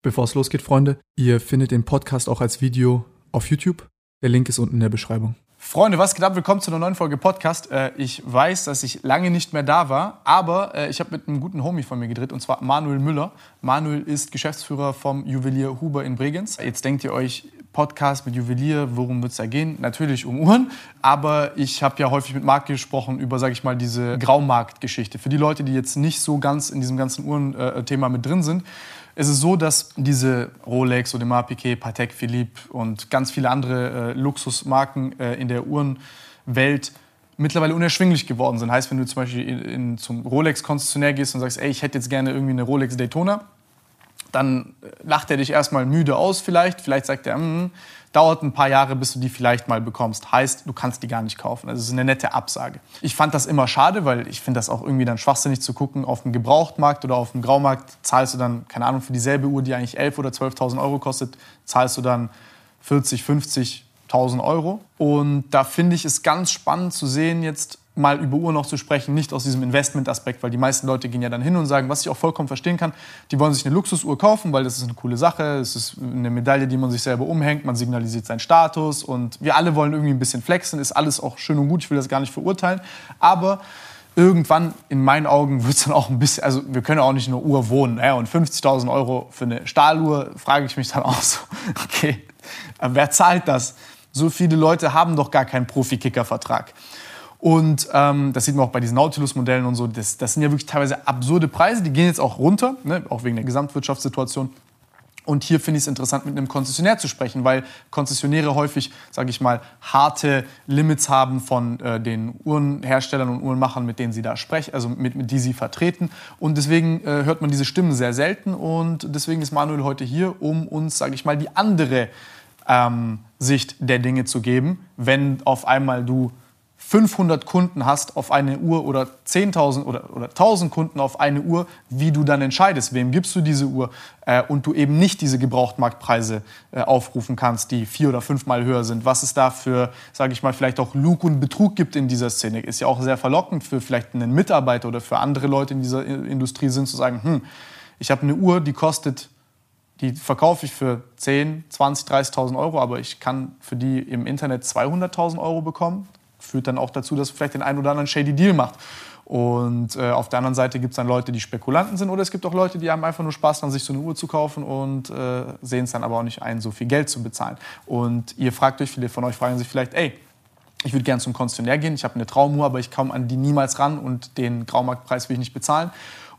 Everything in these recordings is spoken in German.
Bevor es losgeht, Freunde, ihr findet den Podcast auch als Video auf YouTube. Der Link ist unten in der Beschreibung. Freunde, was geht ab? Willkommen zu einer neuen Folge Podcast. Äh, ich weiß, dass ich lange nicht mehr da war, aber äh, ich habe mit einem guten Homie von mir gedreht, und zwar Manuel Müller. Manuel ist Geschäftsführer vom Juwelier Huber in Bregenz. Jetzt denkt ihr euch, Podcast mit Juwelier, worum wird es da gehen? Natürlich um Uhren, aber ich habe ja häufig mit Marc gesprochen über, sage ich mal, diese Graumarktgeschichte. Für die Leute, die jetzt nicht so ganz in diesem ganzen Uhrenthema mit drin sind, es ist so, dass diese Rolex, Audemars Piguet, Patek Philippe und ganz viele andere äh, Luxusmarken äh, in der Uhrenwelt mittlerweile unerschwinglich geworden sind. Heißt, wenn du zum Beispiel in, in, zum Rolex-Konzessionär gehst und sagst, ey, ich hätte jetzt gerne irgendwie eine Rolex Daytona, dann äh, lacht er dich erstmal müde aus vielleicht. Vielleicht sagt er, mm, dauert ein paar Jahre, bis du die vielleicht mal bekommst. Heißt, du kannst die gar nicht kaufen. Also es ist eine nette Absage. Ich fand das immer schade, weil ich finde das auch irgendwie dann schwachsinnig zu gucken. Auf dem Gebrauchtmarkt oder auf dem Graumarkt zahlst du dann, keine Ahnung, für dieselbe Uhr, die eigentlich 11.000 oder 12.000 Euro kostet, zahlst du dann 40, 50, 1000 Euro. Und da finde ich es ganz spannend zu sehen jetzt, mal über Uhr noch zu sprechen, nicht aus diesem Investment-Aspekt, weil die meisten Leute gehen ja dann hin und sagen, was ich auch vollkommen verstehen kann, die wollen sich eine Luxusuhr kaufen, weil das ist eine coole Sache, es ist eine Medaille, die man sich selber umhängt, man signalisiert seinen Status und wir alle wollen irgendwie ein bisschen flexen, ist alles auch schön und gut, ich will das gar nicht verurteilen, aber irgendwann in meinen Augen wird es dann auch ein bisschen, also wir können auch nicht in einer Uhr wohnen ja, und 50.000 Euro für eine Stahluhr, frage ich mich dann auch so, okay, wer zahlt das? So viele Leute haben doch gar keinen Profi-Kicker-Vertrag. Und ähm, das sieht man auch bei diesen Nautilus-Modellen und so. Das, das, sind ja wirklich teilweise absurde Preise. Die gehen jetzt auch runter, ne? auch wegen der Gesamtwirtschaftssituation. Und hier finde ich es interessant, mit einem Konzessionär zu sprechen, weil Konzessionäre häufig, sage ich mal, harte Limits haben von äh, den Uhrenherstellern und Uhrenmachern, mit denen sie da sprechen, also mit, mit die sie vertreten. Und deswegen äh, hört man diese Stimmen sehr selten. Und deswegen ist Manuel heute hier, um uns, sage ich mal, die andere ähm, Sicht der Dinge zu geben, wenn auf einmal du 500 Kunden hast auf eine Uhr oder 10.000 oder, oder 1.000 Kunden auf eine Uhr, wie du dann entscheidest, wem gibst du diese Uhr äh, und du eben nicht diese Gebrauchtmarktpreise äh, aufrufen kannst, die vier oder fünfmal höher sind. Was es da für, sage ich mal, vielleicht auch Lug und Betrug gibt in dieser Szene, ist ja auch sehr verlockend für vielleicht einen Mitarbeiter oder für andere Leute in dieser Industrie sind, zu sagen, hm, ich habe eine Uhr, die kostet die verkaufe ich für 10, 20, 30.000 Euro, aber ich kann für die im Internet 200.000 Euro bekommen führt dann auch dazu, dass vielleicht den einen oder anderen shady Deal macht. Und äh, auf der anderen Seite gibt es dann Leute, die Spekulanten sind oder es gibt auch Leute, die haben einfach nur Spaß daran, sich so eine Uhr zu kaufen und äh, sehen es dann aber auch nicht ein, so viel Geld zu bezahlen. Und ihr fragt euch, viele von euch fragen sich vielleicht, ey, ich würde gerne zum Konzessionär gehen, ich habe eine Traumuhr, aber ich komme an die niemals ran und den Graumarktpreis will ich nicht bezahlen.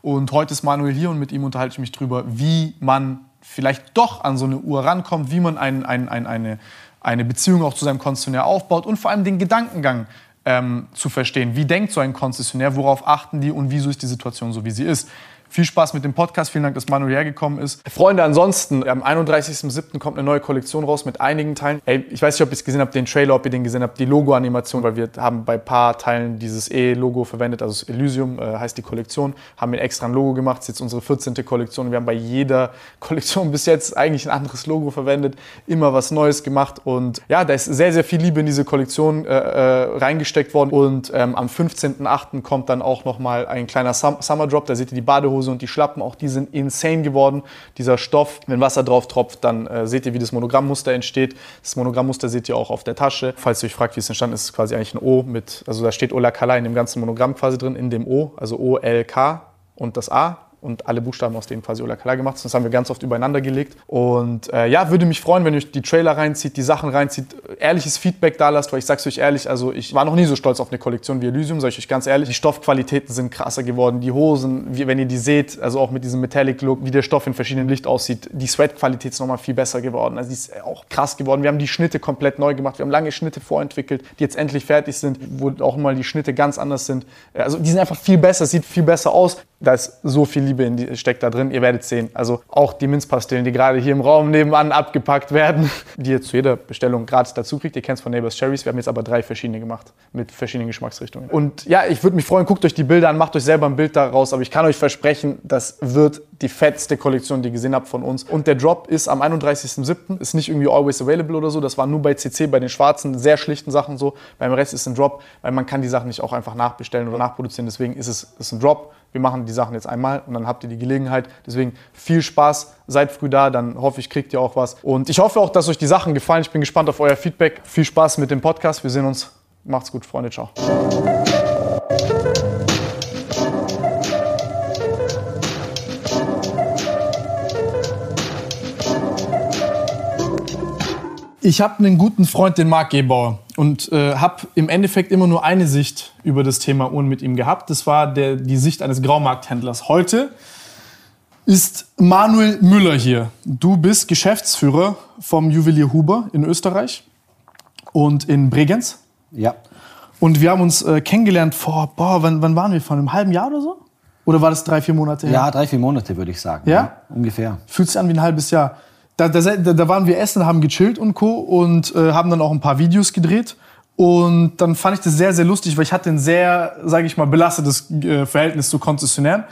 Und heute ist Manuel hier und mit ihm unterhalte ich mich darüber, wie man vielleicht doch an so eine Uhr rankommt, wie man ein, ein, ein, eine eine Beziehung auch zu seinem Konzessionär aufbaut und vor allem den Gedankengang ähm, zu verstehen. Wie denkt so ein Konzessionär, worauf achten die und wieso ist die Situation so, wie sie ist? Viel Spaß mit dem Podcast. Vielen Dank, dass Manuel hergekommen ist. Freunde, ansonsten, am 31.07. kommt eine neue Kollektion raus mit einigen Teilen. Ey, ich weiß nicht, ob ihr es gesehen habt, den Trailer, ob ihr den gesehen habt, die Logo-Animation, weil wir haben bei ein paar Teilen dieses E-Logo verwendet, also Elysium äh, heißt die Kollektion, haben wir extra ein Logo gemacht. Das ist jetzt unsere 14. Kollektion. Wir haben bei jeder Kollektion bis jetzt eigentlich ein anderes Logo verwendet, immer was Neues gemacht und ja, da ist sehr, sehr viel Liebe in diese Kollektion äh, äh, reingesteckt worden und ähm, am 15.08. kommt dann auch nochmal ein kleiner Summer Drop, da seht ihr die Badehose Badehose und die Schlappen, auch die sind insane geworden. Dieser Stoff, wenn Wasser drauf tropft, dann äh, seht ihr, wie das Monogrammmuster entsteht. Das Monogrammmuster seht ihr auch auf der Tasche. Falls ihr euch fragt, wie es entstanden ist, ist es quasi eigentlich ein O mit, also da steht Ola Kala in dem ganzen Monogramm quasi drin, in dem O, also O, L, K und das A und alle Buchstaben aus denen quasi Ola Kala gemacht. Das haben wir ganz oft übereinander gelegt. Und äh, ja, würde mich freuen, wenn ihr euch die Trailer reinzieht, die Sachen reinzieht, ehrliches Feedback da lasst, weil ich sag's euch ehrlich, also ich war noch nie so stolz auf eine Kollektion wie Elysium, sag ich euch ganz ehrlich. Die Stoffqualitäten sind krasser geworden, die Hosen, wie, wenn ihr die seht, also auch mit diesem Metallic Look, wie der Stoff in verschiedenen Licht aussieht, die Sweat-Qualität ist nochmal viel besser geworden. Also die ist auch krass geworden. Wir haben die Schnitte komplett neu gemacht, wir haben lange Schnitte vorentwickelt, die jetzt endlich fertig sind, wo auch mal die Schnitte ganz anders sind. Also die sind einfach viel besser, sieht viel besser aus. Da ist so viel Liebe die, steckt da drin. Ihr werdet sehen. Also auch die Minzpastillen, die gerade hier im Raum nebenan abgepackt werden, die ihr zu jeder Bestellung gratis dazu kriegt. Ihr kennt es von Neighbors Cherries. Wir haben jetzt aber drei verschiedene gemacht mit verschiedenen Geschmacksrichtungen. Und ja, ich würde mich freuen, guckt euch die Bilder an, macht euch selber ein Bild daraus. Aber ich kann euch versprechen, das wird die fettste Kollektion, die ihr gesehen habt von uns. Und der Drop ist am 31.07. Ist nicht irgendwie always available oder so. Das war nur bei CC, bei den schwarzen, sehr schlichten Sachen so. Beim Rest ist ein Drop, weil man kann die Sachen nicht auch einfach nachbestellen oder nachproduzieren. Deswegen ist es ist ein Drop. Wir machen die Sachen jetzt einmal und dann habt ihr die Gelegenheit. Deswegen viel Spaß, seid früh da, dann hoffe ich, kriegt ihr auch was. Und ich hoffe auch, dass euch die Sachen gefallen. Ich bin gespannt auf euer Feedback. Viel Spaß mit dem Podcast. Wir sehen uns. Macht's gut, Freunde. Ciao. Ich habe einen guten Freund, den Marc Gebauer, und äh, habe im Endeffekt immer nur eine Sicht über das Thema Uhren mit ihm gehabt. Das war der, die Sicht eines Graumarkthändlers. Heute ist Manuel Müller hier. Du bist Geschäftsführer vom Juwelier Huber in Österreich und in Bregenz. Ja. Und wir haben uns äh, kennengelernt vor, boah, wann, wann waren wir? Vor einem halben Jahr oder so? Oder war das drei, vier Monate her? Ja, drei, vier Monate würde ich sagen. Ja? Ungefähr. Fühlt sich an wie ein halbes Jahr. Da, da, da waren wir essen, haben gechillt und Co. und äh, haben dann auch ein paar Videos gedreht. Und dann fand ich das sehr, sehr lustig, weil ich hatte ein sehr, sage ich mal, belastetes äh, Verhältnis zu Konzessionären,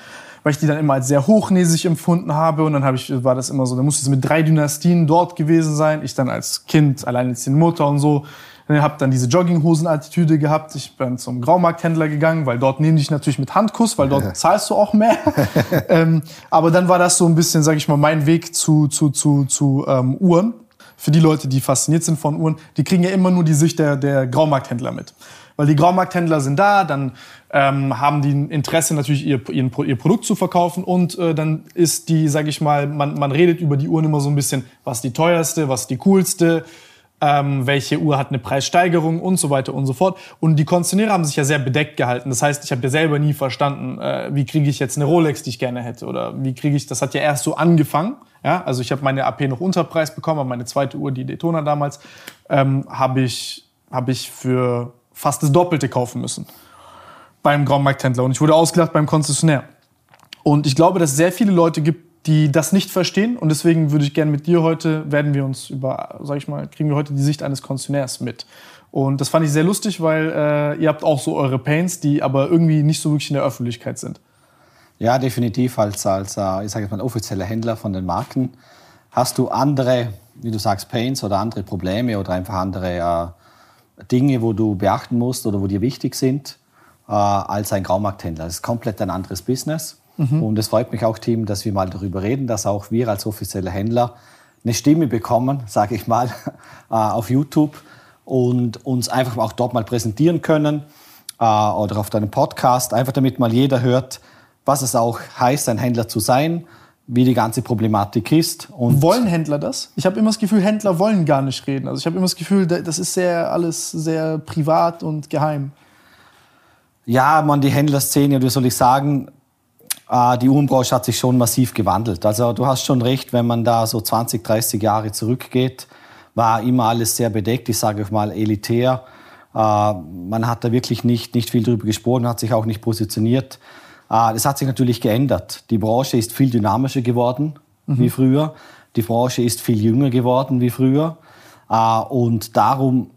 weil ich die dann immer als sehr hochnäsig empfunden habe. Und dann hab ich, war das immer so, da musste es mit drei Dynastien dort gewesen sein. Ich dann als Kind, alleinerziehende Mutter und so. Ich habe dann diese Jogginghosen-Attitüde gehabt. Ich bin zum Graumarkthändler gegangen, weil dort nehmen dich natürlich mit Handkuss, weil dort zahlst du auch mehr. ähm, aber dann war das so ein bisschen, sage ich mal, mein Weg zu, zu, zu, zu ähm, Uhren. Für die Leute, die fasziniert sind von Uhren, die kriegen ja immer nur die Sicht der, der Graumarkthändler mit. Weil die Graumarkthändler sind da, dann ähm, haben die ein Interesse natürlich ihr, ihr, ihr Produkt zu verkaufen und äh, dann ist die, sage ich mal, man, man redet über die Uhren immer so ein bisschen, was die teuerste, was die coolste, ähm, welche Uhr hat eine Preissteigerung und so weiter und so fort. Und die Konzessionäre haben sich ja sehr bedeckt gehalten. Das heißt, ich habe ja selber nie verstanden, äh, wie kriege ich jetzt eine Rolex, die ich gerne hätte oder wie kriege ich, das hat ja erst so angefangen. Ja, also ich habe meine AP noch unter Preis bekommen, aber meine zweite Uhr, die Daytona damals, ähm, habe ich, hab ich für fast das Doppelte kaufen müssen beim Graumarkthändler. Und ich wurde ausgelacht beim Konzessionär. Und ich glaube, dass es sehr viele Leute gibt, die das nicht verstehen. Und deswegen würde ich gerne mit dir heute, werden wir uns über, sag ich mal, kriegen wir heute die Sicht eines Konzessionärs mit. Und das fand ich sehr lustig, weil äh, ihr habt auch so eure Pains, die aber irgendwie nicht so wirklich in der Öffentlichkeit sind. Ja, definitiv. Als, als äh, ich sage jetzt mal, offizieller Händler von den Marken hast du andere, wie du sagst, Pains oder andere Probleme oder einfach andere äh, Dinge, wo du beachten musst oder wo dir wichtig sind, äh, als ein Graumarkthändler. Das ist komplett ein anderes Business. Mhm. Und es freut mich auch, Team, dass wir mal darüber reden, dass auch wir als offizieller Händler eine Stimme bekommen, sage ich mal, äh, auf YouTube und uns einfach auch dort mal präsentieren können äh, oder auf deinem Podcast, einfach damit mal jeder hört, was es auch heißt, ein Händler zu sein, wie die ganze Problematik ist. Und wollen Händler das? Ich habe immer das Gefühl, Händler wollen gar nicht reden. Also ich habe immer das Gefühl, das ist sehr alles sehr privat und geheim. Ja, man, die Händlerszene, wie soll ich sagen, die Uhrenbranche hat sich schon massiv gewandelt. Also du hast schon recht, wenn man da so 20, 30 Jahre zurückgeht, war immer alles sehr bedeckt, ich sage mal elitär. Äh, man hat da wirklich nicht, nicht viel drüber gesprochen, hat sich auch nicht positioniert. Äh, das hat sich natürlich geändert. Die Branche ist viel dynamischer geworden mhm. wie früher. Die Branche ist viel jünger geworden wie früher. Und darum,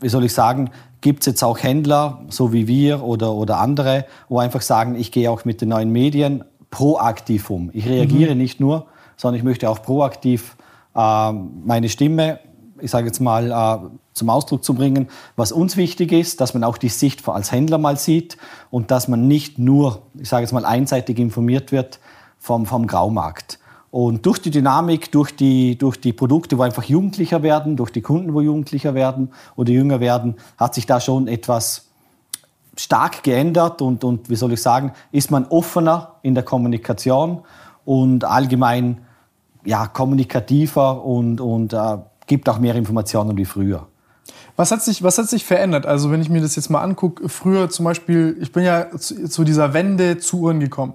wie soll ich sagen, gibt es jetzt auch Händler, so wie wir oder, oder andere, wo einfach sagen, ich gehe auch mit den neuen Medien proaktiv um. Ich reagiere mhm. nicht nur, sondern ich möchte auch proaktiv äh, meine Stimme, ich sage jetzt mal, äh, zum Ausdruck zu bringen, was uns wichtig ist, dass man auch die Sicht als Händler mal sieht und dass man nicht nur, ich sage jetzt mal, einseitig informiert wird vom, vom Graumarkt. Und durch die Dynamik, durch die, durch die Produkte, wo einfach jugendlicher werden, durch die Kunden, wo jugendlicher werden oder jünger werden, hat sich da schon etwas stark geändert und, und wie soll ich sagen, ist man offener in der Kommunikation und allgemein ja, kommunikativer und, und äh, gibt auch mehr Informationen wie früher. Was hat, sich, was hat sich verändert? Also wenn ich mir das jetzt mal angucke, früher zum Beispiel, ich bin ja zu, zu dieser Wende zu Uhren gekommen.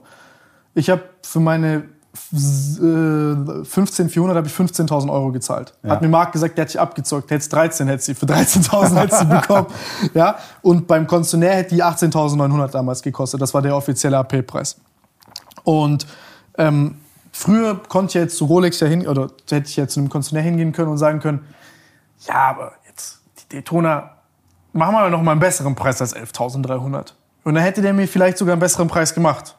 Ich habe für meine 15.400 habe ich 15.000 Euro gezahlt. Ja. Hat mir Marc gesagt, der hat dich abgezockt. Hättest 13, hättest sie für 13.000 hättest sie bekommen. Ja? Und beim Konzernär hätte die 18.900 damals gekostet. Das war der offizielle AP-Preis. Und ähm, früher konnte ich jetzt zu Rolex ja hin, oder hätte ich jetzt zu einem Konzernär hingehen können und sagen können, ja, aber jetzt die Daytona, machen wir noch mal einen besseren Preis als 11.300. Und dann hätte der mir vielleicht sogar einen besseren Preis gemacht.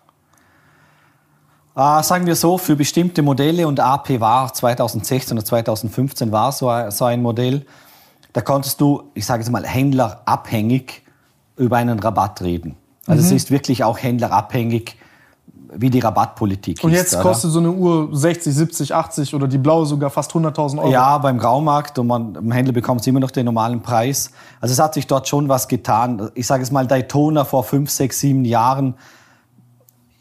Äh, sagen wir so, für bestimmte Modelle und AP war 2016 oder 2015 war so ein, so ein Modell, da konntest du, ich sage jetzt mal, händlerabhängig über einen Rabatt reden. Also es ist wirklich auch händlerabhängig, wie die Rabattpolitik Und ist. jetzt oder? kostet so eine Uhr 60, 70, 80 oder die blaue sogar fast 100.000 Euro. Ja, beim Graumarkt und man, im Händler bekommt immer noch den normalen Preis. Also es hat sich dort schon was getan. Ich sage es mal, Daytona vor fünf, sechs, sieben Jahren,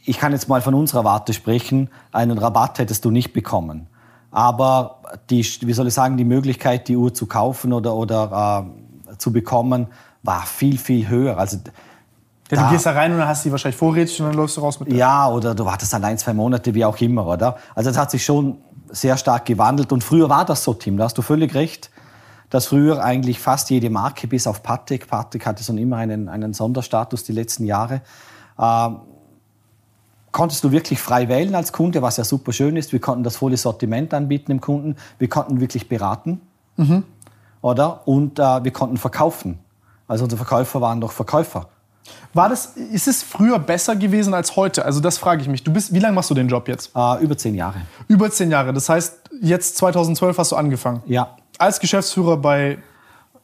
ich kann jetzt mal von unserer Warte sprechen, einen Rabatt hättest du nicht bekommen. Aber die, wie soll ich sagen, die Möglichkeit, die Uhr zu kaufen oder, oder äh, zu bekommen, war viel, viel höher. Also Ja, da- du gehst da rein und dann hast du die wahrscheinlich vorrätig und dann läufst du raus mit der. ja, oder du wartest dann ein, zwei Monate, wie auch immer, oder? Also es hat sich schon sehr stark gewandelt. Und früher war das so, Tim, da hast du völlig recht, dass früher eigentlich fast jede Marke, bis auf Patek, Patek hatte schon immer einen, einen Sonderstatus die letzten Jahre, ähm, konntest du wirklich frei wählen als Kunde, was ja super schön ist. Wir konnten das volle Sortiment anbieten dem Kunden. Wir konnten wirklich beraten, oder? Und äh, wir konnten verkaufen. Also unsere Verkäufer waren doch Verkäufer. War das, ist es früher besser gewesen als heute? Also das frage ich mich. Du bist, wie lange machst du den Job jetzt? Äh, über zehn Jahre. Über zehn Jahre. Das heißt, jetzt 2012 hast du angefangen. Ja. Als Geschäftsführer bei.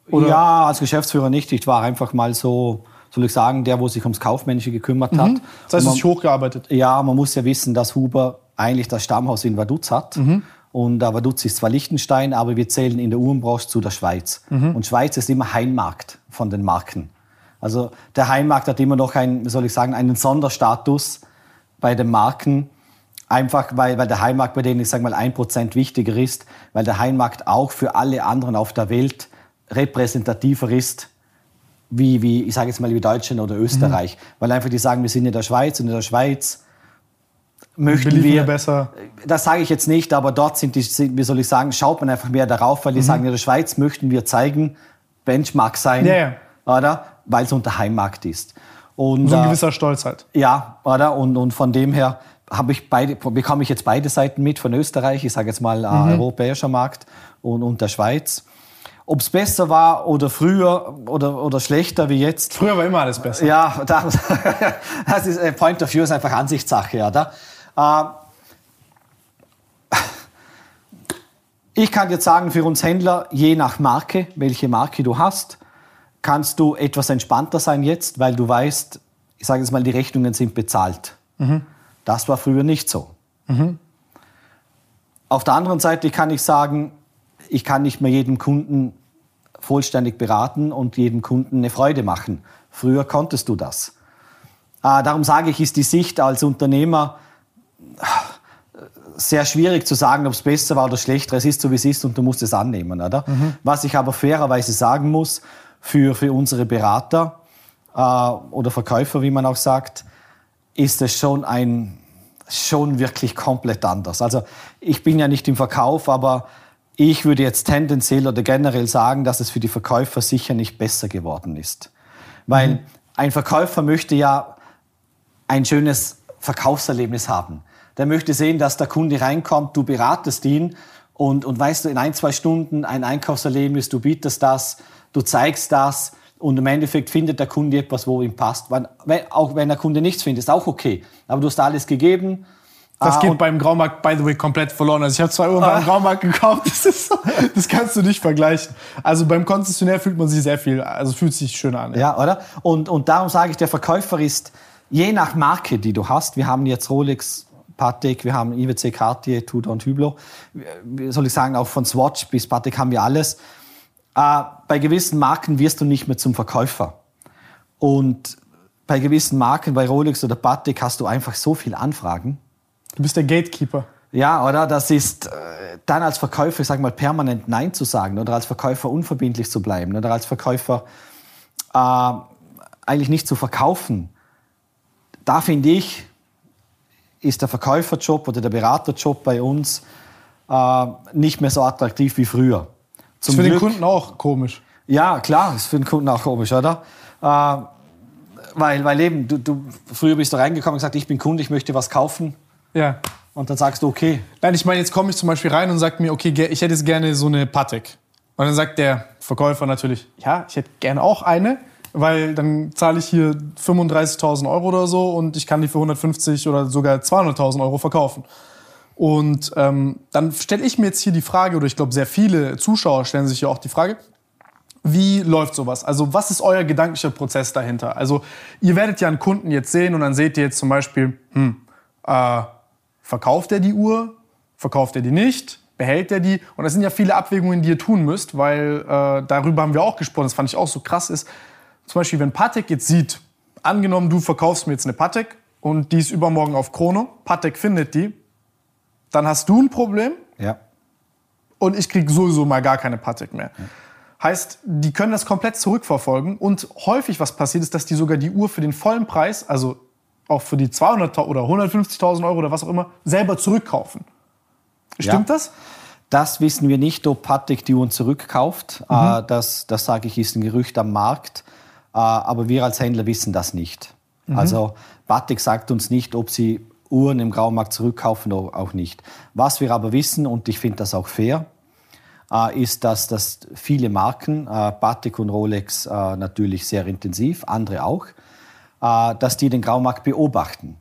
Oder? Ja, als Geschäftsführer nicht. Ich war einfach mal so, soll ich sagen, der, wo sich ums Kaufmännische gekümmert hat. Das heißt, Und hast dich hochgearbeitet. ja, man muss ja wissen, dass Huber eigentlich das Stammhaus in Vaduz hat. Und äh, Vaduz ist zwar Liechtenstein, aber wir zählen in der Uhrenbranche zu der Schweiz. Und Schweiz ist immer Heimmarkt von den Marken. Also der Heimmarkt hat immer noch einen, soll ich sagen, einen Sonderstatus bei den Marken. Einfach weil, weil der Heimmarkt bei denen, ich sage mal, ein Prozent wichtiger ist, weil der Heimmarkt auch für alle anderen auf der Welt repräsentativer ist wie, wie ich sage jetzt mal, wie Deutschland oder Österreich. Weil einfach die sagen, wir sind in der Schweiz und in der Schweiz möchten Beliefern wir, besser. das sage ich jetzt nicht, aber dort sind die, sind, wie soll ich sagen, schaut man einfach mehr darauf, weil die sagen, in der Schweiz möchten wir zeigen, Benchmark sein, ja. oder? Weil es unter Heimmarkt ist. Und, So ein äh, gewisser Stolz halt. ja, oder? Und, und von dem her habe ich beide, bekomme ich jetzt beide Seiten mit von Österreich, ich sage jetzt mal äh, europäischer Markt und, und der Schweiz. Ob es besser war oder früher oder, oder schlechter wie jetzt, Früher war immer alles besser. ja, das, das ist äh, Point of View ist einfach Ansichtssache, oder? Äh, ich kann jetzt sagen, für uns Händler, je nach Marke, welche Marke du hast, kannst du etwas entspannter sein jetzt, weil du weißt, ich sage jetzt mal, die Rechnungen sind bezahlt. Das war früher nicht so. Auf der anderen Seite kann ich sagen, ich kann nicht mehr jedem Kunden vollständig beraten und jedem Kunden eine Freude machen. Früher konntest du das. Äh, darum sage ich, ist die Sicht als Unternehmer äh, sehr schwierig zu sagen, ob es besser war oder schlechter. Es ist so, wie es ist und du musst es annehmen. Oder? Was ich aber fairerweise sagen muss, für, für unsere Berater äh, oder Verkäufer, wie man auch sagt, ist es schon ein schon wirklich komplett anders. Also ich bin ja nicht im Verkauf, aber ich würde jetzt tendenziell oder generell sagen, dass es für die Verkäufer sicher nicht besser geworden ist. Weil ein Verkäufer möchte ja ein schönes Verkaufserlebnis haben. Der möchte sehen, dass der Kunde reinkommt, du beratest ihn und, und weißt du, in ein, zwei Stunden ein Einkaufserlebnis, du bietest das, du zeigst das und im Endeffekt findet der Kunde etwas, wo ihm passt. Wenn, auch wenn der Kunde nichts findet, ist auch okay. Aber du hast alles gegeben. Das Ah, geht beim Graumarkt, by the way, komplett verloren. Also ich habe zwei Uhren beim Graumarkt gekauft. Das, ist das kannst du nicht vergleichen. Also beim Konzessionär fühlt man sich sehr viel, also fühlt sich schöner an. Ja, oder? Und, und darum sage ich, der Verkäufer ist, je nach Marke, die du hast, wir haben jetzt Rolex, Patek, wir haben IWC, Cartier, Tudor und Hublot, wie soll ich sagen, auch von Swatch bis Patek haben wir alles. Äh, bei gewissen Marken wirst du nicht mehr zum Verkäufer. Und bei gewissen Marken, bei Rolex oder Patek, hast du einfach so viel Anfragen. Du bist der Gatekeeper. Ja, oder? Das ist äh, dann als Verkäufer, ich sag mal, permanent Nein zu sagen oder als Verkäufer unverbindlich zu bleiben oder als Verkäufer äh, eigentlich nicht zu verkaufen. Da finde ich, ist der Verkäuferjob oder der Beraterjob bei uns äh, nicht mehr so attraktiv wie früher. Das ist für den Kunden auch komisch. Ja, klar, ist für den Kunden auch komisch, oder? Äh, weil, weil eben, du, du, früher bist du reingekommen und gesagt, ich bin Kunde, ich möchte was kaufen. Ja. Und dann sagst du, okay, Nein, ich meine, jetzt komme ich zum Beispiel rein und sage mir, okay, ich hätte jetzt gerne so eine Patek. Und dann sagt der Verkäufer natürlich, ja, ich hätte gerne auch eine. weil dann zahle ich hier 35.000 Euro oder so und ich kann die für 150 oder sogar 200.000 Euro verkaufen. Und ähm, dann stelle ich mir jetzt hier die Frage, oder ich glaube, sehr viele Zuschauer stellen sich ja auch die Frage, wie läuft sowas? Also was ist euer gedanklicher Prozess dahinter? Also ihr werdet ja einen Kunden jetzt sehen und dann seht ihr jetzt zum Beispiel, hm, äh, verkauft er die Uhr, verkauft er die nicht, behält er die? Und das sind ja viele Abwägungen, die ihr tun müsst, weil äh, darüber haben wir auch gesprochen, das fand ich auch so krass ist. Zum Beispiel, wenn Patek jetzt sieht, angenommen, du verkaufst mir jetzt eine Patek und die ist übermorgen auf Chrono, Patek findet die, dann hast du ein Problem Ja. und ich kriege sowieso mal gar keine Patek mehr. Heißt, die können das komplett zurückverfolgen und häufig was passiert ist, dass die sogar die Uhr für den vollen Preis, also auch für die 200 oder 150.000 Euro oder was auch immer, selber zurückkaufen. Stimmt Ja. das? Das wissen wir nicht, ob Patek die Uhren zurückkauft. Äh, das, das sage ich, ist ein Gerücht am Markt. Äh, aber wir als Händler wissen das nicht. Also Patek sagt uns nicht, ob sie Uhren im Graumarkt zurückkaufen oder auch nicht. Was wir aber wissen, und ich finde das auch fair, äh, ist, dass, dass viele Marken, Patek und Rolex natürlich sehr intensiv, andere auch, dass die den Graumarkt beobachten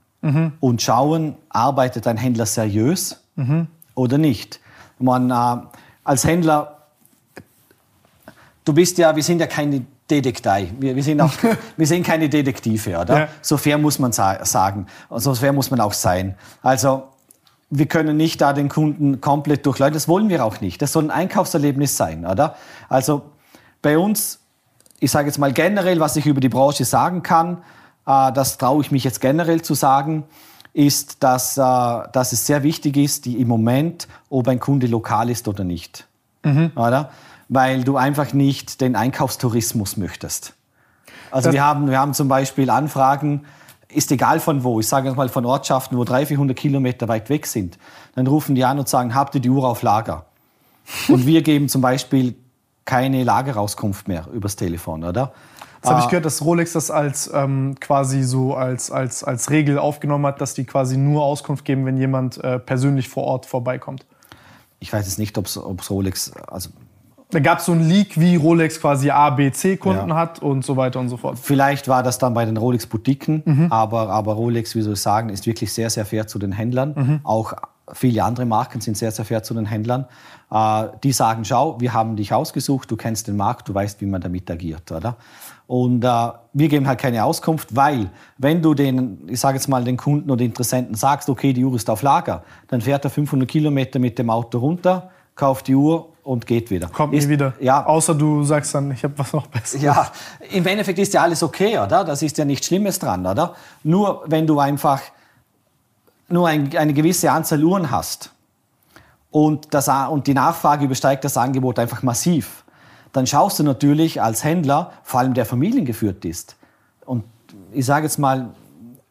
und schauen, arbeitet ein Händler seriös oder nicht. Man, äh, als Händler, du bist ja, wir sind ja keine Detektei. Wir, wir, sind auch, wir sind keine Detektive, oder? Ja. So fair muss man sa sagen. So fair muss man auch sein. Also, wir können nicht da den Kunden komplett durchleiten. Das wollen wir auch nicht. Das soll ein Einkaufserlebnis sein, oder? Also, bei uns, ich sage jetzt mal generell, was ich über die Branche sagen kann, äh, das traue ich mich jetzt generell zu sagen, ist, dass, äh, dass es sehr wichtig ist, die im Moment, ob ein Kunde lokal ist oder nicht. Oder? Weil du einfach nicht den Einkaufstourismus möchtest. Also Das- wir haben, wir haben zum Beispiel Anfragen, ist egal von wo, ich sage jetzt mal von Ortschaften, wo 300, 400 Kilometer weit weg sind. Dann rufen die an und sagen, habt ihr die Uhr auf Lager? Und wir geben zum Beispiel keine Lagerauskunft mehr übers Telefon, oder? Das habe ich Ah. gehört, dass Rolex das als ähm, quasi so als, als, als Regel aufgenommen hat, dass die quasi nur Auskunft geben, wenn jemand äh, persönlich vor Ort vorbeikommt. Ich weiß jetzt nicht, ob es Rolex, also Da gab es so einen Leak, wie Rolex quasi A, B, C-Kunden Ja. hat und so weiter und so fort. Vielleicht war das dann bei den Rolex-Boutiquen, aber, aber Rolex, wie soll ich sagen, ist wirklich sehr, sehr fair zu den Händlern. Auch viele andere Marken sind sehr, sehr fair zu den Händlern. Äh, die sagen, schau, wir haben dich ausgesucht, du kennst den Markt, du weißt, wie man damit agiert, oder? Und äh, wir geben halt keine Auskunft, weil wenn du den, ich sage jetzt mal, den Kunden oder Interessenten sagst, okay, die Uhr ist auf Lager, dann fährt er 500 Kilometer mit dem Auto runter, kauft die Uhr und geht wieder. Kommt ist, nie wieder. Ja, Außer du sagst dann, ich habe was noch Besseres. ja, im Endeffekt ist ja alles okay, oder? Das ist ja nichts Schlimmes dran, oder? Nur wenn du einfach nur ein, eine gewisse Anzahl Uhren hast und, das, und die Nachfrage übersteigt das Angebot einfach massiv, dann schaust du natürlich als Händler, vor allem der familiengeführt ist. Und ich sage jetzt mal,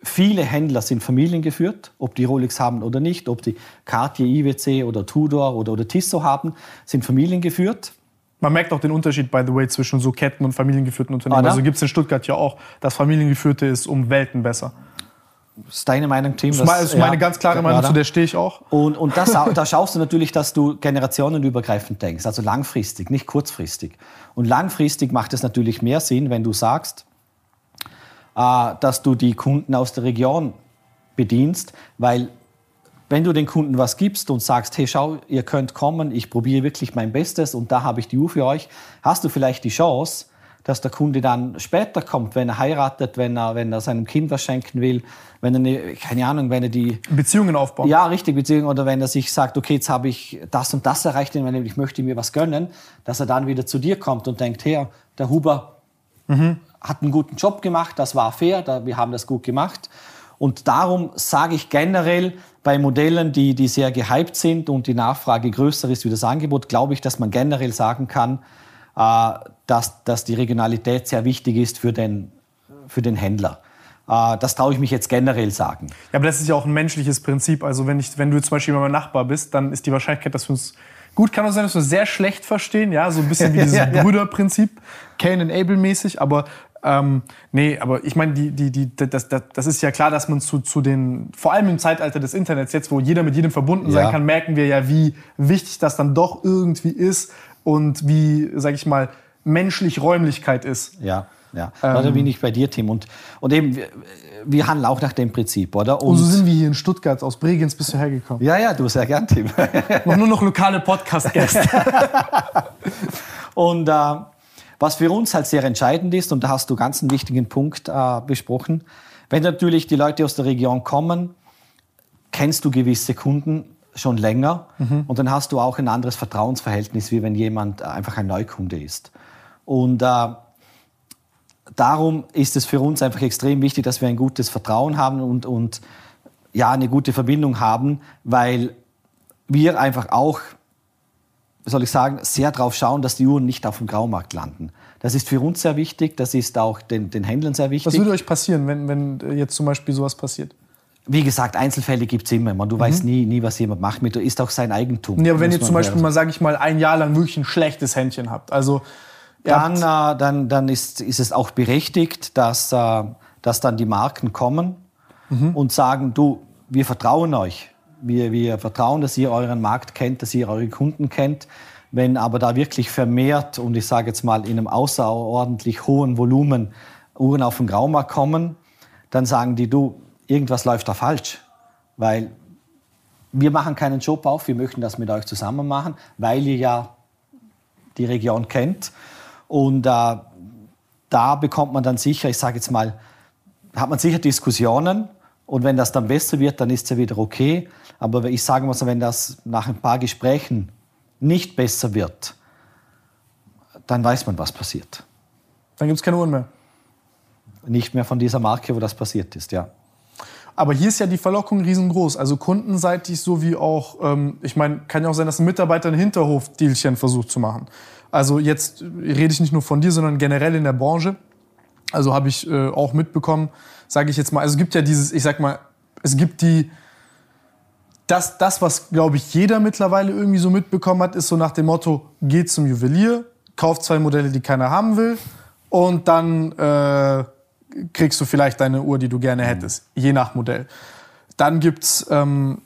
viele Händler sind familiengeführt, ob die Rolex haben oder nicht, ob die Cartier, IWC oder Tudor oder, oder Tissot haben, sind familiengeführt. Man merkt auch den Unterschied, by the way, zwischen so Ketten- und familiengeführten Unternehmen. Oder? Also gibt es in Stuttgart ja auch. Das familiengeführte ist um Welten besser. Das ist deine Meinung, Tim? Das ist meine- das ist meine ganz klare Meinung, zu der stehe ich auch. Und, und das, da schaust du natürlich, dass du generationenübergreifend denkst, also langfristig, nicht kurzfristig. Und langfristig macht es natürlich mehr Sinn, wenn du sagst, äh, dass du die Kunden aus der Region bedienst, weil wenn du den Kunden was gibst und sagst, hey, schau, ihr könnt kommen, ich probiere wirklich mein Bestes und da habe ich die Uhr für euch, hast du vielleicht die Chance, dass der Kunde dann später kommt, wenn er heiratet, wenn er, wenn er seinem Kind was schenken will, wenn er, eine, keine Ahnung, wenn er die, Beziehungen aufbauen. ja, richtig, Beziehung, oder wenn er sich sagt, okay, jetzt habe ich das und das erreicht in meinem Leben, ich möchte mir was gönnen, dass er dann wieder zu dir kommt und denkt, hey, der Huber hat einen guten Job gemacht, das war fair, wir haben das gut gemacht. Und darum sage ich generell, bei Modellen, die, die sehr gehypt sind und die Nachfrage größer ist wie das Angebot, glaube ich, dass man generell sagen kann, dass, dass die Regionalität sehr wichtig ist für den, für den Händler. Äh, das traue ich mich jetzt generell sagen. Ja, aber das ist ja auch ein menschliches Prinzip. Also wenn, ich, wenn du zum Beispiel mein Nachbar bist, dann ist die Wahrscheinlichkeit, dass wir uns gut kann auch sein, dass wir sehr schlecht verstehen, ja, so ein bisschen wie dieses Ja, ja. Brüderprinzip, Cain and Abel mäßig. Aber ähm, nee, aber ich meine, die, die, die, das, das, das ist ja klar, dass man zu, zu den, vor allem im Zeitalter des Internets jetzt, wo jeder mit jedem verbunden sein Ja. kann, merken wir ja, wie wichtig das dann doch irgendwie ist und wie, sag ich mal, menschlich Räumlichkeit ist. Ja. Ja, ähm, da bin ich bei dir, Tim. Und, und eben, wir, wir handeln auch nach dem Prinzip, oder? Und, und so sind wir hier in Stuttgart, aus Bregenz bist du hergekommen. Ja, ja, du sehr gern, Tim. noch nur noch lokale Podcast-Gäste. und äh, was für uns halt sehr entscheidend ist, und da hast du ganz einen wichtigen Punkt äh, besprochen, wenn natürlich die Leute aus der Region kommen, kennst du gewisse Kunden schon länger mhm. und dann hast du auch ein anderes Vertrauensverhältnis, wie wenn jemand einfach ein Neukunde ist. Und äh, darum ist es für uns einfach extrem wichtig, dass wir ein gutes Vertrauen haben und, und ja, eine gute Verbindung haben, weil wir einfach auch, soll ich sagen, sehr darauf schauen, dass die Uhren nicht auf dem Graumarkt landen. Das ist für uns sehr wichtig, das ist auch den, den Händlern sehr wichtig. Was würde euch passieren, wenn, wenn jetzt zum Beispiel sowas passiert? Wie gesagt, Einzelfälle gibt es immer. Man, du mhm. weißt nie, nie, was jemand macht mit. Ist auch sein Eigentum. Ja, aber wenn ihr zum Beispiel mal, sage ich mal, ein Jahr lang wirklich ein schlechtes Händchen habt, also dann, äh, dann, dann ist, ist es auch berechtigt, dass, äh, dass dann die Marken kommen mhm. und sagen, du, wir vertrauen euch. Wir, wir vertrauen, dass ihr euren Markt kennt, dass ihr eure Kunden kennt. Wenn aber da wirklich vermehrt, und ich sage jetzt mal in einem außerordentlich hohen Volumen, Uhren auf den Graumarkt kommen, dann sagen die, du, irgendwas läuft da falsch. Weil wir machen keinen Job auf, wir möchten das mit euch zusammen machen, weil ihr ja die Region kennt. Und äh, da bekommt man dann sicher, ich sage jetzt mal, hat man sicher Diskussionen. Und wenn das dann besser wird, dann ist es ja wieder okay. Aber ich sage mal so, wenn das nach ein paar Gesprächen nicht besser wird, dann weiß man, was passiert. Dann gibt es keine Uhren mehr. Nicht mehr von dieser Marke, wo das passiert ist, ja. Aber hier ist ja die Verlockung riesengroß. Also kundenseitig sowie auch, ähm, ich meine, kann ja auch sein, dass ein Mitarbeiter ein Hinterhof-Dealchen versucht zu machen. Also jetzt rede ich nicht nur von dir, sondern generell in der Branche. Also habe ich äh, auch mitbekommen, sage ich jetzt mal. Also es gibt ja dieses, ich sag mal, es gibt die, das, das was glaube ich jeder mittlerweile irgendwie so mitbekommen hat, ist so nach dem Motto: geht zum Juwelier, kauft zwei Modelle, die keiner haben will, und dann äh, kriegst du vielleicht deine Uhr, die du gerne hättest, je nach Modell. Dann gibt's, ähm,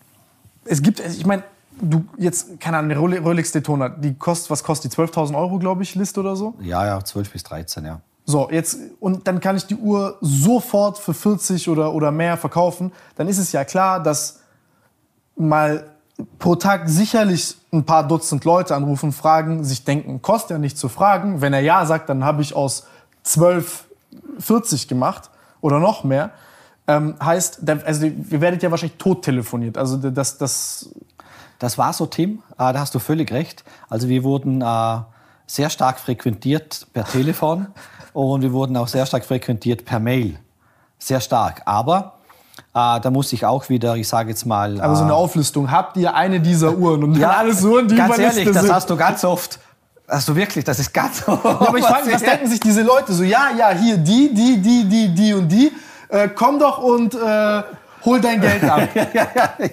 es gibt, ich meine, du jetzt, keine Ahnung, eine Rolex Daytona, die kostet, was kostet die? 12.000 Euro, glaube ich, List oder so? Ja, ja, 12 bis 13, ja. So, jetzt, und dann kann ich die Uhr sofort für 40 oder, oder mehr verkaufen. Dann ist es ja klar, dass mal pro Tag sicherlich ein paar Dutzend Leute anrufen, fragen, sich denken, kostet ja nicht zu fragen. Wenn er ja sagt, dann habe ich aus 12 40 gemacht oder noch mehr. Ähm, heißt, also ihr werdet ja wahrscheinlich tot telefoniert. Also das, das das war so, Tim. Äh, da hast du völlig recht. Also wir wurden äh, sehr stark frequentiert per Telefon und wir wurden auch sehr stark frequentiert per Mail. Sehr stark. Aber äh, da muss ich auch wieder, ich sage jetzt mal. Aber so eine Auflistung. Habt ihr eine dieser Uhren und ja, alles Uhren, die ganz ehrlich, sind. das hast du ganz oft. Hast du wirklich? Das ist ganz. Ja, aber ich frage mich, was denken sich diese Leute so? Ja, ja, hier die, die, die, die, die und die. Äh, komm doch und äh, hol dein Geld ab. ja, ja, ja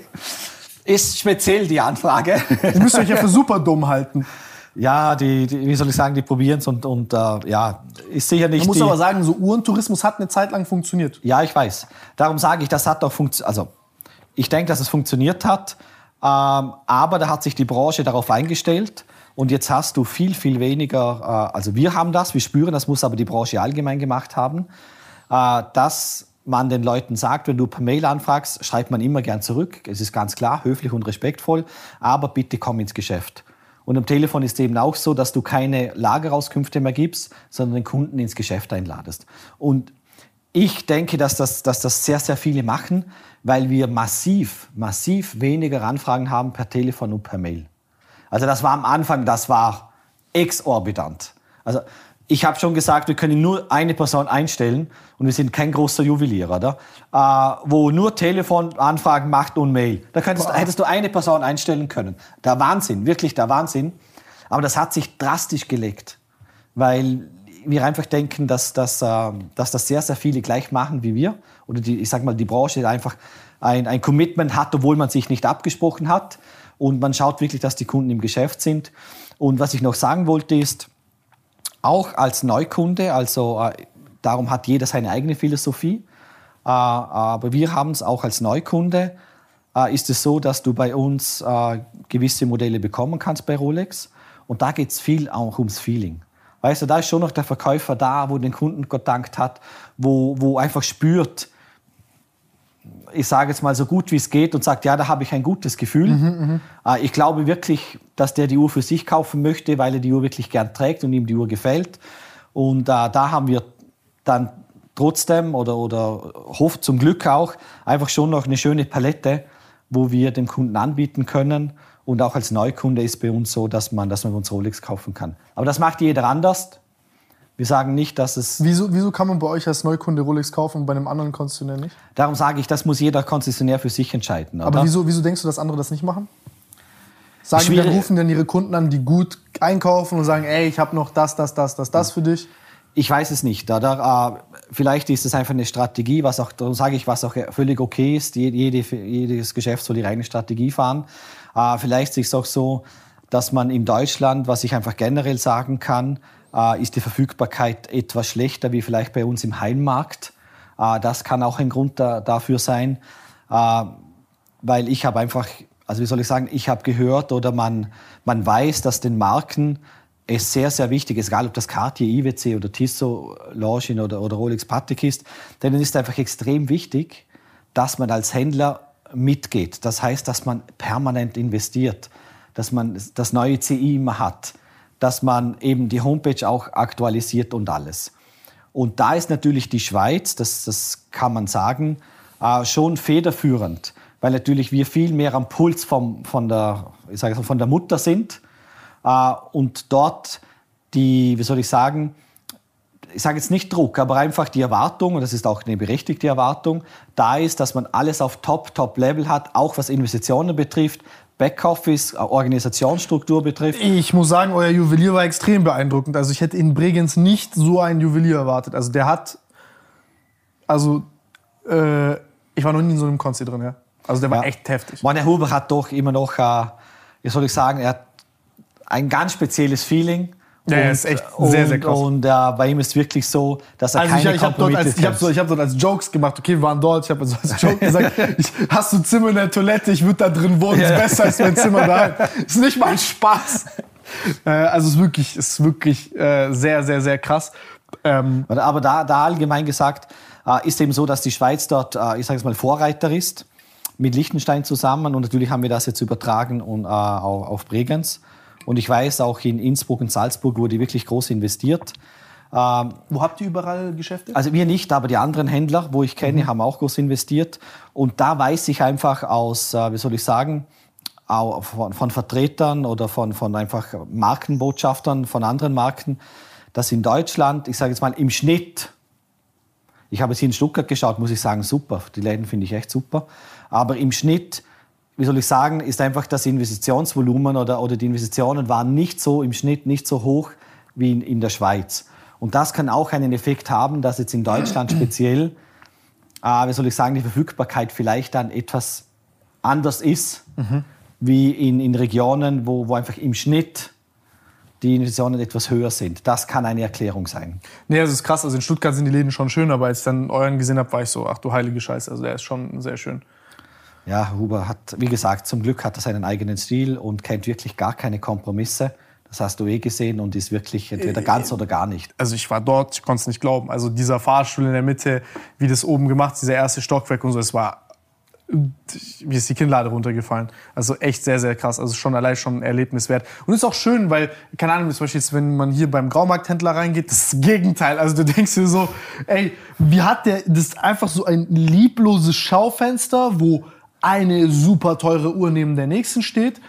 ist speziell die Anfrage. Ihr müsst euch ja für super dumm halten. Ja, die, die, wie soll ich sagen, die probieren es und, und äh, ja, ist sicher nicht. Man muss die, aber sagen, so Uhrentourismus hat eine Zeit lang funktioniert. Ja, ich weiß. Darum sage ich, das hat doch funktioniert. Also, ich denke, dass es funktioniert hat, ähm, aber da hat sich die Branche darauf eingestellt. Und jetzt hast du viel, viel weniger, äh, also wir haben das, wir spüren, das muss aber die Branche allgemein gemacht haben, äh, dass man den Leuten sagt, wenn du per Mail anfragst, schreibt man immer gern zurück. Es ist ganz klar, höflich und respektvoll, aber bitte komm ins Geschäft. Und am Telefon ist eben auch so, dass du keine Lagerauskünfte mehr gibst, sondern den Kunden ins Geschäft einladest. Und ich denke, dass das, dass das sehr, sehr viele machen, weil wir massiv, massiv weniger Anfragen haben per Telefon und per Mail. Also das war am Anfang, das war exorbitant. Also ich habe schon gesagt, wir können nur eine Person einstellen und wir sind kein großer Juwelier, oder? Äh, wo nur Telefonanfragen macht und Mail. Da könntest, hättest du eine Person einstellen können. Der Wahnsinn, wirklich der Wahnsinn. Aber das hat sich drastisch gelegt, weil wir einfach denken, dass, dass, äh, dass das sehr, sehr viele gleich machen wie wir. Oder die, ich sag mal, die Branche einfach ein, ein Commitment hat, obwohl man sich nicht abgesprochen hat. Und man schaut wirklich, dass die Kunden im Geschäft sind. Und was ich noch sagen wollte ist, auch als Neukunde, also äh, darum hat jeder seine eigene Philosophie. Äh, aber wir haben es auch als Neukunde. Äh, ist es so, dass du bei uns gewisse Modelle bekommen kannst bei Rolex. Und da geht es viel auch ums Feeling. Weißt du, da ist schon noch der Verkäufer da, wo den Kunden gedankt hat, wo, wo einfach spürt, ich sage jetzt mal so gut wie es geht und sagt, ja, da habe ich ein gutes Gefühl. Mhm, ich glaube wirklich, dass der die Uhr für sich kaufen möchte, weil er die Uhr wirklich gern trägt und ihm die Uhr gefällt. Und äh, da haben wir dann trotzdem oder, oder hofft zum Glück auch einfach schon noch eine schöne Palette, wo wir dem Kunden anbieten können. Und auch als Neukunde ist bei uns so, dass man, dass man uns Rolex kaufen kann. Aber das macht jeder anders. Wir sagen nicht, dass es. Wieso, wieso kann man bei euch als Neukunde Rolex kaufen und bei einem anderen Konzessionär nicht? Darum sage ich, das muss jeder Konzessionär für sich entscheiden. Oder? Aber wieso, wieso denkst du, dass andere das nicht machen? Sagen wir, rufen denn ihre Kunden an, die gut einkaufen und sagen, ey, ich habe noch das, das, das, das, das für dich? Ich weiß es nicht. Oder, äh, vielleicht ist es einfach eine Strategie, was auch, darum sage ich, was auch völlig okay ist. Jede, jedes Geschäft soll die eigene Strategie fahren. Äh, vielleicht ist es auch so, dass man in Deutschland, was ich einfach generell sagen kann, äh, ist die Verfügbarkeit etwas schlechter wie vielleicht bei uns im Heimmarkt. Äh, das kann auch ein Grund da, dafür sein, äh, weil ich habe einfach, also wie soll ich sagen, ich habe gehört oder man, man weiß, dass den Marken es sehr, sehr wichtig ist, egal ob das Cartier, IWC oder Tissot, Longines oder, oder Rolex Patek ist, denn es ist einfach extrem wichtig, dass man als Händler mitgeht. Das heißt, dass man permanent investiert, dass man das neue CI immer hat, dass man eben die Homepage auch aktualisiert und alles. Und da ist natürlich die Schweiz, das, das kann man sagen, äh, schon federführend, weil natürlich wir viel mehr am Puls vom, von, der, ich sage von der Mutter sind äh, und dort die, wie soll ich sagen, ich sage jetzt nicht Druck, aber einfach die Erwartung, und das ist auch eine berechtigte Erwartung, da ist, dass man alles auf Top, Top-Level hat, auch was Investitionen betrifft, Backoffice, Organisationsstruktur betrifft. Ich muss sagen, euer Juwelier war extrem beeindruckend. Also ich hätte in Bregenz nicht so einen Juwelier erwartet. Also der hat, also äh, ich war noch nie in so einem Konzi drin, ja. Also der war ja. echt heftig. Herr Huber hat doch immer noch, äh, wie soll ich sagen, er hat ein ganz spezielles Feeling. Ja, und, ist echt sehr, sehr krass. Und äh, bei ihm ist wirklich so, dass er also keine ich, ich hab dort als, Ich habe so, hab dort als Jokes gemacht, okay, wir waren dort, ich habe so als Joke gesagt, ich, hast du Zimmer in der Toilette, ich würde da drin wohnen, ja. ist besser als mein Zimmer da. Ist nicht mal Spaß. äh, also ist wirklich, ist wirklich äh, sehr, sehr, sehr krass. Ähm, Aber da, da allgemein gesagt, äh, ist eben so, dass die Schweiz dort, äh, ich sage es mal, Vorreiter ist mit Liechtenstein zusammen und natürlich haben wir das jetzt übertragen und, äh, auf, auf Bregenz. Und ich weiß, auch in Innsbruck und Salzburg wurde wirklich groß investiert. Ähm, wo habt ihr überall Geschäfte? Also wir nicht, aber die anderen Händler, wo ich kenne, mhm. haben auch groß investiert. Und da weiß ich einfach aus, äh, wie soll ich sagen, von, von, Vertretern oder von, von einfach Markenbotschaftern von anderen Marken, dass in Deutschland, ich sage jetzt mal im Schnitt, ich habe es hier in Stuttgart geschaut, muss ich sagen, super. Die Läden finde ich echt super. Aber im Schnitt wie soll ich sagen, ist einfach das Investitionsvolumen oder, oder die Investitionen waren nicht so im Schnitt nicht so hoch wie in, in der Schweiz. Und das kann auch einen Effekt haben, dass jetzt in Deutschland speziell, äh, wie soll ich sagen, die Verfügbarkeit vielleicht dann etwas anders ist, mhm. wie in, in Regionen, wo, wo einfach im Schnitt die Investitionen etwas höher sind. Das kann eine Erklärung sein. Nee, das ist krass. Also in Stuttgart sind die Läden schon schön, aber als ich dann euren gesehen habe, war ich so, ach du heilige Scheiße, also der ist schon sehr schön ja, Huber hat, wie gesagt, zum Glück hat er seinen eigenen Stil und kennt wirklich gar keine Kompromisse. Das hast du eh gesehen und ist wirklich entweder äh, ganz oder gar nicht. Also ich war dort, ich konnte es nicht glauben. Also dieser Fahrstuhl in der Mitte, wie das oben gemacht, dieser erste Stockwerk und so, es war wie ist die Kinnlade runtergefallen. Also echt sehr, sehr krass. Also schon allein schon ein Erlebnis wert. Und ist auch schön, weil, keine Ahnung, zum Beispiel jetzt, wenn man hier beim Graumarkthändler reingeht, das ist das Gegenteil. Also du denkst dir so, ey, wie hat der, das ist einfach so ein liebloses Schaufenster, wo eine super teure Uhr neben der nächsten steht.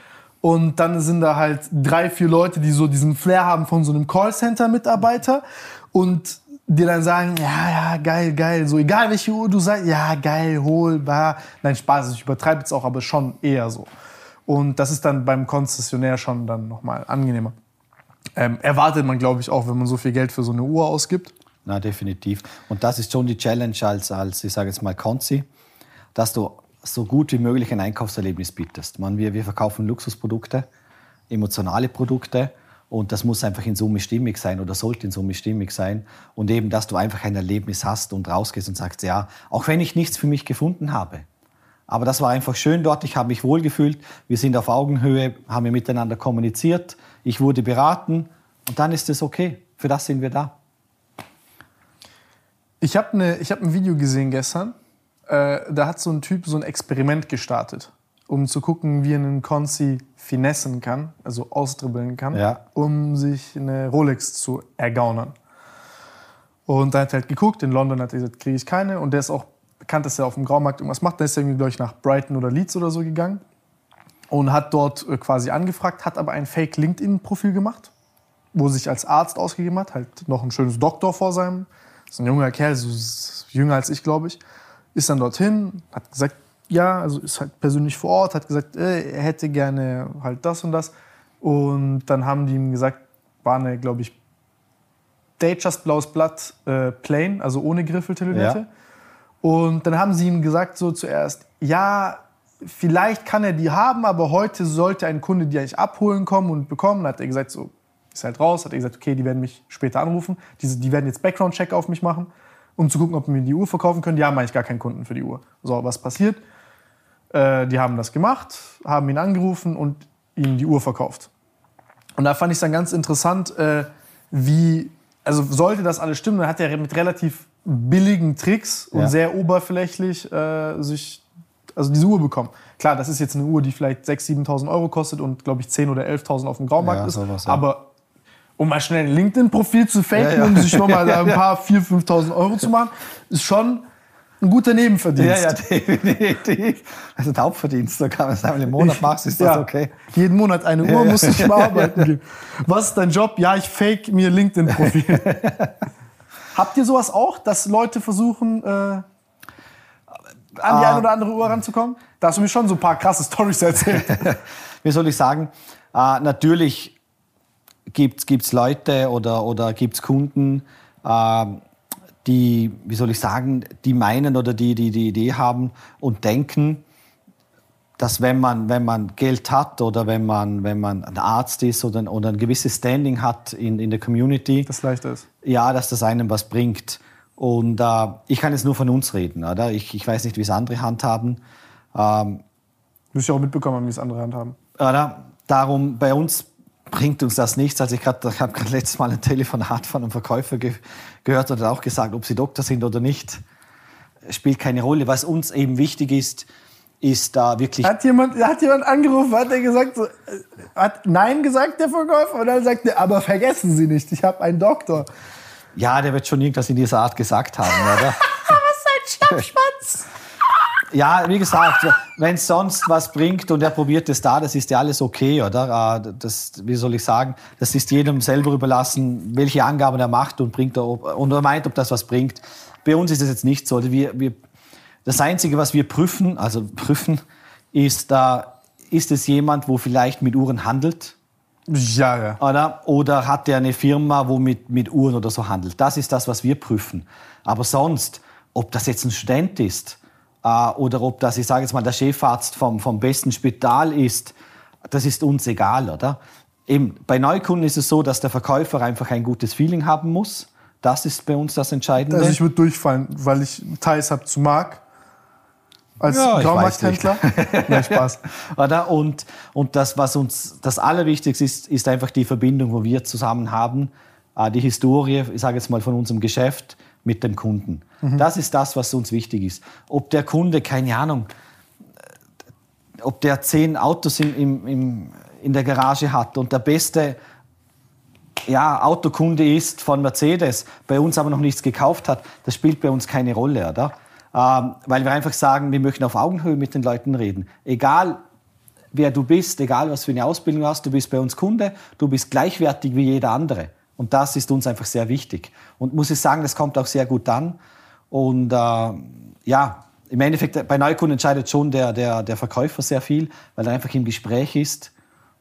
Und dann sind da halt drei, vier Leute, die so diesen Flair haben von so einem Callcenter-Mitarbeiter und die dann sagen, ja, ja, geil, geil, so egal welche Uhr du sagst, ja, geil, hol, bah. Nein, Spaß, ich übertreibe jetzt auch, aber schon eher so. Und das ist dann beim Konzessionär schon dann nochmal angenehmer. Ähm, erwartet man, glaube ich, auch, wenn man so viel Geld für so eine Uhr ausgibt. Na, definitiv. Und das ist schon die Challenge als, als ich sage jetzt mal, Konzi, dass du so gut wie möglich ein Einkaufserlebnis bietest. Man, wir, wir verkaufen Luxusprodukte, emotionale Produkte und das muss einfach in Summe stimmig sein oder sollte in Summe stimmig sein. Und eben, dass du einfach ein Erlebnis hast und rausgehst und sagst, ja, auch wenn ich nichts für mich gefunden habe. Aber das war einfach schön dort, ich habe mich wohlgefühlt, wir sind auf Augenhöhe, haben wir miteinander kommuniziert, ich wurde beraten und dann ist es okay. Für das sind wir da. Ich habe ne, hab ein Video gesehen gestern. Äh, da hat so ein Typ so ein Experiment gestartet, um zu gucken, wie er einen Conci finessen kann, also ausdribbeln kann, Ja. um sich eine Rolex zu ergaunern. Und da hat er halt geguckt, in London hat er gesagt, kriege ich keine. Und der ist auch bekannt, dass er auf dem Graumarkt irgendwas macht. Da ist er irgendwie, glaube ich, nach Brighton oder Leeds oder so gegangen und hat dort äh, quasi angefragt, hat aber ein Fake-LinkedIn-Profil gemacht, wo er sich als Arzt ausgegeben hat, halt noch ein schönes Doktor vor seinem. Das ist ein junger Kerl, so jünger als ich, glaube ich. Ist dann dorthin, hat gesagt, ja, also ist halt persönlich vor Ort, hat gesagt, äh, er hätte gerne halt das und das. Und dann haben die ihm gesagt, war eine, glaube ich, Datejust blaues Blatt äh, plain, also ohne Griffeltelonette. Ja. Und dann haben sie ihm gesagt so zuerst, ja, vielleicht kann er die haben, aber heute sollte ein Kunde die eigentlich abholen kommen und bekommen. Dann hat er gesagt, so, ist halt raus. Hat er gesagt, okay, die werden mich später anrufen. Diese, die werden jetzt Background-Check auf mich machen, um zu gucken, ob wir mir die Uhr verkaufen können. Die haben eigentlich gar keinen Kunden für die Uhr. So, was passiert? Äh, die haben das gemacht, haben ihn angerufen und ihm die Uhr verkauft. Und da fand ich es dann ganz interessant, äh, wie, also sollte das alles stimmen, dann hat er mit relativ billigen Tricks und Ja. sehr oberflächlich äh, sich, also diese Uhr bekommen. Klar, das ist jetzt eine Uhr, die vielleicht 6.000, 7.000 Euro kostet und, glaube ich, 10.000 oder 11.000 auf dem Graumarkt Ja, ist. sowas, ja. Aber um mal schnell ein LinkedIn-Profil zu faken, Ja, ja. um sich nochmal Ja, ein paar 4.000, 5.000 Euro zu machen, ist schon ein guter Nebenverdienst. Ja, ja, definitiv. Also der Hauptverdienst, da kann man einmal im Monat machst, ist das Ja. okay. Jeden Monat eine Uhr muss ich mal arbeiten gehen. Was ist dein Job? Ja, ich fake mir LinkedIn-Profil. Habt ihr sowas auch, dass Leute versuchen, äh, an die Ah. eine oder andere Uhr ranzukommen? Da hast du mir schon so ein paar krasse Storys erzählt. Wie soll ich sagen? Äh, natürlich gibt es Leute oder, oder gibt es Kunden, äh, die, wie soll ich sagen, die meinen oder die die, die Idee haben und denken, dass wenn man, wenn man Geld hat oder wenn man, wenn man ein Arzt ist oder, oder ein gewisses Standing hat in, in der Community, Das leichter ist. ja, dass das einem was bringt. Und äh, ich kann jetzt nur von uns reden, oder? Ich, ich weiß nicht, wie es andere handhaben. Ähm, Du musst ja auch mitbekommen, wie es andere handhaben. oder? Darum, bei uns bringt uns das nichts. Also ich, ich habe gerade letztes Mal ein Telefonat von einem Verkäufer ge gehört und hat auch gesagt, ob sie Doktor sind oder nicht, spielt keine Rolle. Was uns eben wichtig ist, ist da wirklich... Hat jemand, hat jemand angerufen, hat er gesagt, so, äh, hat Nein gesagt, der Verkäufer, und dann sagt er, aber vergessen Sie nicht, ich habe einen Doktor. Ja, der wird schon irgendwas in dieser Art gesagt haben, oder? Was ein Schlappschwanz! Ja, wie gesagt, wenn es sonst was bringt und er probiert es da, das ist ja alles okay, oder? Äh, Das, wie soll ich sagen, das ist jedem selber überlassen, welche Angaben er macht und, bringt er, ob- und er meint, ob das was bringt. Bei uns ist es jetzt nicht so. Also wir, wir, das Einzige, was wir prüfen, also prüfen, ist, äh, ist es jemand, wo vielleicht mit Uhren handelt? Ja, ja. Oder, oder hat er eine Firma, wo mit, mit Uhren oder so handelt? Das ist das, was wir prüfen. Aber sonst, ob das jetzt ein Student ist äh, oder ob das, ich sage jetzt mal, der Chefarzt vom, vom besten Spital ist, das ist uns egal, oder? Eben, bei Neukunden ist es so, dass der Verkäufer einfach ein gutes Feeling haben muss. Das ist bei uns das Entscheidende. Also ich würde durchfallen, weil ich Ties habe zu Marc. Als Ja, Graumarkthändler. Nein, Spaß. Oder? Und, und das, was uns das Allerwichtigste ist, ist einfach die Verbindung, wo wir zusammen haben, äh, die Historie, ich sage jetzt mal von unserem Geschäft mit dem Kunden. Das ist das, was uns wichtig ist. Ob der Kunde, keine Ahnung, äh, ob der zehn Autos im, im, im, in der Garage hat und der beste ja, Autokunde ist von Mercedes, bei uns aber noch nichts gekauft hat, das spielt bei uns keine Rolle, oder? Ähm, weil wir einfach sagen, wir möchten auf Augenhöhe mit den Leuten reden. Egal, wer du bist, egal was für eine Ausbildung du hast, du bist bei uns Kunde, du bist gleichwertig wie jeder andere. Und das ist uns einfach sehr wichtig. Und muss ich sagen, das kommt auch sehr gut an. Und äh, ja, im Endeffekt, bei Neukunden entscheidet schon der, der, der Verkäufer sehr viel, weil er einfach im Gespräch ist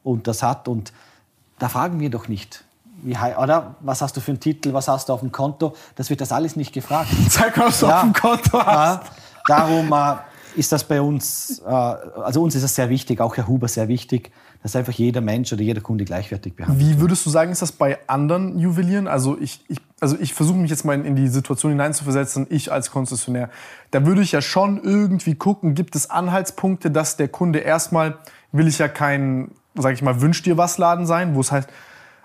und das hat. Und da fragen wir doch nicht, wie, oder? Was hast du für einen Titel, was hast du auf dem Konto? Das wird das alles nicht gefragt. Zeig mal, was du Ja. auf dem Konto hast. Ja, darum äh, ist das bei uns, äh, also uns ist das sehr wichtig, auch Herr Huber sehr wichtig, dass einfach jeder Mensch oder jeder Kunde gleichwertig behandelt Wie würdest du sagen, ist das bei anderen Juwelieren? Also ich, ich, also ich versuche mich jetzt mal in, die Situation hineinzuversetzen, ich als Konzessionär. Da würde ich ja schon irgendwie gucken, gibt es Anhaltspunkte, dass der Kunde erstmal, will ich ja kein, sag ich mal, Wünsch dir was Laden sein, wo es heißt,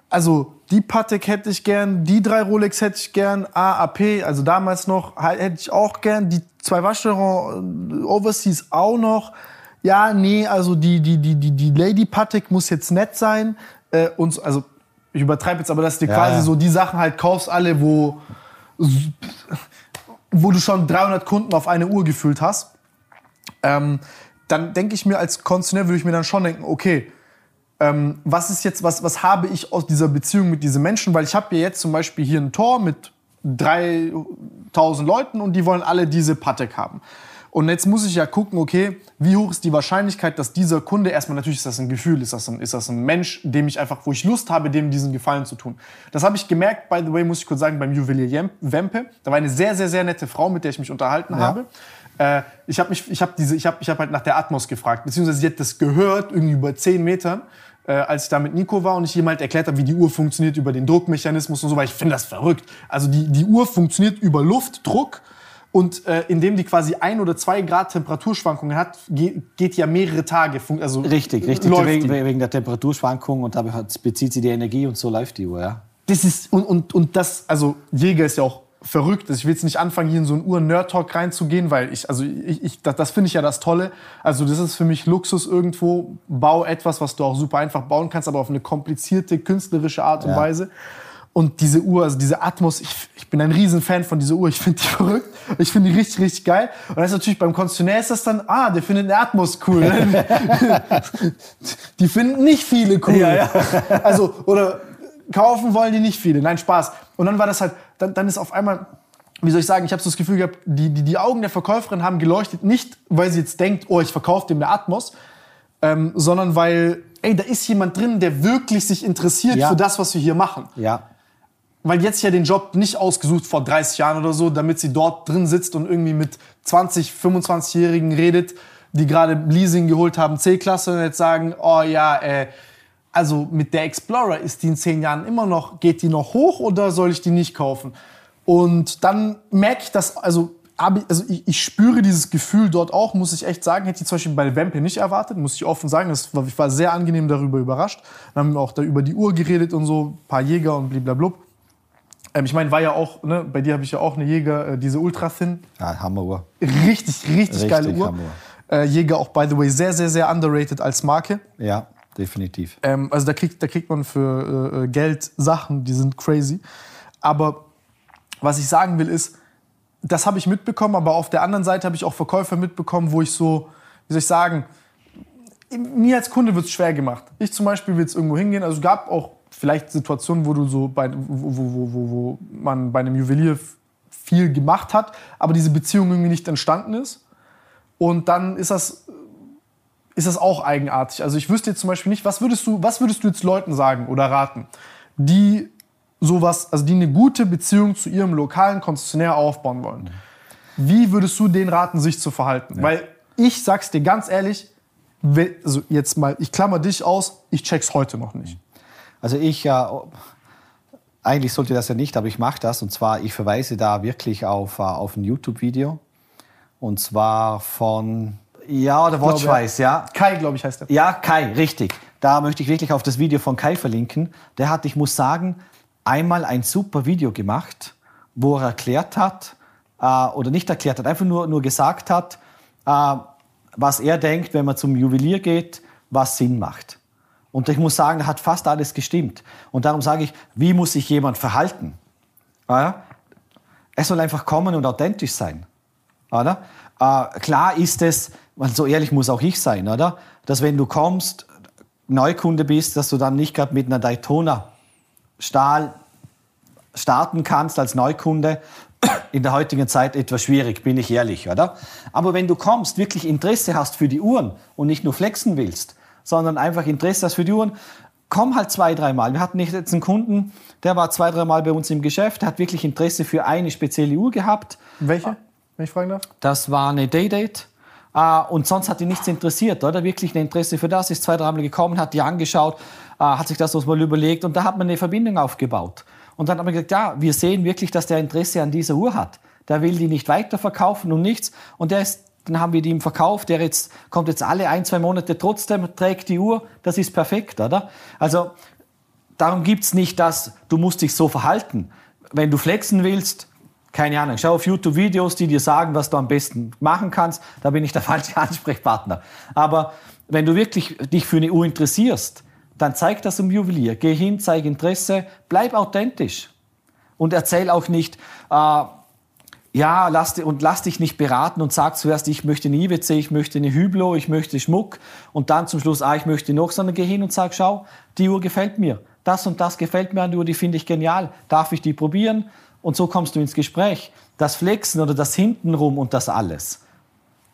also die Patek hätte ich gern, die drei Rolex hätte ich gern, AAP, also damals noch, hätte ich auch gern, die zwei Vacheron Overseas auch noch. Ja, nee, also die, die, die, die, die Lady Patek muss jetzt nett sein. Äh, und, also, ich übertreibe jetzt, aber dass du Ja, quasi ja. so die Sachen halt kaufst, alle, wo, wo du schon 300 Kunden auf eine Uhr gefühlt hast. Ähm, dann denke ich mir, als Konzernär würde ich mir dann schon denken, okay, ähm, was ist jetzt, was, was habe ich aus dieser Beziehung mit diesen Menschen? Weil ich habe ja jetzt zum Beispiel hier ein Tor mit 3000 Leuten und die wollen alle diese Patek haben. Und jetzt muss ich ja gucken, okay, wie hoch ist die Wahrscheinlichkeit, dass dieser Kunde, erstmal natürlich ist das ein Gefühl, ist das ein, ist das ein Mensch, dem ich einfach, wo ich Lust habe, dem diesen Gefallen zu tun. Das habe ich gemerkt, by the way, muss ich kurz sagen, beim Juwelier Wempe. Da war eine sehr, sehr, sehr nette Frau, mit der ich mich unterhalten habe. Äh, ich habe mich, ich habe diese, ich habe, ich habe halt nach der Atmos gefragt, beziehungsweise sie hat das gehört, irgendwie über 10 Metern, äh, als ich da mit Nico war und ich ihm halt erklärt habe, wie die Uhr funktioniert über den Druckmechanismus und so, weil ich finde das verrückt. Also die, die Uhr funktioniert über Luftdruck und äh, indem die quasi ein oder zwei Grad Temperaturschwankungen hat, ge geht ja mehrere Tage. Also Richtig, richtig. Wegen, wegen der Temperaturschwankung und da bezieht sie die Energie und so läuft die Uhr, ja. Das ist, und, und, und das, also Jäger ist ja auch verrückt. Also ich will jetzt nicht anfangen, hier in so einen Uhr-Nerd-Talk reinzugehen, weil ich, also ich, ich das, das finde ich ja das Tolle. Also das ist für mich Luxus irgendwo. Bau etwas, was du auch super einfach bauen kannst, aber auf eine komplizierte, künstlerische Art und Ja. Weise. Und diese Uhr, also diese Atmos, ich, ich bin ein riesen Fan von dieser Uhr. Ich finde die verrückt. Ich finde die richtig, richtig geil. Und das ist natürlich beim Konzessionär ist das dann, ah, der findet eine Atmos cool. die finden nicht viele cool. Also, oder kaufen wollen die nicht viele. Nein, Spaß. Und dann war das halt, dann, dann ist auf einmal, wie soll ich sagen, ich habe so das Gefühl gehabt, die, die, die Augen der Verkäuferin haben geleuchtet, nicht weil sie jetzt denkt, oh, ich verkaufe dem eine Atmos, ähm, sondern weil, ey, da ist jemand drin, der wirklich sich interessiert Ja. für das, was wir hier machen. Ja, Weil jetzt ja den Job nicht ausgesucht vor 30 Jahren oder so, damit sie dort drin sitzt und irgendwie mit 20, 25-Jährigen redet, die gerade Leasing geholt haben, C-Klasse und jetzt sagen, oh ja, äh, also mit der Explorer ist die in 10 Jahren immer noch, geht die noch hoch oder soll ich die nicht kaufen? Und dann merke ich das, also, also ich, ich spüre dieses Gefühl dort auch, muss ich echt sagen, hätte ich zum Beispiel bei Wempe nicht erwartet, muss ich offen sagen. Das war, ich war sehr angenehm darüber überrascht. Dann haben wir auch da über die Uhr geredet und so, ein paar Jäger und blablabla. Ähm, ich meine, war ja auch, ne, bei dir habe ich ja auch eine Jäger, äh, diese Ultra Thin. ja Hammeruhr. Richtig, richtig, Richtig geile Uhr. Äh, Jäger auch, by the way, sehr, sehr, sehr underrated als Marke. Ja, definitiv. Ähm, also da kriegt, da kriegt man für äh, äh, Geld Sachen, die sind crazy. Aber was ich sagen will ist, das habe ich mitbekommen, aber auf der anderen Seite habe ich auch Verkäufer mitbekommen, wo ich so, wie soll ich sagen, mir als Kunde wird es schwer gemacht. Ich zum Beispiel will jetzt irgendwo hingehen. Also es gab auch vielleicht Situationen, wo du so bei, wo, wo, wo, wo, man bei einem Juwelier viel gemacht hat, aber diese Beziehung irgendwie nicht entstanden ist. Und dann ist das, ist das auch eigenartig. Also ich wüsste jetzt zum Beispiel nicht, was würdest du, was würdest du jetzt Leuten sagen oder raten, die sowas, also die eine gute Beziehung zu ihrem lokalen Konzessionär aufbauen wollen. Wie würdest du denen raten, sich zu verhalten? Weil ich sag's dir ganz ehrlich, also jetzt mal, ich klammer dich aus, ich check's heute noch nicht. Also ich, äh, eigentlich sollte das ja nicht, aber ich mache das. Und zwar, ich verweise da wirklich auf, äh, auf ein YouTube-Video. Und zwar von, ja, der Watchwise, ja. Kai, glaube ich, heißt der. Ja, Kai, richtig. Da möchte ich wirklich auf das Video von Kai verlinken. Der hat, ich muss sagen, einmal ein super Video gemacht, wo er erklärt hat, äh, oder nicht erklärt hat, einfach nur, nur gesagt hat, äh, was er denkt, wenn man zum Juwelier geht, was Sinn macht. Und ich muss sagen, da hat fast alles gestimmt. Und darum sage ich, wie muss sich jemand verhalten? Ja? Es soll einfach kommen und authentisch sein. Oder? Äh, klar ist es, so ehrlich muss auch ich sein, oder? Dass wenn du kommst, Neukunde bist, dass du dann nicht gerade mit einer Daytona Stahl starten kannst als Neukunde. In der heutigen Zeit etwas schwierig, bin ich ehrlich, oder? Aber wenn du kommst, wirklich Interesse hast für die Uhren und nicht nur flexen willst, sondern einfach Interesse hast für die Uhren, komm halt zwei, dreimal. Wir hatten jetzt einen Kunden, der war zwei, dreimal bei uns im Geschäft, der hat wirklich Interesse für eine spezielle Uhr gehabt. Welche, wenn ich fragen darf? Das war eine Daydate. Äh, und sonst hat ihn nichts interessiert, oder? Wirklich ein Interesse für das, ist zwei, dreimal gekommen, hat die angeschaut, äh, hat sich das mal überlegt und da hat man eine Verbindung aufgebaut. Und dann haben wir gesagt, ja, wir sehen wirklich, dass der Interesse an dieser Uhr hat. Der will die nicht weiterverkaufen und nichts. Und der ist, dann haben wir die ihm verkauft. Der jetzt, kommt jetzt alle ein, zwei Monate trotzdem, trägt die Uhr. Das ist perfekt, oder? Also, darum gibt es nicht das, du musst dich so verhalten. Wenn du flexen willst, keine Ahnung, schau auf YouTube-Videos, die dir sagen, was du am besten machen kannst. Da bin ich der falsche Ansprechpartner. Aber wenn du wirklich dich für eine Uhr interessierst, dann zeig das im Juwelier. Geh hin, zeig Interesse, bleib authentisch. Und erzähl auch nicht, äh, ja, lass, und lass dich nicht beraten und sag zuerst, ich möchte eine IWC, ich möchte eine Hüblo, ich möchte Schmuck und dann zum Schluss, ah, ich möchte noch, sondern geh hin und sag, schau, die Uhr gefällt mir. Das und das gefällt mir an der Uhr, die finde ich genial. Darf ich die probieren? Und so kommst du ins Gespräch. Das Flexen oder das Hintenrum und das alles.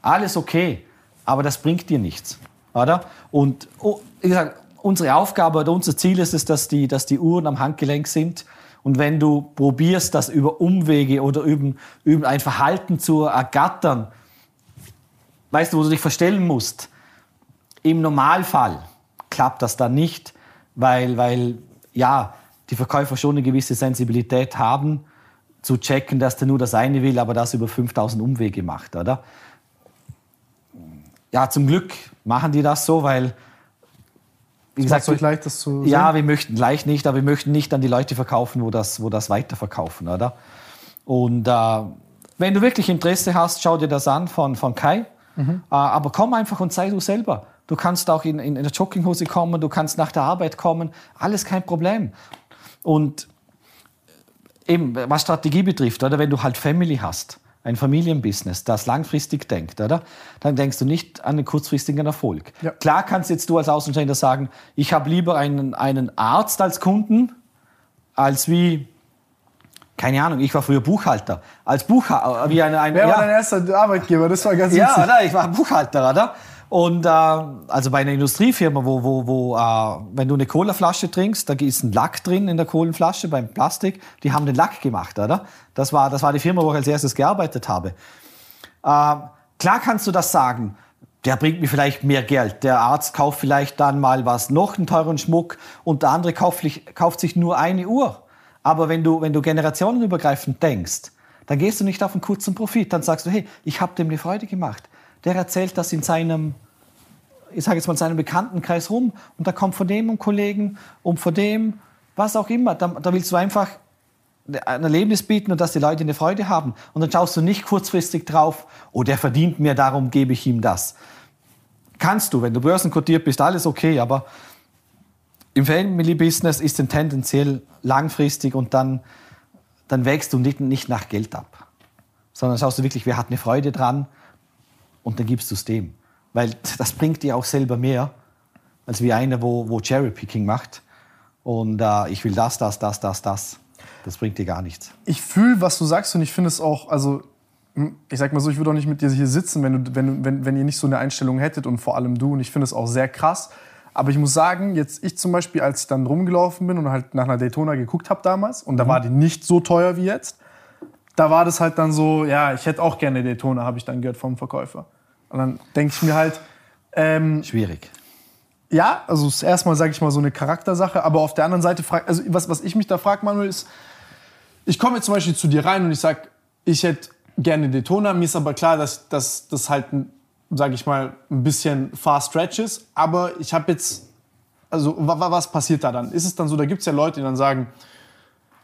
Alles okay, aber das bringt dir nichts. Oder? Und oh, wie gesagt, unsere Aufgabe oder unser Ziel ist es, dass die, dass die Uhren am Handgelenk sind. Und wenn du probierst, das über Umwege oder über, über ein Verhalten zu ergattern, weißt du, wo du dich verstellen musst, im Normalfall klappt das dann nicht, weil, weil ja, die Verkäufer schon eine gewisse Sensibilität haben, zu checken, dass der nur das eine will, aber das über 5000 Umwege macht, oder? Ja, zum Glück machen die das so, weil wie gesagt, es euch leicht, das zu sehen? Ja, wir möchten leicht nicht, aber wir möchten nicht an die Leute verkaufen, wo das, wo das weiterverkaufen, oder? Und äh, wenn du wirklich Interesse hast, schau dir das an von, von Kai. Mhm. Äh, aber komm einfach und sei du selber. Du kannst auch in, in, in der Jogginghose kommen, du kannst nach der Arbeit kommen, alles kein Problem. Und eben, was Strategie betrifft, oder wenn du halt Family hast, ein Familienbusiness, das langfristig denkt, oder? Dann denkst du nicht an den kurzfristigen Erfolg. Ja. Klar kannst jetzt du als Außenstehender sagen, ich habe lieber einen, einen Arzt als Kunden, als wie, keine Ahnung, ich war früher Buchhalter. Als Buchhalter, wie eine, ein, Wer ja. war dein erster Arbeitgeber? Das war ganz witzig. Ja, oder? ich war Buchhalter, oder? Und äh, also bei einer Industriefirma, wo, wo, wo äh, wenn du eine Colaflasche trinkst, da ist ein Lack drin in der Kohlenflasche beim Plastik. Die haben den Lack gemacht, oder? Das war, das war die Firma, wo ich als erstes gearbeitet habe. Äh, klar kannst du das sagen. Der bringt mir vielleicht mehr Geld. Der Arzt kauft vielleicht dann mal was, noch einen teuren Schmuck und der andere kauft, kauft sich nur eine Uhr. Aber wenn du, wenn du generationenübergreifend denkst, dann gehst du nicht auf einen kurzen Profit. Dann sagst du, hey, ich habe dem eine Freude gemacht der erzählt das in seinem, ich sage jetzt mal, seinem Bekanntenkreis rum und da kommt von dem ein Kollegen und von dem, was auch immer. Da, da willst du einfach ein Erlebnis bieten und dass die Leute eine Freude haben. Und dann schaust du nicht kurzfristig drauf, oh, der verdient mir, darum gebe ich ihm das. Kannst du, wenn du börsenkotiert bist, alles okay, aber im Family-Business ist es tendenziell langfristig und dann, dann wägst du nicht, nicht nach Geld ab, sondern schaust du wirklich, wer hat eine Freude dran und dann gibst du es dem. Weil das bringt dir auch selber mehr, als wie einer, wo, wo Cherry-Picking macht. Und äh, ich will das, das, das, das, das. Das bringt dir gar nichts. Ich fühle, was du sagst und ich finde es auch, also hm, ich sag mal so, ich würde auch nicht mit dir hier sitzen, wenn, du, wenn, wenn, wenn ihr nicht so eine Einstellung hättet und vor allem du. Und ich finde es auch sehr krass. Aber ich muss sagen, jetzt ich zum Beispiel, als ich dann rumgelaufen bin und halt nach einer Daytona geguckt habe damals, und da mhm. war die nicht so teuer wie jetzt, da war das halt dann so, ja, ich hätte auch gerne Daytona, habe ich dann gehört vom Verkäufer. Und dann denke ich mir halt. Ähm, Schwierig. Ja, also ist erstmal, sage ich mal, so eine Charaktersache. Aber auf der anderen Seite, frag, also was, was ich mich da frage, Manuel, ist, ich komme jetzt zum Beispiel zu dir rein und ich sage, ich hätte gerne Daytona. Mir ist aber klar, dass, dass das halt, sage ich mal, ein bisschen far stretch ist. Aber ich habe jetzt, also was passiert da dann? Ist es dann so, da gibt es ja Leute, die dann sagen,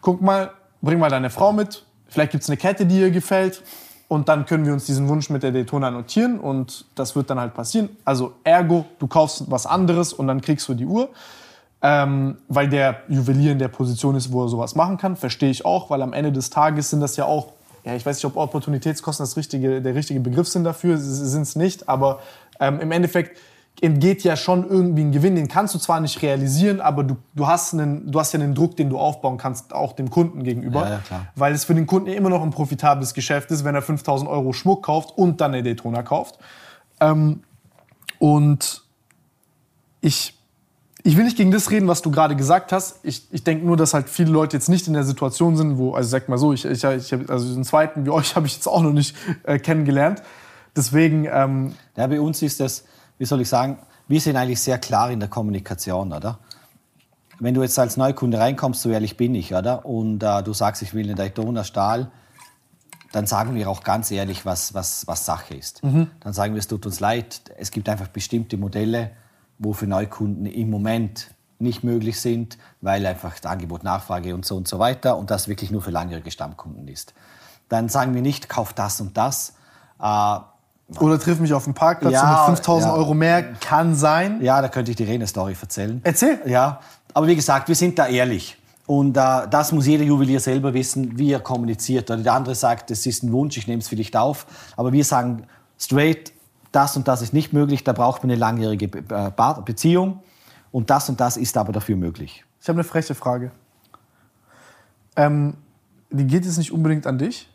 guck mal, bring mal deine Frau mit. Vielleicht gibt es eine Kette, die ihr gefällt. Und dann können wir uns diesen Wunsch mit der Daytona notieren und das wird dann halt passieren. Also ergo, du kaufst was anderes und dann kriegst du die Uhr. Ähm, weil der Juwelier in der Position ist, wo er sowas machen kann, verstehe ich auch, weil am Ende des Tages sind das ja auch, ja, ich weiß nicht, ob Opportunitätskosten das richtige, der richtige Begriff sind dafür, sind es nicht, aber ähm, im Endeffekt entgeht ja schon irgendwie ein Gewinn. Den kannst du zwar nicht realisieren, aber du, du, hast, einen, du hast ja einen Druck, den du aufbauen kannst, auch dem Kunden gegenüber. Ja, ja, weil es für den Kunden immer noch ein profitables Geschäft ist, wenn er 5000 Euro Schmuck kauft und dann eine Daytona kauft. Ähm, und ich, ich will nicht gegen das reden, was du gerade gesagt hast. Ich, ich denke nur, dass halt viele Leute jetzt nicht in der Situation sind, wo, also sag mal so, ich, ich, ich also den zweiten wie euch habe ich jetzt auch noch nicht äh, kennengelernt. Deswegen. Ähm, ja, bei uns ist das wie soll ich sagen, wir sind eigentlich sehr klar in der Kommunikation, oder? Wenn du jetzt als Neukunde reinkommst, so ehrlich bin ich, oder? Und äh, du sagst, ich will eine Daytona Stahl, dann sagen wir auch ganz ehrlich, was, was, was Sache ist. Mhm. Dann sagen wir, es tut uns leid, es gibt einfach bestimmte Modelle, wo für Neukunden im Moment nicht möglich sind, weil einfach das Angebot, Nachfrage und so und so weiter und das wirklich nur für langjährige Stammkunden ist. Dann sagen wir nicht, kauf das und das. Äh, Oder triff mich auf dem Parkplatz Ja, und mit 5000 ja. Euro mehr kann sein. ja, da könnte ich die Rene-Story erzählen. Erzähl. Ja, aber wie gesagt, wir sind da ehrlich. Und äh, das muss jeder Juwelier selber wissen, wie er kommuniziert. Oder der andere sagt, es ist ein Wunsch, ich nehme es vielleicht auf. Aber wir sagen straight, das und das ist nicht möglich, da braucht man eine langjährige Be äh, Ba- Beziehung. Und das und das ist aber dafür möglich. Ich habe eine freche Frage. Ähm, die geht jetzt nicht unbedingt an dich,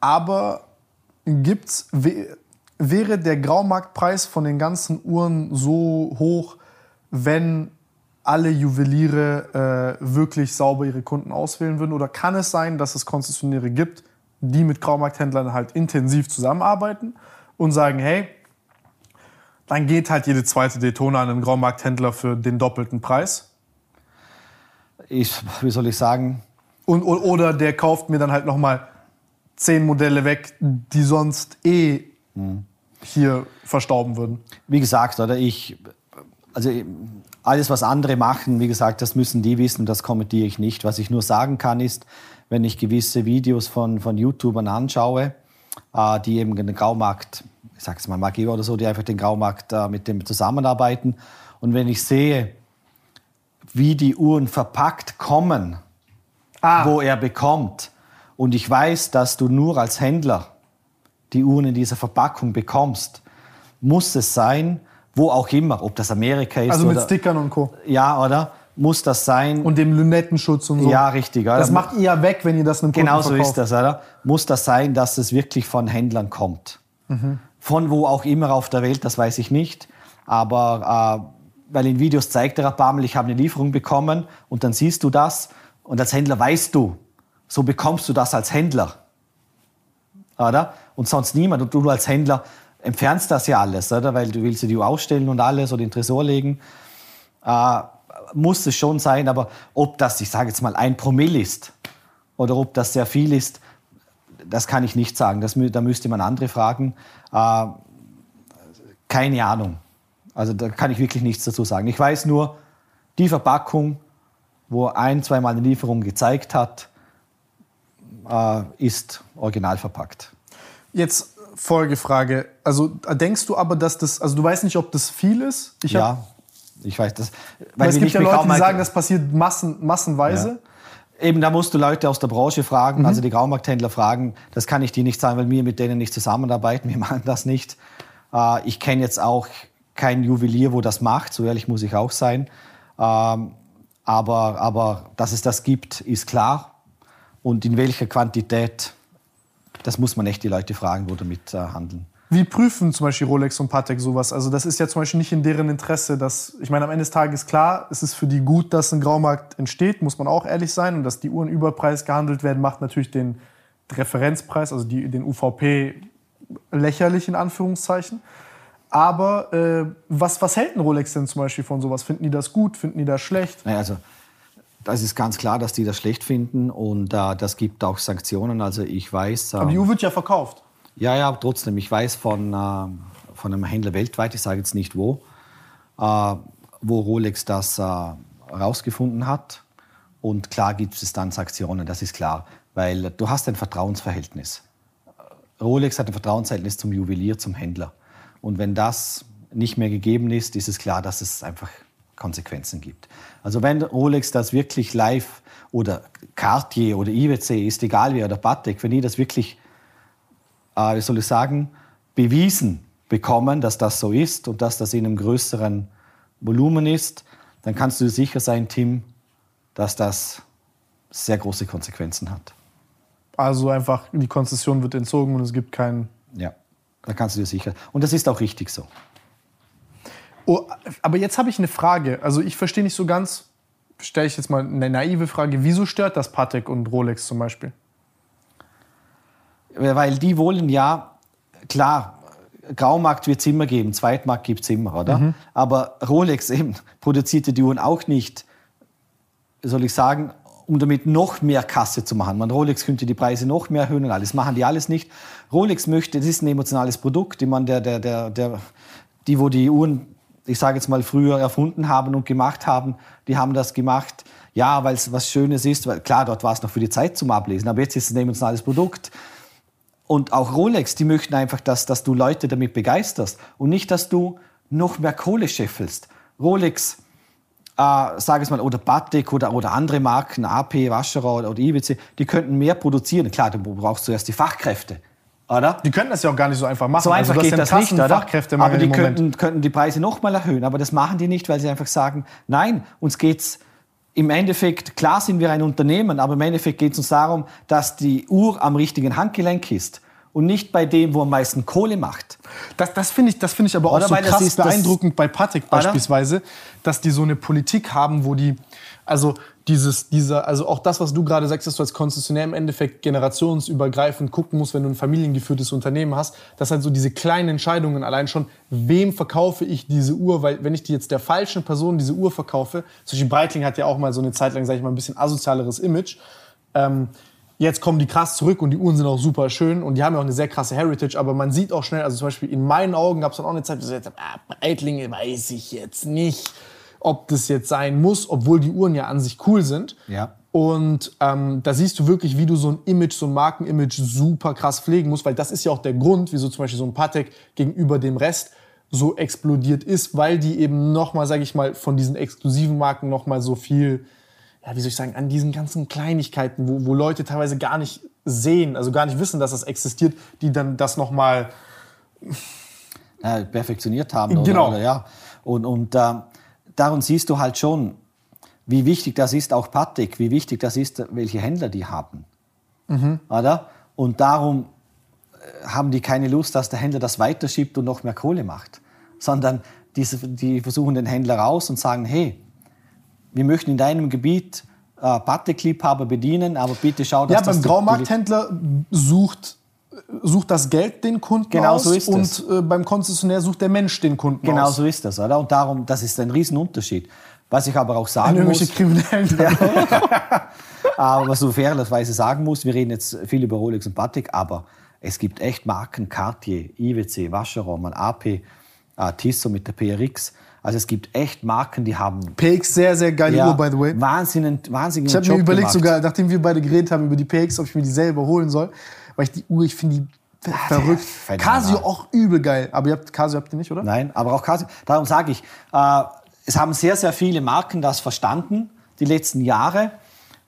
aber gibt's, wä- wäre der Graumarktpreis von den ganzen Uhren so hoch, wenn alle Juweliere äh, wirklich sauber ihre Kunden auswählen würden? Oder kann es sein, dass es Konzessionäre gibt, die mit Graumarkthändlern halt intensiv zusammenarbeiten und sagen, hey, dann geht halt jede zweite Daytona an einen Graumarkthändler für den doppelten Preis? Ich, wie soll ich sagen, Und, oder der kauft mir dann halt nochmal zehn Modelle weg, die sonst eh hier verstauben würden. wie gesagt, oder ich, also alles, was andere machen, wie gesagt, das müssen die wissen, das kommentiere ich nicht. Was ich nur sagen kann, ist, wenn ich gewisse Videos von, von YouTubern anschaue, äh, die eben den Graumarkt, ich sage es mal Mageo oder so, die einfach den Graumarkt äh, mit dem zusammenarbeiten. Und wenn ich sehe, wie die Uhren verpackt kommen, wo er bekommt, und ich weiß, dass du nur als Händler die Uhren in dieser Verpackung bekommst, muss es sein, wo auch immer, ob das Amerika ist Also mit oder Stickern und Co. ja, oder muss das sein? Und dem Lünettenschutz und so. ja, richtig. Oder? Das macht ihr ja weg, wenn ihr das einem Kunden genau so ist das, oder? Muss das sein, dass es wirklich von Händlern kommt? Von wo auch immer auf der Welt, das weiß ich nicht. Aber äh, weil in Videos zeigt der Bammel, ich habe eine Lieferung bekommen und dann siehst du das und als Händler weißt du, so bekommst du das als Händler. Oder? Und sonst niemand. Und du als Händler entfernst das ja alles, oder? Weil du willst die ausstellen und alles oder in den Tresor legen. Äh, muss es schon sein, aber ob das, ich sage jetzt mal, ein Promille ist oder ob das sehr viel ist, das kann ich nicht sagen. Das, da müsste man andere fragen. Äh, keine Ahnung. Also da kann ich wirklich nichts dazu sagen. Ich weiß nur, die Verpackung, wo ein, zweimal eine Lieferung gezeigt hat, ist original verpackt. Jetzt Folgefrage. Also denkst du aber, dass das, also du weißt nicht, ob das viel ist? Ich ja, ich weiß das. Weil es gibt ja Leute, die sagen, das passiert massen, massenweise. Eben, da musst du Leute aus der Branche Mhm. fragen, also die Graumarkthändler fragen. Das kann ich dir nicht sagen, weil wir mit denen nicht zusammenarbeiten. Wir machen das nicht. Äh, ich kenne jetzt auch keinen Juwelier, wo das macht. So ehrlich muss ich auch sein. Ähm, aber, aber dass es das gibt, ist klar. Und in welcher Quantität, das muss man echt die Leute fragen, wo damit äh, handeln. Wie prüfen zum Beispiel Rolex und Patek sowas? Also das ist ja zum Beispiel nicht in deren Interesse, dass, ich meine, am Ende des Tages klar, es ist für die gut, dass ein Graumarkt entsteht, muss man auch ehrlich sein. Und dass die Uhren überpreis gehandelt werden, macht natürlich den Referenzpreis, also die, den UVP lächerlich in Anführungszeichen. Aber äh, was, was hält ein Rolex denn zum Beispiel von sowas? Finden die das gut? Finden die das schlecht? Naja, also das ist ganz klar, dass die das schlecht finden und äh, das gibt auch Sanktionen. Also ich weiß. Aber die ähm, Uhr wird ja verkauft. Ja, ja, aber trotzdem. Ich weiß von, äh, von einem Händler weltweit, ich sage jetzt nicht wo, äh, wo Rolex das äh, rausgefunden hat. Und klar gibt es dann Sanktionen, das ist klar. Weil du hast ein Vertrauensverhältnis. Rolex hat ein Vertrauensverhältnis zum Juwelier, zum Händler. Und wenn das nicht mehr gegeben ist, ist es klar, dass es einfach Konsequenzen gibt. Also wenn Rolex das wirklich live oder Cartier oder IWC, ist egal wer, oder Patek, wenn die das wirklich äh, wie soll ich sagen, bewiesen bekommen, dass das so ist und dass das in einem größeren Volumen ist, dann kannst du dir sicher sein, Tim, dass das sehr große Konsequenzen hat. Also einfach, die Konzession wird entzogen und es gibt keinen. Ja, da kannst du dir sicher. Und das ist auch richtig so. Oh, aber jetzt habe ich eine Frage. Also ich verstehe nicht so ganz, stelle ich jetzt mal eine naive Frage, wieso stört das Patek und Rolex zum Beispiel? Weil die wollen ja, klar, Graumarkt wird es immer geben, Zweitmarkt gibt es immer, oder? Aber Rolex eben produzierte die Uhren auch nicht, soll ich sagen, um damit noch mehr Kasse zu machen. Man, Rolex könnte die Preise noch mehr erhöhen und alles. Machen die alles nicht. Rolex möchte, das ist ein emotionales Produkt. Ich meine, der, der, der, der, die, wo die Uhren ich sage jetzt mal, früher erfunden haben und gemacht haben, die haben das gemacht, ja, weil es was Schönes ist, weil klar, dort war es noch für die Zeit zum Ablesen, aber jetzt ist es ein emotionales Produkt. Und auch Rolex, die möchten einfach, dass, dass du Leute damit begeisterst und nicht, dass du noch mehr Kohle scheffelst. Rolex, äh, sage ich mal, oder Batik oder, oder andere Marken, AP, Wascherer oder, IWC, die könnten mehr produzieren. Klar, du brauchst zuerst die Fachkräfte. Oder? Die können das ja auch gar nicht so einfach machen. So einfach also, geht das nicht, oder? Aber die könnten, könnten die Preise noch mal erhöhen. Aber das machen die nicht, weil sie einfach sagen, nein, uns geht's im Endeffekt, klar sind wir ein Unternehmen, aber im Endeffekt geht es uns darum, dass die Uhr am richtigen Handgelenk ist und nicht bei dem, wo am meisten Kohle macht. Das, das finde ich, das finde ich aber auch Oder so krass ist beeindruckend bei Patek beispielsweise, dass die so eine Politik haben, wo die, also dieses, dieser, also auch das, was du gerade sagst, dass du als Konzessionär im Endeffekt generationsübergreifend gucken musst, wenn du ein familiengeführtes Unternehmen hast, dass halt so diese kleinen Entscheidungen allein schon, wem verkaufe ich diese Uhr, weil wenn ich die jetzt der falschen Person diese Uhr verkaufe, zum Beispiel Breitling hat ja auch mal so eine Zeit lang, sag ich mal, ein bisschen asozialeres Image, ähm, Jetzt kommen die krass zurück und die Uhren sind auch super schön und die haben ja auch eine sehr krasse Heritage, aber man sieht auch schnell, also zum Beispiel in meinen Augen gab es dann auch eine Zeit, wo ich gesagt habe, ah, Breitling weiß ich jetzt nicht, ob das jetzt sein muss, obwohl die Uhren ja an sich cool sind. Ja. Und ähm, da siehst du wirklich, wie du so ein Image, so ein Markenimage super krass pflegen musst, weil das ist ja auch der Grund, wieso zum Beispiel so ein Patek gegenüber dem Rest so explodiert ist, weil die eben nochmal, sage ich mal, von diesen exklusiven Marken nochmal so viel, ja, wie soll ich sagen, an diesen ganzen Kleinigkeiten, wo, wo Leute teilweise gar nicht sehen, also gar nicht wissen, dass das existiert, die dann das nochmal äh, perfektioniert haben. Oder, Genau. Oder, ja. Und, und äh, darum siehst du halt schon, wie wichtig das ist, auch Patek, wie wichtig das ist, welche Händler die haben. Oder? Und darum äh, haben die keine Lust, dass der Händler das weiterschiebt und noch mehr Kohle macht. Sondern diese, die versuchen den Händler raus und sagen, hey, wir möchten in deinem Gebiet äh, Patek-Liebhaber bedienen, aber bitte schau, dass Ja, das beim die- Graumarkthändler sucht, sucht das Geld den Kunden Genau aus so ist und es. äh, beim Konzessionär sucht der Mensch den Kunden Genau aus. so ist das, oder? Und darum, das ist ein Riesenunterschied. Was ich aber auch sagen muss, Kriminellen. aber was du fairerweise sagen musst, wir reden jetzt viel über Rolex und Patek, aber es gibt echt Marken, Cartier, IWC, Vacheron, AP, äh, Tissot mit der PRX. Also es gibt echt Marken, die haben PX, sehr, sehr geile Uhr, by the way. Wahnsinn, wahnsinnigen Ich habe mir überlegt, gemacht. sogar, nachdem wir beide geredet haben über die PX, ob ich mir die selber holen soll. Weil ich die Uhr, ich finde die ver- verrückt. Casio auch übel geil. Aber ihr habt, Casio habt ihr nicht, oder? Nein, aber auch Casio. Darum sage ich, äh, es haben sehr, sehr viele Marken das verstanden, die letzten Jahre,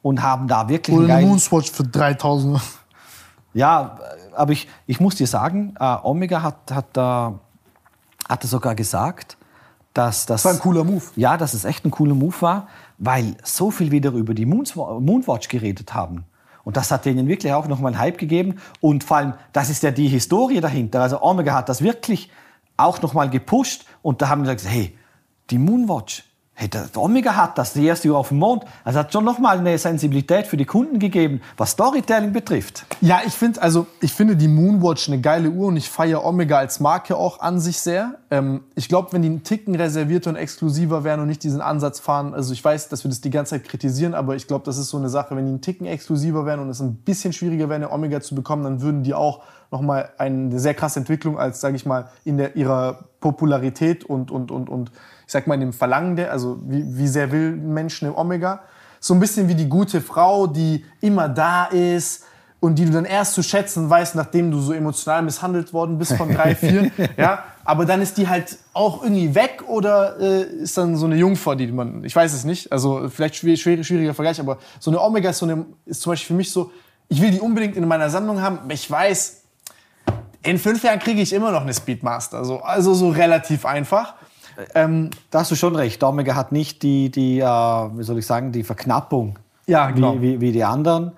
und haben da wirklich einen Oder eine geilen- Moonswatch für 3000. Ja, aber ich, ich muss dir sagen, äh, Omega hat, hat, äh, hatte sogar gesagt, dass das, Das war ein cooler Move. Ja, dass es echt ein cooler Move war, weil so viel wieder über die Moons- Moonwatch geredet haben. Und das hat denen wirklich auch nochmal einen Hype gegeben. Und vor allem, das ist ja die Historie dahinter. Also Omega hat das wirklich auch nochmal gepusht. Und da haben wir gesagt, hey, die Moonwatch, hey, der Omega hat das, die erste Uhr auf dem Mond. Also hat schon nochmal eine Sensibilität für die Kunden gegeben, was Storytelling betrifft. Ja, ich finde also ich finde die Moonwatch eine geile Uhr und ich feiere Omega als Marke auch an sich sehr. Ähm, ich glaube, wenn die einen Ticken reservierter und exklusiver wären und nicht diesen Ansatz fahren, also ich weiß, dass wir das die ganze Zeit kritisieren, aber ich glaube, das ist so eine Sache, wenn die einen Ticken exklusiver wären und es ein bisschen schwieriger wäre, eine Omega zu bekommen, dann würden die auch nochmal eine sehr krasse Entwicklung als, sage ich mal, in der, ihrer Popularität und, und, und, und ich sag mal in dem Verlangen der, also wie, wie sehr will ein Mensch eine Omega, so ein bisschen wie die gute Frau, die immer da ist, und die du dann erst zu schätzen weißt, nachdem du so emotional misshandelt worden bist von drei, vier. ja, aber dann ist die halt auch irgendwie weg oder äh, ist dann so eine Jungfrau, die man, ich weiß es nicht, also vielleicht schwierig, schwieriger Vergleich, aber so eine Omega ist, so eine, ist zum Beispiel für mich so, ich will die unbedingt in meiner Sammlung haben, ich weiß, in fünf Jahren kriege ich immer noch eine Speedmaster, so, also so relativ einfach. Ähm, Da hast du schon recht. Omega hat nicht die, die äh, wie soll ich sagen, die Verknappung Ja, genau. wie, wie, wie die anderen.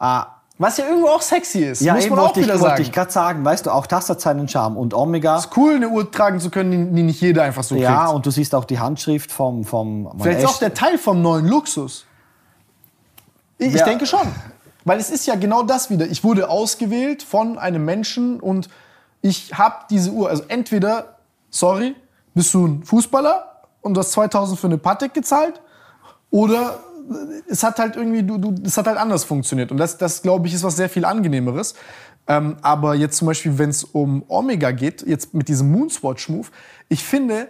Äh, was ja irgendwo auch sexy ist, ja, muss man auch ich, wieder wollte sagen. ich gerade sagen. Weißt du, auch das hat seinen Charme. Und Omega, cool, eine Uhr tragen zu können, die, nicht jeder einfach so ja, kriegt. und du siehst auch die Handschrift vom, vom Vielleicht ist auch der Teil vom neuen Luxus. Ich, ich Ja. denke schon. Weil es ist ja genau das wieder. Ich wurde ausgewählt von einem Menschen und ich habe diese Uhr. Also entweder, sorry, bist du ein Fußballer und du hast 2000 für eine Patek gezahlt oder es hat halt irgendwie, du, du, es hat halt anders funktioniert. Und das, das glaube ich, ist was sehr viel angenehmeres. Ähm, aber jetzt zum Beispiel, wenn es um Omega geht, jetzt mit diesem Moonswatch-Move, ich finde,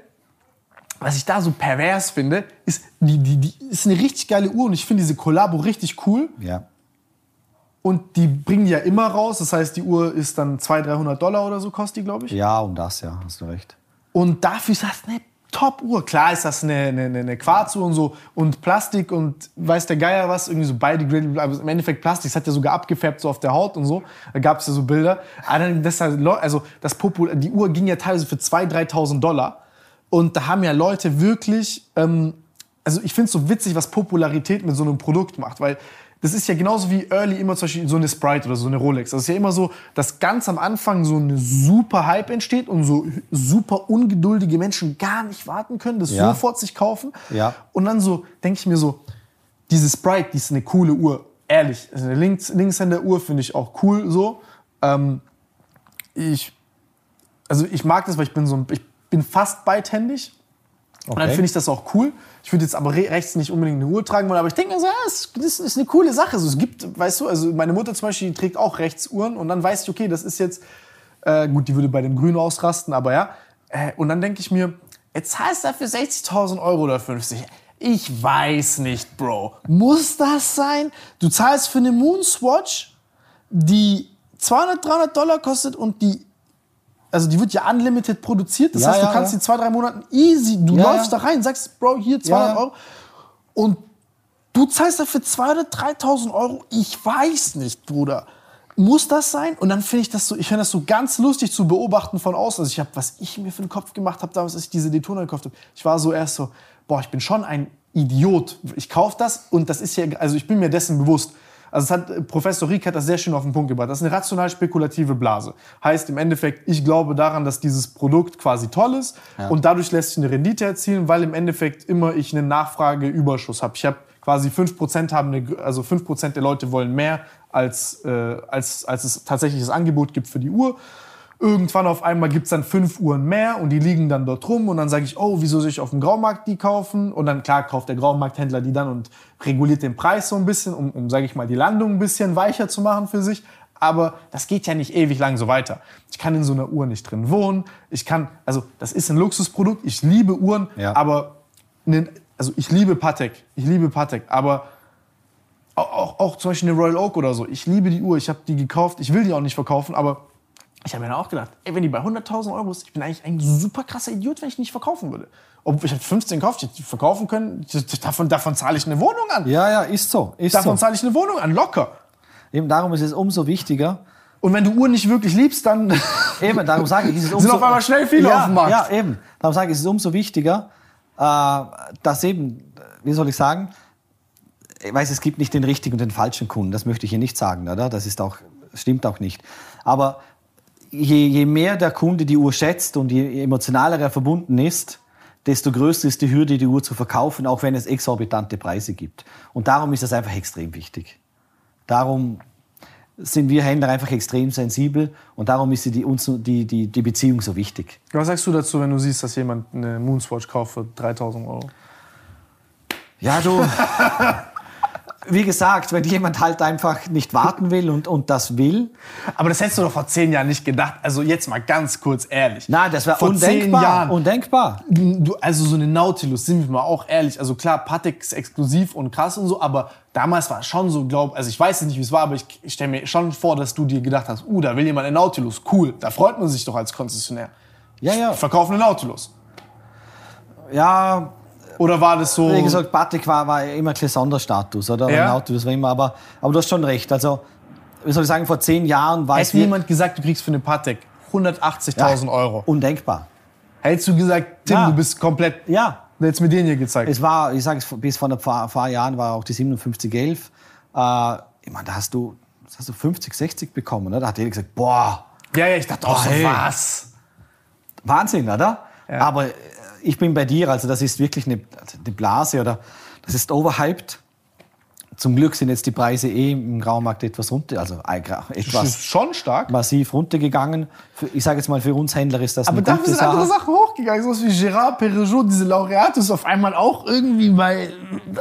was ich da so pervers finde, ist, die, die, die ist eine richtig geile Uhr und ich finde diese Kollabo richtig cool. Ja. Und die bringen die ja immer raus. Das heißt, die Uhr ist dann 200, 300 Dollar oder so, kostet die, glaube ich. Ja, um das, ja, hast du recht. Und dafür ist das eine Top-Uhr. Klar ist das eine, eine, eine Quarzuhr und so und Plastik und weiß der Geier was, irgendwie so biodegradable, aber im Endeffekt Plastik, es hat ja sogar abgefärbt so auf der Haut und so. Da gab es ja so Bilder. Das, also das Popul die Uhr ging ja teilweise für 2.000, 3.000 Dollar. Und da haben ja Leute wirklich, ähm, also ich finde es so witzig, was Popularität mit so einem Produkt macht, weil das ist ja genauso wie Early immer zum Beispiel so eine Sprite oder so eine Rolex. Das ist ja immer so, dass ganz am Anfang so ein super Hype entsteht und so super ungeduldige Menschen gar nicht warten können, das Ja. sofort sich kaufen. Ja. Und dann so denke ich mir so, diese Sprite, die ist eine coole Uhr. Ehrlich, also eine Links, Linkshänder-Uhr finde ich auch cool so. Ähm, ich, also ich mag das, weil ich bin so, ein- ich bin fast beidhändig. Und dann Okay. finde ich das auch cool. Ich würde jetzt aber re rechts nicht unbedingt eine Uhr tragen wollen, aber ich denke mir so, ja, das, das ist eine coole Sache. So, es gibt, weißt du, also meine Mutter zum Beispiel, die trägt auch Rechtsuhren und dann weiß ich, okay, das ist jetzt, äh, gut, die würde bei dem Grün ausrasten, aber ja. Äh, und dann denke ich mir, jetzt zahlst du dafür 60.000 Euro oder 50. Ich weiß nicht, Bro. Muss das sein? Du zahlst für eine Moonswatch, die 200, 300 Dollar kostet und die also die wird ja unlimited produziert. Das Ja, heißt, du ja, kannst ja. die zwei, drei Monate easy, du läufst da rein, sagst, Bro, hier 200 Ja, ja. Euro. Und du zahlst dafür 200, 3000 Euro. Ich weiß nicht, Bruder. Muss das sein? Und dann finde ich das so, ich finde das so ganz lustig zu beobachten von außen. Also ich habe, was ich mir für den Kopf gemacht habe, damals, als ich diese Daytona gekauft habe. Ich war so erst so, boah, ich bin schon ein Idiot. Ich kaufe das und das ist ja, also ich bin mir dessen bewusst. Also es hat, äh, Professor Rieck hat das sehr schön auf den Punkt gebracht. Das ist eine rational spekulative Blase. Heißt im Endeffekt, ich glaube daran, dass dieses Produkt quasi toll ist und dadurch lässt sich eine Rendite erzielen, weil im Endeffekt immer ich einen Nachfrageüberschuss habe. Ich habe quasi 5% haben eine, also 5% der Leute wollen mehr als, äh, als, als es tatsächliches Angebot gibt für die Uhr. Irgendwann auf einmal gibt es dann fünf Uhren mehr und die liegen dann dort rum und dann sage ich, oh, wieso soll ich auf dem Graumarkt die kaufen? Und dann, klar, kauft der Graumarkthändler die dann und reguliert den Preis so ein bisschen, um, um sage ich mal, die Landung ein bisschen weicher zu machen für sich. Aber das geht ja nicht ewig lang so weiter. Ich kann in so einer Uhr nicht drin wohnen. Ich kann, also das ist ein Luxusprodukt. Ich liebe Uhren, Ja. aber, ne, also ich liebe Patek. Ich liebe Patek, aber auch, auch, auch zum Beispiel eine Royal Oak oder so. Ich liebe die Uhr, ich habe die gekauft, ich will die auch nicht verkaufen, aber ich habe mir dann auch gedacht, ey, wenn die bei 100.000 Euro ist, ich bin eigentlich ein super krasser Idiot, wenn ich nicht verkaufen würde. Ob ich hätte 15 gekauft, ich hätte verkaufen können, davon, davon zahle ich eine Wohnung an. Ja, ja, ist so. Ist Davon so. zahle ich eine Wohnung an, locker. Eben darum ist es umso wichtiger. Und wenn du Uhren nicht wirklich liebst, dann Eben, darum sage ich, ist es umso, Sind auf einmal schnell viele ja, auf dem Markt. Ja, eben. Darum sage ich, es ist umso wichtiger, äh, dass eben, wie soll ich sagen, ich weiß, es gibt nicht den richtigen und den falschen Kunden. Das möchte ich hier nicht sagen, oder? Das ist auch, stimmt auch nicht. Aber je, je mehr der Kunde die Uhr schätzt und je emotionaler er verbunden ist, desto größer ist die Hürde, die Uhr zu verkaufen, auch wenn es exorbitante Preise gibt. Und darum ist das einfach extrem wichtig. Darum sind wir Händler einfach extrem sensibel und darum ist die, uns, die, die, die Beziehung so wichtig. Was sagst du dazu, wenn du siehst, dass jemand eine Moonswatch kauft für 3000 Euro? Ja, du. Wie gesagt, wenn jemand halt einfach nicht warten will und, und das will, Aber das hättest du doch vor zehn Jahren nicht gedacht. Also jetzt mal ganz kurz ehrlich. nein, das wäre vor zehn undenkbar. Jahren. Undenkbar. Du, also so eine Nautilus, sind wir mal auch ehrlich. Also klar, Patek ist exklusiv und krass und so, aber damals war es schon so, glaub, also ich weiß jetzt nicht, wie es war, aber ich, ich stelle mir schon vor, dass du dir gedacht hast, uh, da will jemand eine Nautilus, cool, da freut man sich doch als Konzessionär. Ja, ja. Ich verkaufe eine Nautilus. Ja, Oder war das so? wie gesagt, Batik war, war immer ein Sonderstatus, oder? Ja. Auto, das war immer, aber, aber du hast schon recht. Also, wie soll ich sagen, vor zehn Jahren war es Hätte jemand gesagt, du kriegst für eine Patek 180.000 Euro. undenkbar. Hättest du gesagt, Tim, Ja. du bist komplett. Ja, Du hättest mir den hier gezeigt. Es war, ich sage es, bis vor ein paar, paar Jahren war auch die 5711. Äh, ich meine, da hast du, das hast du 50, 60 bekommen, oder? Da hat jeder gesagt, boah, ja, ja, ich dachte auch so, hey. was? Wahnsinn, oder? Ja. Aber ich bin bei dir, also das ist wirklich eine, eine Blase oder das ist overhyped. Zum Glück sind jetzt die Preise eh im Graumarkt etwas runter, also gra- Das ist etwas schon stark. massiv runtergegangen. Ich sage jetzt mal, für uns Händler ist das Aber eine dafür gute sind andere Sache. Sachen hochgegangen. Sowas wie Gérard Perregaux, diese Laureatus, auf einmal auch irgendwie bei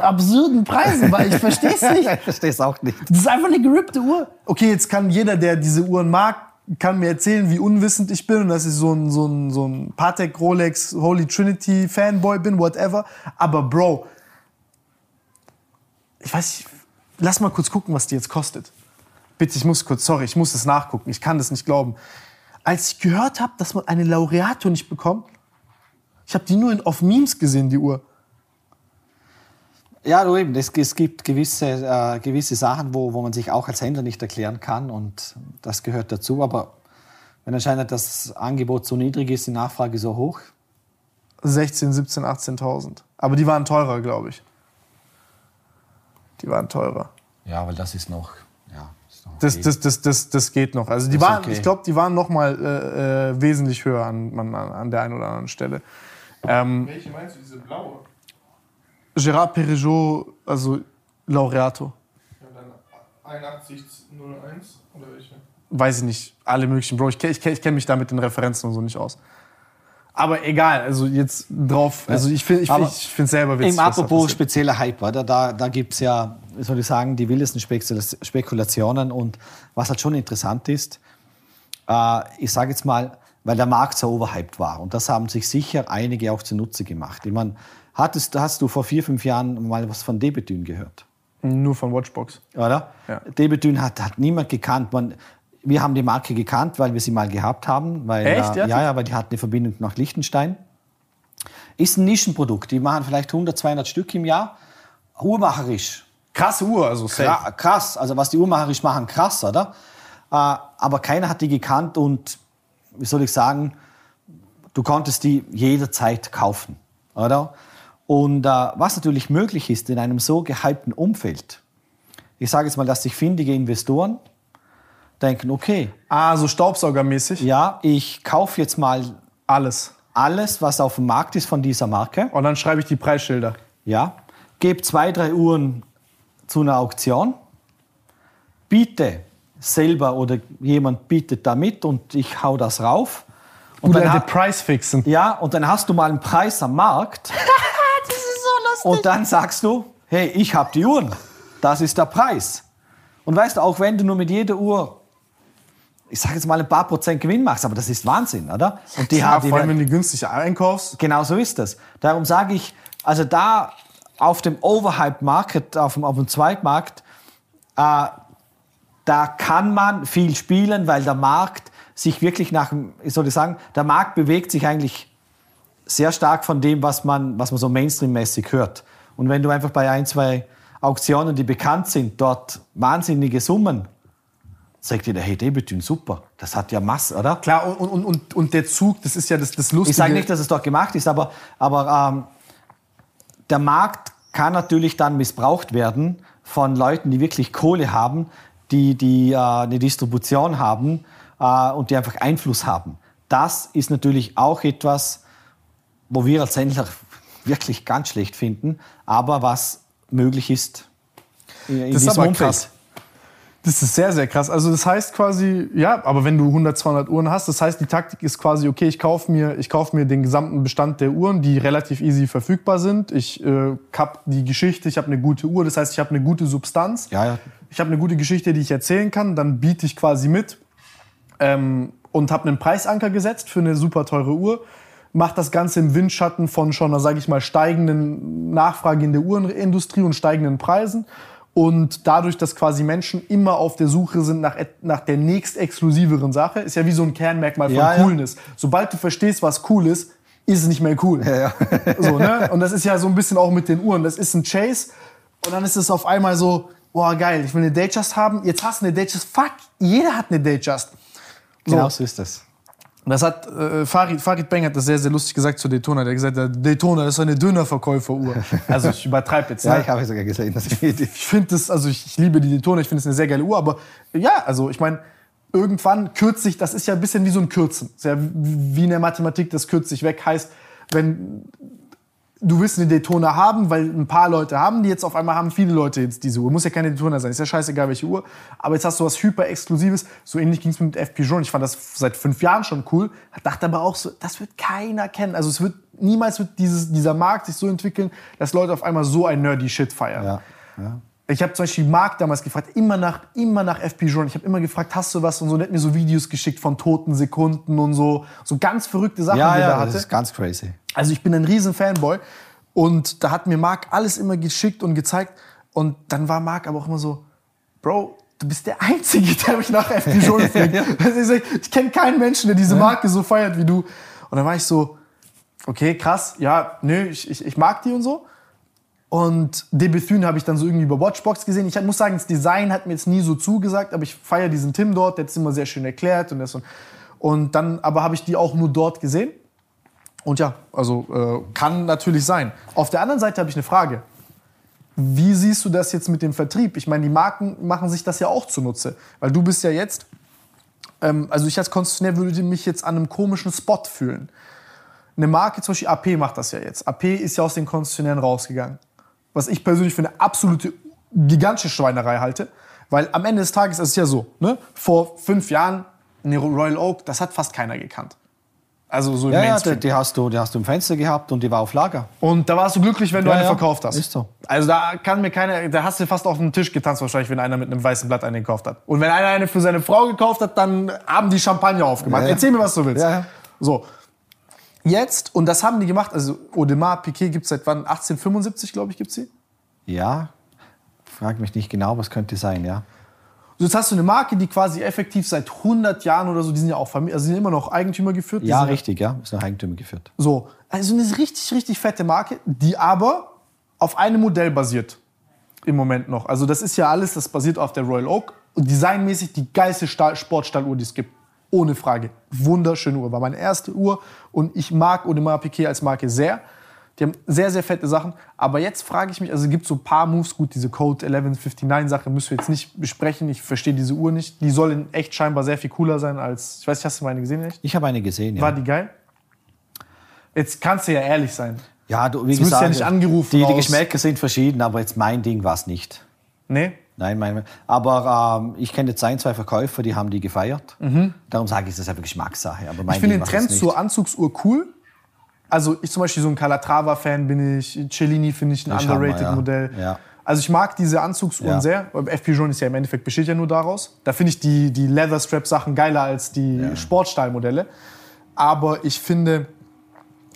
absurden Preisen, weil ich verstehe es nicht. Ich verstehe es auch nicht. Das ist einfach eine gerippte Uhr. Okay, jetzt kann jeder, der diese Uhren mag, kann mir erzählen, wie unwissend ich bin und dass ich so ein, so ein, so ein Patek Rolex Holy Trinity Fanboy bin, whatever. Aber Bro, ich weiß nicht, lass mal kurz gucken, was die jetzt kostet. Bitte, ich muss kurz, sorry, ich muss das nachgucken. Ich kann das nicht glauben. Als ich gehört habe, dass man eine Laureato nicht bekommt, ich habe die nur in, auf Memes gesehen, die Uhr. Ja, du eben, es, es gibt gewisse, äh, gewisse Sachen, wo, wo man sich auch als Händler nicht erklären kann und das gehört dazu. Aber wenn anscheinend das Angebot so niedrig ist, die Nachfrage so hoch, 16, 17, 18.000. Aber die waren teurer, glaube ich. Die waren teurer. ja, weil das ist noch, ja, ist noch Das, okay. das, das, das, das geht noch. Also die waren, okay. ich glaube, die waren noch mal äh, äh, wesentlich höher an, an, an der einen oder anderen Stelle. Ähm, Welche meinst du, diese blaue? Gérard Perregaux, also Laureato. Ja, dann 8101 oder welche? Weiß ich nicht, alle möglichen. Bro, ich, ich, ich kenne mich da mit den Referenzen und so nicht aus. Aber egal, also jetzt drauf, also ich finde ich, find, ich selber witzig. Da apropos spezieller Hype, oder? da, da gibt es ja, wie soll ich sagen, die wildesten Spekula- Spekulationen. Und was halt schon interessant ist, äh, ich sage jetzt mal, weil der Markt so overhyped war. Und das haben sich sicher einige auch zunutze gemacht. Ich meine, hattest, hast du vor vier, fünf Jahren mal was von Debetün gehört? Nur von Watchbox. Oder? Ja. Debetün hat, hat niemand gekannt. Man, wir haben die Marke gekannt, weil wir sie mal gehabt haben. Weil, Echt? Äh, Ja? ja, weil die hatten eine Verbindung nach Liechtenstein. Ist ein Nischenprodukt. Die machen vielleicht 100, 200 Stück im Jahr. Uhrmacherisch. Krasse Uhr, also safe. Kra krass. Also was die Uhrmacherisch machen, krass, oder? Äh, aber keiner hat die gekannt und, wie soll ich sagen, du konntest die jederzeit kaufen, oder? Und äh, was natürlich möglich ist in einem so gehypten Umfeld, ich sage jetzt mal, dass sich findige Investoren denken, okay, Ah, so Staubsaugermäßig. ja, ich kaufe jetzt mal Alles. alles, was auf dem Markt ist von dieser Marke, Und dann schreibe ich die Preisschilder. ja, gebe zwei, drei Uhren zu einer Auktion, biete selber oder jemand bietet da mit und ich hau das rauf. Und Oder dann, den Preis fixen. ja, und dann hast du mal einen Preis am Markt. das ist so lustig. Und dann sagst du, hey, ich habe die Uhren. Das ist der Preis. Und weißt du, auch wenn du nur mit jeder Uhr, ich sage jetzt mal ein paar Prozent Gewinn machst, aber das ist Wahnsinn, oder? Und die Ja, haben, die vor allem, wenn du günstig einkaufst. Genau so ist das. Darum sage ich, also da auf dem Overhype-Market, auf dem, auf dem Zweitmarkt, äh, da kann man viel spielen, weil der Markt sich wirklich nach, dem- ich soll sagen, der Markt bewegt sich eigentlich sehr stark von dem, was man, was man so Mainstream-mäßig hört. Und wenn du einfach bei ein, zwei Auktionen, die bekannt sind, dort wahnsinnige Summen, sagt dir der, hey, Debütün, super, das hat ja Masse, oder? Klar, und, und, und, und der Zug, das ist ja das, das Lustige. Ich sage nicht, dass es dort gemacht ist, aber, aber ähm, der Markt kann natürlich dann missbraucht werden von Leuten, die wirklich Kohle haben, die, die äh, eine Distribution haben äh, und die einfach Einfluss haben. Das ist natürlich auch etwas, wo wir als Händler wirklich ganz schlecht finden, aber was möglich ist in, Das ist diesem aber Umfeld. krass. Das ist sehr, sehr krass. Also das heißt quasi, ja, aber wenn du 100, 200 Uhren hast, das heißt, die Taktik ist quasi, okay, ich kaufe mir, ich kauf mir den gesamten Bestand der Uhren, die relativ easy verfügbar sind. Ich äh, habe die Geschichte, ich habe eine gute Uhr, das heißt, ich habe eine gute Substanz. Ja, ja. Ich habe eine gute Geschichte, die ich erzählen kann, dann biete ich quasi mit ähm, und habe einen Preisanker gesetzt für eine super teure Uhr. Mache das Ganze im Windschatten von schon, sage ich mal, steigenden Nachfrage in der Uhrenindustrie und steigenden Preisen. Und dadurch, dass quasi Menschen immer auf der Suche sind nach, nach der nächst exklusiveren Sache, ist ja wie so ein Kernmerkmal von Ja, ja. Coolness. Sobald du verstehst, was cool ist, ist es nicht mehr cool. so, ne? Und das ist ja so ein bisschen auch mit den Uhren. Das ist ein Chase und dann ist es auf einmal so, boah geil, ich will eine Datejust haben. Jetzt hast du eine Datejust. Fuck, jeder hat eine Datejust. So. Genau so ist das. Das hat äh, Farid, Farid Bang hat das sehr, sehr lustig gesagt zu Daytona. Der hat gesagt, der Daytona ist eine Dönerverkäuferuhr. Also ich übertreibe jetzt. Ja, ne? ich habe sogar gesehen, das Video. ich finde das, also ich, ich liebe die Daytona, ich finde es eine sehr geile Uhr, aber ja, also ich meine, irgendwann kürzt sich, das ist ja ein bisschen wie so ein Kürzen. Das ist ja wie in der Mathematik, das kürzt sich weg, heißt, wenn du willst eine Daytona haben, weil ein paar Leute haben die jetzt auf einmal haben viele Leute jetzt diese Uhr. Muss ja keine Daytona sein, ist ja scheißegal welche Uhr. Aber jetzt hast du was hyper exklusives. So ähnlich ging es mit FP Journe. Ich fand das seit fünf Jahren schon cool. Dachte aber auch so, das wird keiner kennen. Also es wird niemals wird dieses, dieser Markt sich so entwickeln, dass Leute auf einmal so ein nerdy Shit feiern. Ja, ja. Ich habe zum Beispiel Marc damals gefragt, immer nach, immer nach FP Journal. Ich habe immer gefragt, hast du was und so. Und er hat mir so Videos geschickt von toten Sekunden und so. So ganz verrückte Sachen, Ja, die er ja, da das hatte. ist ganz crazy. Also ich bin ein riesen Fanboy. Und da hat mir Marc alles immer geschickt und gezeigt. Und dann war Marc aber auch immer so, Bro, du bist der Einzige, der mich nach FP Journal fragt. Also ich ich kenne keinen Menschen, der diese Marke so feiert wie du. Und dann war ich so, okay, krass, ja, nö, ich, ich, ich mag die und so. Und Debethune habe ich dann so irgendwie über Watchbox gesehen. Ich muss sagen, das Design hat mir jetzt nie so zugesagt, aber ich feiere diesen Tim dort, der hat es immer sehr schön erklärt und das und, und dann, aber habe ich die auch nur dort gesehen. Und ja, also äh, kann natürlich sein. Auf der anderen Seite habe ich eine Frage. Wie siehst du das jetzt mit dem Vertrieb? Ich meine, die Marken machen sich das ja auch zunutze. Weil du bist ja jetzt, ähm, also ich als Konzessionär würde mich jetzt an einem komischen Spot fühlen. Eine Marke, zum Beispiel AP macht das ja jetzt. AP ist ja aus den Konzessionären rausgegangen. Was ich persönlich für eine absolute gigantische Schweinerei halte. Weil am Ende des Tages ist es ja so, ne? vor fünf Jahren eine Royal Oak, das hat fast keiner gekannt. Also so im Ja, ja, Mainstream. die, die, hast du, die hast du im Fenster gehabt und die war auf Lager. Und da warst du glücklich, wenn du Ja, eine ja, verkauft hast. ist so. Also da kann mir keiner, da hast du fast auf den Tisch getanzt wahrscheinlich, wenn einer mit einem weißen Blatt eine gekauft hat. Und wenn einer eine für seine Frau gekauft hat, dann haben die Champagner aufgemacht. Ja, ja. Erzähl mir, was du willst. Ja, ja. So. Jetzt, und das haben die gemacht, also Audemars Piquet gibt es seit wann? 1875, glaube ich, gibt sie. Ja, frag mich nicht genau, was könnte sein, ja. So, jetzt hast du eine Marke, die quasi effektiv seit 100 Jahren oder so, die sind ja auch Familie, also sind immer noch Eigentümer geführt. Ja, richtig, ja. Ist nach Eigentümer geführt. So, also eine richtig, richtig fette Marke, die aber auf einem Modell basiert. Im Moment noch. Also das ist ja alles, das basiert auf der Royal Oak. Und designmäßig die geilste Stahl Sportstahluhr, die es gibt. Ohne Frage. Wunderschöne Uhr. War meine erste Uhr. Und ich mag Audemars Piquet als Marke sehr. Die haben sehr, sehr fette Sachen. Aber jetzt frage ich mich, also es gibt so ein paar Moves. Gut, diese Code 1159-Sache müssen wir jetzt nicht besprechen. Ich verstehe diese Uhr nicht. Die soll in echt scheinbar sehr viel cooler sein als, ich weiß nicht, hast du meine gesehen? Echt? Ich habe eine gesehen, ja. War die geil? Jetzt kannst du ja ehrlich sein. ja, du, wie Jetzt gesagt, ja nicht angerufen die, die Geschmäcker sind verschieden, aber jetzt mein Ding war es nicht. Nee? Nein, mein, aber ähm, ich kenne jetzt ein, zwei Verkäufer, die haben die gefeiert. Darum sage ich, das ist einfach Geschmackssache. Aber Mhm. Ich finde den Trend zur Anzugsuhr cool. Also ich zum Beispiel so ein Calatrava-Fan bin ich. Cellini finde ich ein Ist Hammer, underrated ja. Modell. Ja. Also ich mag diese Anzugsuhren Ja. sehr. FP Journe ist ja im Endeffekt besteht ja nur daraus. Da finde ich die, die Leather-Strap-Sachen geiler als die Sportstahlmodelle. Aber ich finde,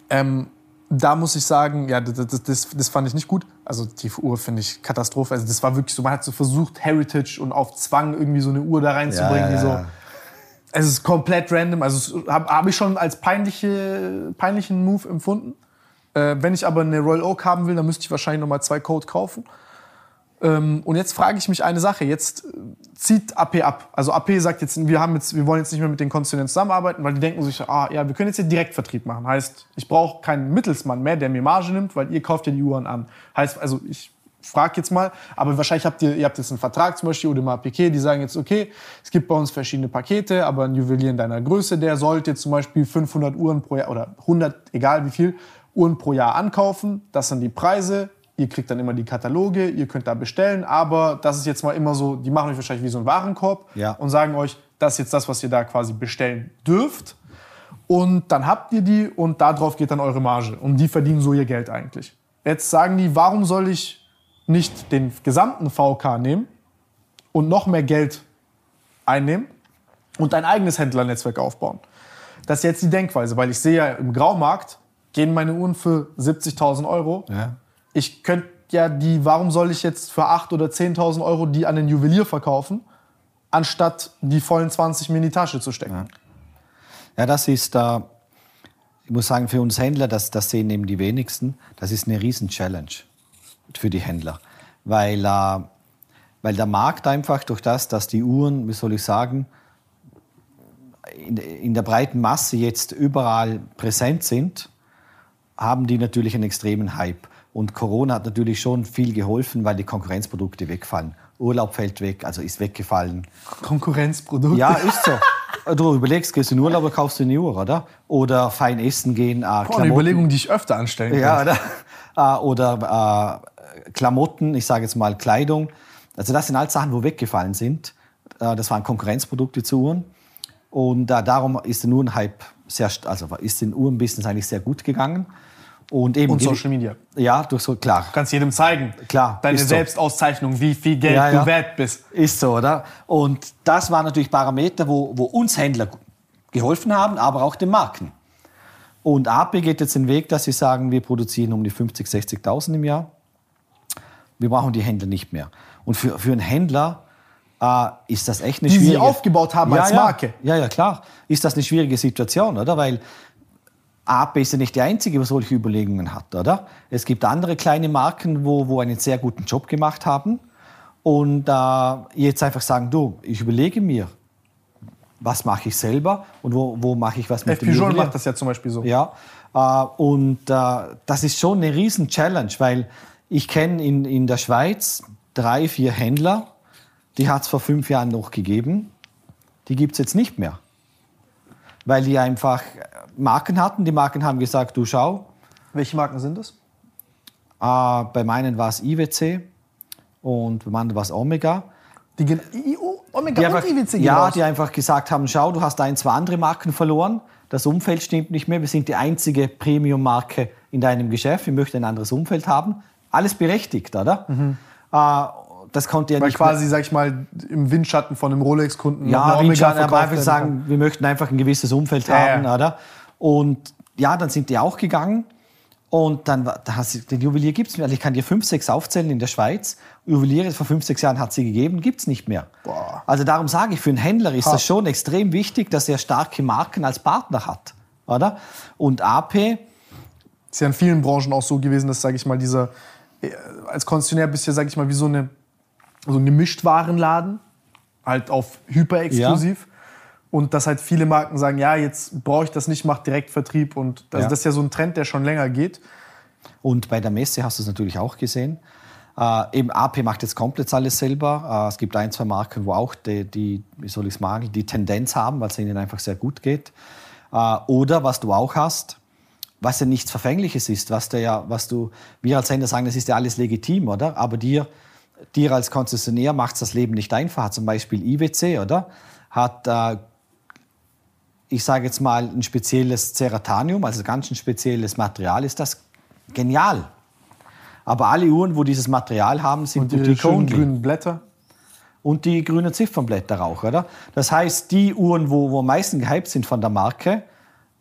ähm, da muss ich sagen, ja, das, das, das, fand ich nicht gut. Also die Uhr finde ich Katastrophe. Also das war wirklich so, man hat so versucht, Heritage und auf Zwang irgendwie so eine Uhr da reinzubringen, Ja, ja, die so. ja. Es ist komplett random. Also habe hab ich schon als peinliche, peinlichen Move empfunden. Äh, wenn ich aber eine Royal Oak haben will, dann müsste ich wahrscheinlich noch mal zwei Code kaufen. Ähm, und jetzt frage ich mich eine Sache. Jetzt äh, zieht AP ab. Also AP sagt jetzt, wir, haben jetzt, wir wollen jetzt nicht mehr mit den Konzernen zusammenarbeiten, weil die denken sich, ah, ja, wir können jetzt hier Direktvertrieb machen. Heißt, ich brauche keinen Mittelsmann mehr, der mir Marge nimmt, weil ihr kauft ja die Uhren an. Heißt, also ich frage jetzt mal, aber wahrscheinlich habt ihr, ihr habt jetzt einen Vertrag, zum Beispiel Audemars Piquet, die sagen jetzt, okay, es gibt bei uns verschiedene Pakete, aber ein Juwelier in deiner Größe, der sollte zum Beispiel 500 Uhren pro Jahr oder 100, egal wie viel, Uhren pro Jahr ankaufen. Das sind die Preise. Ihr kriegt dann immer die Kataloge, ihr könnt da bestellen, aber das ist jetzt mal immer so, die machen euch wahrscheinlich wie so einen Warenkorb Ja. und sagen euch, das ist jetzt das, was ihr da quasi bestellen dürft. Und dann habt ihr die und darauf geht dann eure Marge. Und die verdienen so ihr Geld eigentlich. Jetzt sagen die, warum soll ich nicht den gesamten VK nehmen und noch mehr Geld einnehmen und ein eigenes Händlernetzwerk aufbauen? Das ist jetzt die Denkweise, weil ich sehe ja im Graumarkt gehen meine Uhren für 70.000 Euro. Ja. Ich könnte ja die, warum soll ich jetzt für 8.000 oder 10.000 Euro die an den Juwelier verkaufen, anstatt die vollen 20 mir in die Tasche zu stecken? Ja, das ist, äh, ich muss sagen, für uns Händler, das, das sehen eben die wenigsten, das ist eine riesen Challenge für die Händler. Weil, äh, weil der Markt einfach durch das, dass die Uhren, wie soll ich sagen, in, in der breiten Masse jetzt überall präsent sind, haben die natürlich einen extremen Hype. Und Corona hat natürlich schon viel geholfen, weil die Konkurrenzprodukte wegfallen. Urlaub fällt weg, also ist weggefallen. Konkurrenzprodukt. Ja, ist so. Du überlegst, gehst in Urlaub oder kaufst du eine Uhr, oder? Oder fein essen gehen, äh, Boah, eine. Überlegung, die ich öfter anstellen Ja, könnte. oder? Äh, oder äh, Klamotten, ich sage jetzt mal Kleidung. Also das sind all Sachen, wo weggefallen sind. Äh, das waren Konkurrenzprodukte zu Uhren. Und äh, darum ist der Uhrenhype sehr, also ist den Uhrenbusiness eigentlich sehr gut gegangen. Und eben Und Social Media. Ja, durch so klar. Du kannst jedem zeigen. Klar, Deine ist so. Selbstauszeichnung, wie viel Geld Ja, ja. du wert bist. Ist so, oder? Und das waren natürlich Parameter, wo, wo uns Händler geholfen haben, aber auch den Marken. Und AP geht jetzt den Weg, dass sie sagen, wir produzieren um die 50.000, 60.000 im Jahr. Wir brauchen die Händler nicht mehr. Und für, für einen Händler äh, ist das echt eine Die sie schwierige... aufgebaut haben als ja, Marke. Ja, ja, klar. Ist das eine schwierige Situation, oder? Weil AP ist ja nicht die einzige, die solche Überlegungen hat, oder? Es gibt andere kleine Marken, wo, wo einen sehr guten Job gemacht haben und äh, jetzt einfach sagen, du, ich überlege mir, was mache ich selber und wo, wo mache ich was mit F. dem Juwelier. macht das ja zum Beispiel so. Ja, äh, und äh, das ist schon eine riesen Challenge, weil ich kenne in, in der Schweiz drei, vier Händler, die hat es vor fünf Jahren noch gegeben, die gibt es jetzt nicht mehr. Weil die einfach Marken hatten, die Marken haben gesagt, du schau, Welche Marken sind das? äh, bei meinen war es IWC und bei meinen war es Omega. Die gehen IO, Omega Die und einfach, IWC gehen ja, raus. die einfach gesagt haben, schau, du hast ein, zwei andere Marken verloren, das Umfeld stimmt nicht mehr, wir sind die einzige Premium-Marke in deinem Geschäft, wir möchten ein anderes Umfeld haben. Alles berechtigt, oder? Äh, das konnte ja Weil nicht quasi, sag ich mal, im Windschatten von einem Rolex-Kunden noch ja, eine Omega aber verkauft einfach sagen, wir möchten einfach ein gewisses Umfeld Ja, haben, ja. oder? Und ja, dann sind die auch gegangen. Und dann, da hast du, den Juwelier gibt es nicht mehr. Ich kann dir fünf, sechs aufzählen in der Schweiz. Juweliere vor fünf, sechs Jahren hat sie gegeben, gibt es nicht mehr. Boah. Also darum sage ich, für einen Händler ist Hart. das schon extrem wichtig, dass er starke Marken als Partner hat. Oder? Und AP, Ist ja in vielen Branchen auch so gewesen, dass, sage ich mal, dieser, äh, als Konzessionär bist du ja, sag ich mal, wie so eine, so ein Gemischtwarenladen, halt auf hyperexklusiv. Und dass halt viele Marken sagen, ja, jetzt brauche ich das nicht, mach Direktvertrieb. Und also Ja. das ist ja so ein Trend, der schon länger geht. Und bei der Messe hast du es natürlich auch gesehen. Äh, eben AP macht jetzt komplett alles selber. Äh, es gibt ein, zwei Marken, wo auch die, die wie soll ich sagen, die Tendenz haben, weil es ihnen einfach sehr gut geht. Äh, oder was du auch hast, was ja nichts Verfängliches ist, was, der ja, was du, wir als Händler sagen, das ist ja alles legitim, oder? Aber dir, dir als Konzessionär macht das Leben nicht einfacher. Zum Beispiel IWC, oder? Hat äh, ich sage jetzt mal, ein spezielles Ceratanium, also ganz ein spezielles Material, ist das genial. Aber alle Uhren, wo dieses Material haben, sind Und die Boutique schönen only. grünen Blätter. Und die grünen Ziffernblätter auch, oder? Das heißt, die Uhren, wo, wo am meisten gehypt sind von der Marke,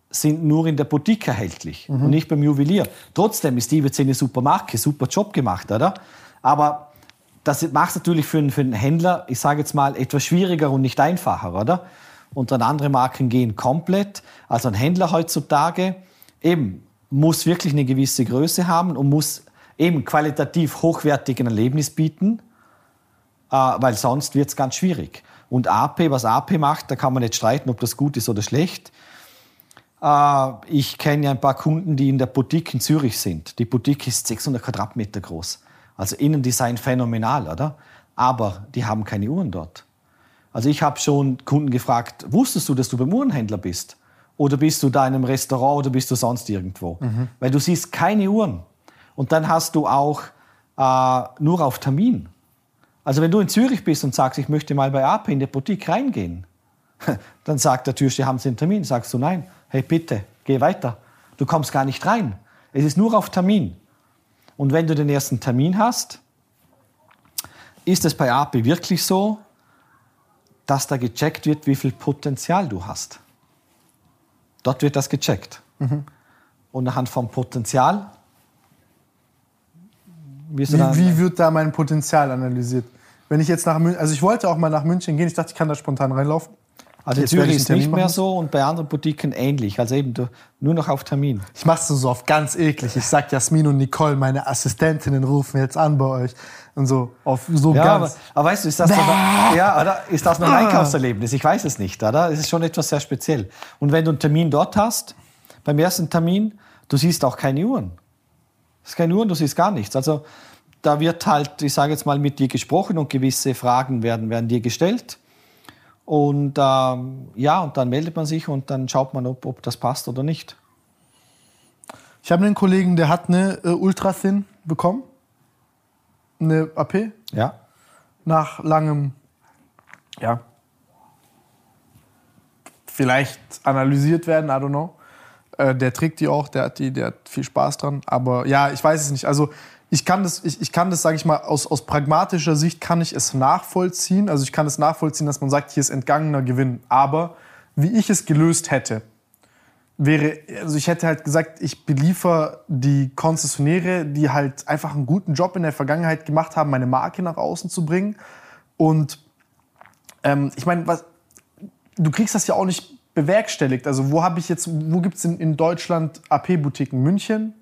sind nur in der Boutique erhältlich und nicht beim Juwelier. Trotzdem ist die IWC eine super Marke, super Job gemacht, oder? Aber das macht es natürlich für einen, für einen Händler, ich sage jetzt mal, etwas schwieriger und nicht einfacher, oder? Und dann andere Marken gehen komplett. Also ein Händler heutzutage eben muss wirklich eine gewisse Größe haben und muss eben qualitativ hochwertigen Erlebnis bieten, äh, weil sonst wird es ganz schwierig. Und AP, was AP macht, da kann man nicht streiten, ob das gut ist oder schlecht. Äh, ich kenne ja ein paar Kunden, die in der Boutique in Zürich sind. Die Boutique ist 600 Quadratmeter groß. Also Innendesign phänomenal, oder? Aber die haben keine Uhren dort. Also ich habe schon Kunden gefragt, wusstest du, dass du beim Uhrenhändler bist? Oder bist du da in einem Restaurant oder bist du sonst irgendwo? Weil du siehst keine Uhren. Und dann hast du auch äh, nur auf Termin. Also wenn du in Zürich bist und sagst, ich möchte mal bei AP in der Boutique reingehen, dann sagt der Türsteher, haben Sie einen Termin? Sagst du nein. Hey, bitte, geh weiter. Du kommst gar nicht rein. Es ist nur auf Termin. Und wenn du den ersten Termin hast, ist es bei AP wirklich so, dass da gecheckt wird, wie viel Potenzial du hast. Dort wird das gecheckt. Und anhand vom Potenzial Wie, wie wird da mein Potenzial analysiert? Wenn ich jetzt nach München, also ich wollte auch mal nach München gehen, ich dachte, ich kann da spontan reinlaufen. also in Zürich ich ist nicht mehr so und bei anderen Boutiquen ähnlich. Also eben du, nur noch auf Termin. Ich mach's so oft ganz eklig. Ich sag Jasmin und Nicole, meine Assistentinnen rufen jetzt an bei euch. Und so auf so Ja, aber, ganz. aber weißt du, ist das, noch, ja, oder? ist das ein Einkaufserlebnis? Ich weiß es nicht, oder? Es ist schon etwas sehr speziell. Und wenn du einen Termin dort hast, beim ersten Termin, du siehst auch keine Uhren. Es ist keine Uhren, du siehst gar nichts. Also da wird halt, ich sage jetzt mal, mit dir gesprochen und gewisse Fragen werden, werden dir gestellt. Und ähm, ja, und dann meldet man sich und dann schaut man, ob, ob das passt oder nicht. Ich habe einen Kollegen, der hat eine äh, Ultrathin bekommen. Eine AP. Ja. Nach langem, ja, vielleicht analysiert werden, I don't know. Äh, der trägt die auch, der hat, die, der hat viel Spaß dran. Aber ja, ich weiß es nicht. Also ich kann das, ich, ich kann das, sage ich mal, aus, aus pragmatischer Sicht kann ich es nachvollziehen. Also ich kann es nachvollziehen, dass man sagt, hier ist entgangener Gewinn. Aber wie ich es gelöst hätte, wäre, also ich hätte halt gesagt, ich beliefer die Konzessionäre, die halt einfach einen guten Job in der Vergangenheit gemacht haben, meine Marke nach außen zu bringen. Und ähm, ich meine, was, du kriegst das ja auch nicht bewerkstelligt. Also wo habe ich jetzt, wo gibt es in, in Deutschland AP-Boutiquen? München?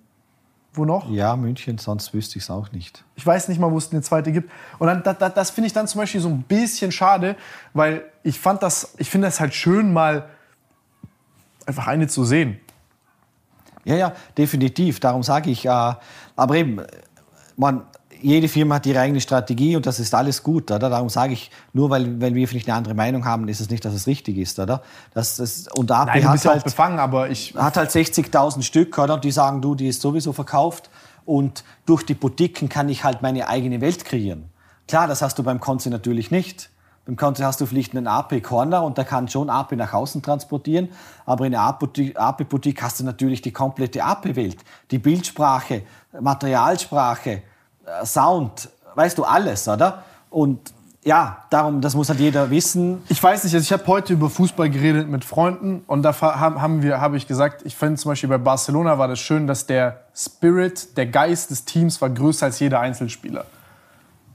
Wo noch? Ja, München, sonst wüsste ich es auch nicht. Ich weiß nicht mal, wo es eine zweite gibt. Und dann, das, das, das finde ich dann zum Beispiel so ein bisschen schade, weil ich fand das, ich finde das halt schön, mal einfach eine zu sehen. Ja, ja, definitiv. Darum sage ich, äh, aber eben, man, jede Firma hat ihre eigene Strategie und das ist alles gut, oder? Darum sage ich, nur weil, weil wir vielleicht eine andere Meinung haben, ist es nicht, dass es richtig ist, oder? Das, das, und AP Nein, du hat bist ja halt, auch befangen, aber ich. hat halt 60.000 Stück, oder? Die sagen, du, die ist sowieso verkauft. Und durch die Boutiquen kann ich halt meine eigene Welt kreieren. Klar, das hast du beim Konzi natürlich nicht. Beim Konzi hast du vielleicht einen AP-Corner und der kann schon AP nach außen transportieren. Aber in der AP-Boutique hast du natürlich die komplette AP-Welt. Die Bildsprache, Materialsprache, äh, Sound, weißt du, alles, oder? Und ja, darum, das muss halt jeder wissen. Ich weiß nicht, also ich habe heute über Fußball geredet mit Freunden und da haben wir, habe ich gesagt, ich finde zum Beispiel bei Barcelona war das schön, dass der Spirit, der Geist des Teams war größer als jeder Einzelspieler.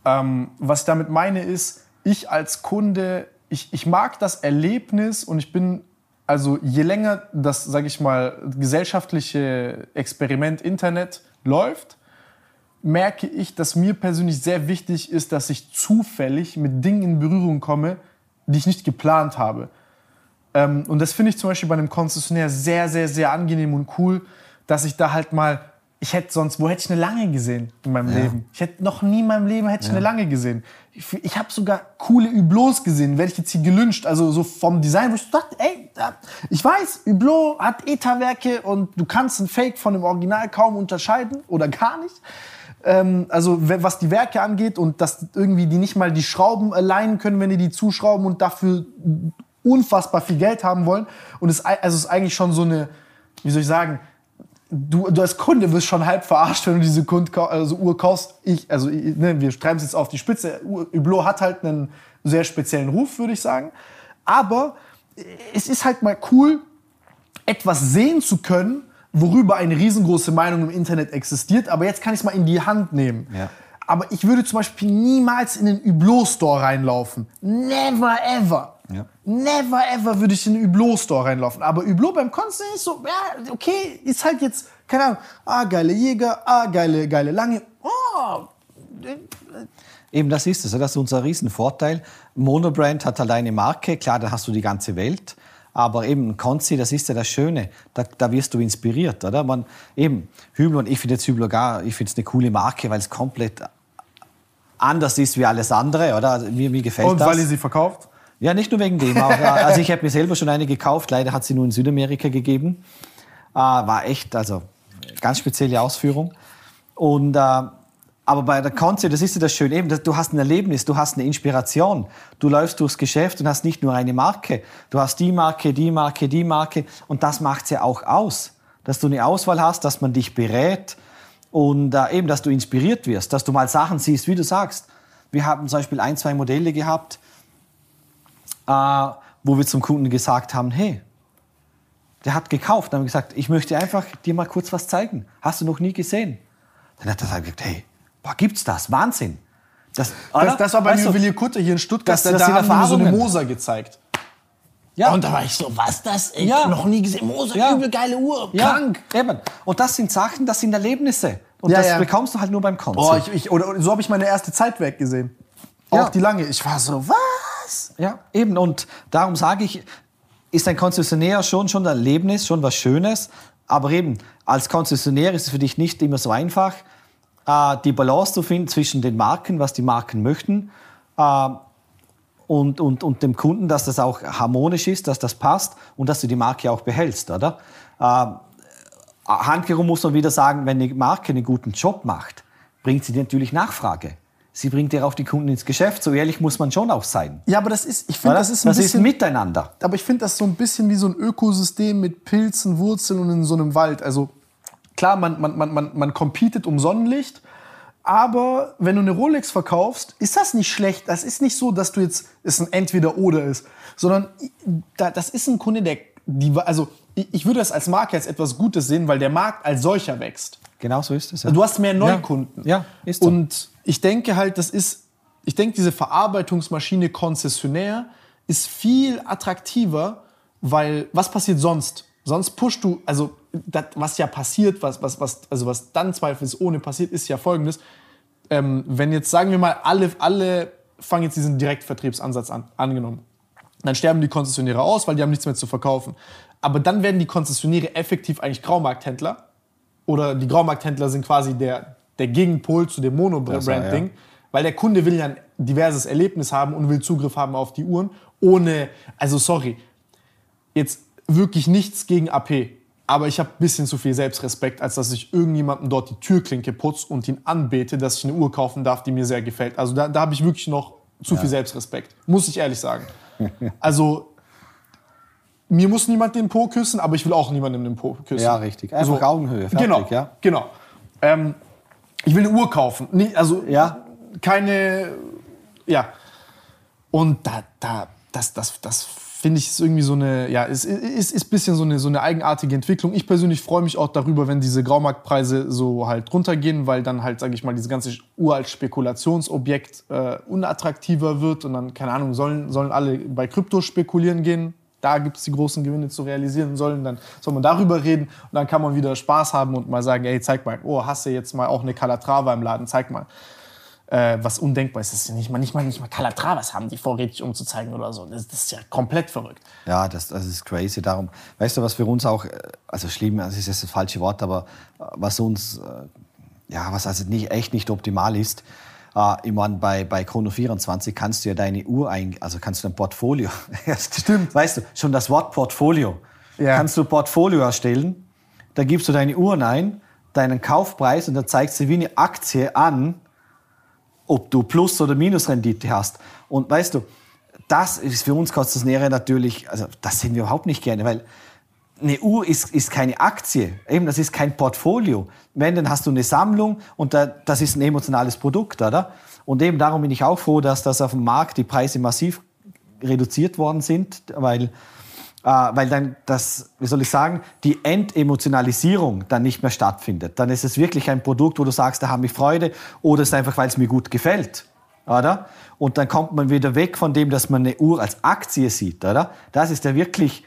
Ähm, was ich damit meine ist, ich als Kunde, ich, ich mag das Erlebnis und ich bin, also je länger das, sage ich mal, gesellschaftliche Experiment Internet läuft, merke ich, dass mir persönlich sehr wichtig ist, dass ich zufällig mit Dingen in Berührung komme, die ich nicht geplant habe. Ähm, und das finde ich zum Beispiel bei einem Konzessionär sehr, sehr, sehr angenehm und cool, dass ich da halt mal, ich hätte sonst, wo hätte ich eine Lange gesehen in meinem Ja. Leben? Ich hätte noch nie in meinem Leben hätte ich eine Lange gesehen. Ich, ich habe sogar coole Hublots gesehen, werde ich jetzt hier gelünscht, also so vom Design, wo ich dachte, ey, ich weiß, Hublot hat ETA-Werke und du kannst ein Fake von dem Original kaum unterscheiden oder gar nicht. Ähm, also was die Werke angeht und dass irgendwie die nicht mal die Schrauben allein können, wenn die die zuschrauben und dafür unfassbar viel Geld haben wollen. Und es also es ist eigentlich schon so eine, wie soll ich sagen, du, du als Kunde wirst schon halb verarscht, wenn du diese Kund, also Uhr kaufst. Ich, also ich, ne, wir treiben es jetzt auf die Spitze. Hublot hat halt einen sehr speziellen Ruf, würde ich sagen. Aber es ist halt mal cool, etwas sehen zu können, worüber eine riesengroße Meinung im Internet existiert. Aber jetzt kann ich es mal in die Hand nehmen. Ja. Aber ich würde zum Beispiel niemals in den Hublot-Store reinlaufen. Never ever. Ja. Never ever würde ich in den Hublot-Store reinlaufen. Aber Hublot beim Konzert ist so, ja, okay, ist halt jetzt, keine Ahnung, ah, geile Jäger, ah, geile, geile Lange. Oh, Eben, das ist es. Das ist unser Riesenvorteil. Monobrand hat halt eine Marke. Klar, da hast du die ganze Welt. Aber eben Konzi, das ist ja das Schöne. Da, da wirst du inspiriert, oder? Man, eben, Hübel und ich finde jetzt Hübel gar, ich finde es eine coole Marke, weil es komplett anders ist wie alles andere, oder? Also Mir, mir gefällt und das. weil ihr sie verkauft? Ja, nicht nur wegen dem. Auch, äh, also ich habe mir selber schon eine gekauft. Leider hat sie nur in Südamerika gegeben. Äh, war echt, also ganz spezielle Ausführung. Und äh, aber bei der Konzert, das ist ja das Schöne, eben, du hast ein Erlebnis, du hast eine Inspiration. Du läufst durchs Geschäft und hast nicht nur eine Marke. Du hast die Marke, die Marke, die Marke. Und das macht's ja auch aus. Dass du eine Auswahl hast, dass man dich berät und äh, eben, dass du inspiriert wirst, dass du mal Sachen siehst, wie du sagst. Wir haben zum Beispiel ein, zwei Modelle gehabt, äh, wo wir zum Kunden gesagt haben, hey, der hat gekauft. Dann haben wir gesagt, ich möchte einfach dir mal kurz was zeigen. Hast du noch nie gesehen? Dann hat er gesagt, hey, boah, gibt's das? Wahnsinn. Das, Das, das war bei Weißt Juwelier Kutte hier in Stuttgart. Das- da das da haben wir so eine. Moser gezeigt. Ja. Und da war ich so, was das? Ich Ja. noch nie gesehen. Moser, Ja. übel geile Uhr, ja, krank. Eben. Und das sind Sachen, das sind Erlebnisse. Und Ja, das bekommst du halt nur beim Konzert. Oh, ich, ich, oder, oder so habe ich meine erste Zeitwerk gesehen. Auch die lange. Ich war so, was? Ja, eben. Und darum sage ich, ist ein Konzessionär schon, schon ein Erlebnis, schon was Schönes. Aber eben, als Konzessionär ist es für dich nicht immer so einfach, äh, die Balance zu finden zwischen den Marken, was die Marken möchten, äh, und, und, und dem Kunden, dass das auch harmonisch ist, dass das passt und dass du die Marke auch behältst, oder? Äh, handherum muss man wieder sagen, wenn eine Marke einen guten Job macht, bringt sie dir natürlich Nachfrage. Sie bringt dir auch die Kunden ins Geschäft. So ehrlich muss man schon auch sein. Ja, aber das ist, ich finde, das ist ein das ist bisschen. ein Miteinander. aber ich finde das so ein bisschen wie so ein Ökosystem mit Pilzen, Wurzeln und in so einem Wald. Also klar, man, man, man, man, man competet um Sonnenlicht, aber wenn du eine Rolex verkaufst, ist das nicht schlecht. Das ist nicht so, dass du jetzt es ein Entweder-Oder ist, sondern da- das ist ein Kunde, der die, also ich würde das als Marke als etwas Gutes sehen, weil der Markt als solcher wächst. Genau so ist es. Ja. Du hast mehr Neukunden. Ja, ist so. Und ich denke halt, das ist, ich denke, diese Verarbeitungsmaschine Konzessionär ist viel attraktiver, weil was passiert sonst? Sonst pusht du, also das, was ja passiert, was, was, was, also was dann zweifelsohne passiert, ist ja folgendes. Ähm, wenn jetzt, sagen wir mal, alle, alle fangen jetzt diesen Direktvertriebsansatz an, angenommen. Dann sterben die Konzessionäre aus, weil die haben nichts mehr zu verkaufen. Aber dann werden die Konzessionäre effektiv eigentlich Graumarkthändler oder die Graumarkthändler sind quasi der, der Gegenpol zu dem Mono-Brand-Ding. ja. Weil der Kunde will ja ein diverses Erlebnis haben und will Zugriff haben auf die Uhren, ohne, also sorry, jetzt wirklich nichts gegen AP, aber ich habe ein bisschen zu viel Selbstrespekt, als dass ich irgendjemandem dort die Türklinke putze und ihn anbete, dass ich eine Uhr kaufen darf, die mir sehr gefällt. Also da, da habe ich wirklich noch zu viel Selbstrespekt, muss ich ehrlich sagen. Also mir muss niemand den Po küssen, aber ich will auch niemandem den Po küssen. Ja, richtig. Einfach Augenhöhe, fertig, genau, ja. genau. Ähm, ich will eine Uhr kaufen. Nee, also Ja. keine, ja. Und da, da, das, das, das finde ich ist irgendwie so eine, ja, es ist, ist, ist ein bisschen so eine, so eine eigenartige Entwicklung. Ich persönlich freue mich auch darüber, wenn diese Graumarktpreise so halt runtergehen, weil dann halt, sage ich mal, dieses ganze uralt Spekulationsobjekt äh, unattraktiver wird und dann, keine Ahnung, sollen, sollen alle bei Krypto spekulieren gehen. Da gibt es die großen Gewinne zu realisieren sollen, dann soll man darüber reden und dann kann man wieder Spaß haben und mal sagen, ey, zeig mal, oh, hast du jetzt mal auch eine Calatrava im Laden, zeig mal äh, was undenkbar ist. Das ist nicht mal, nicht mal, nicht mal Calatravas haben die vorrätig, um zu zeigen oder so. Das, das ist ja komplett verrückt. Ja, das, das ist crazy. Darum, weißt du, was für uns auch, äh, also schlimm, das ist jetzt das falsche Wort, aber äh, was uns, äh, ja, was also nicht, echt nicht optimal ist, äh, ich meine, bei, bei Chrono 24 kannst du ja deine Uhr ein, also kannst du ein Portfolio. Stimmt. Weißt du, schon das Wort Portfolio. Ja. Kannst du Portfolio erstellen, da gibst du deine Uhren ein, deinen Kaufpreis und dann zeigst du wie eine Aktie an, ob du Plus- oder Minusrendite hast. Und weißt du, das ist für uns Konzessionäre natürlich, also das sehen wir überhaupt nicht gerne, weil eine Uhr ist, ist keine Aktie, eben das ist kein Portfolio. Wenn, dann hast du eine Sammlung und da, das ist ein emotionales Produkt, oder? Und eben darum bin ich auch froh, dass das auf dem Markt die Preise massiv reduziert worden sind, weil, äh, weil dann das, wie soll ich sagen, die Entemotionalisierung dann nicht mehr stattfindet. Dann ist es wirklich ein Produkt, wo du sagst, da habe ich Freude oder es ist einfach, weil es mir gut gefällt. Oder? Und dann kommt man wieder weg von dem, dass man eine Uhr als Aktie sieht. Oder? Das ist ja wirklich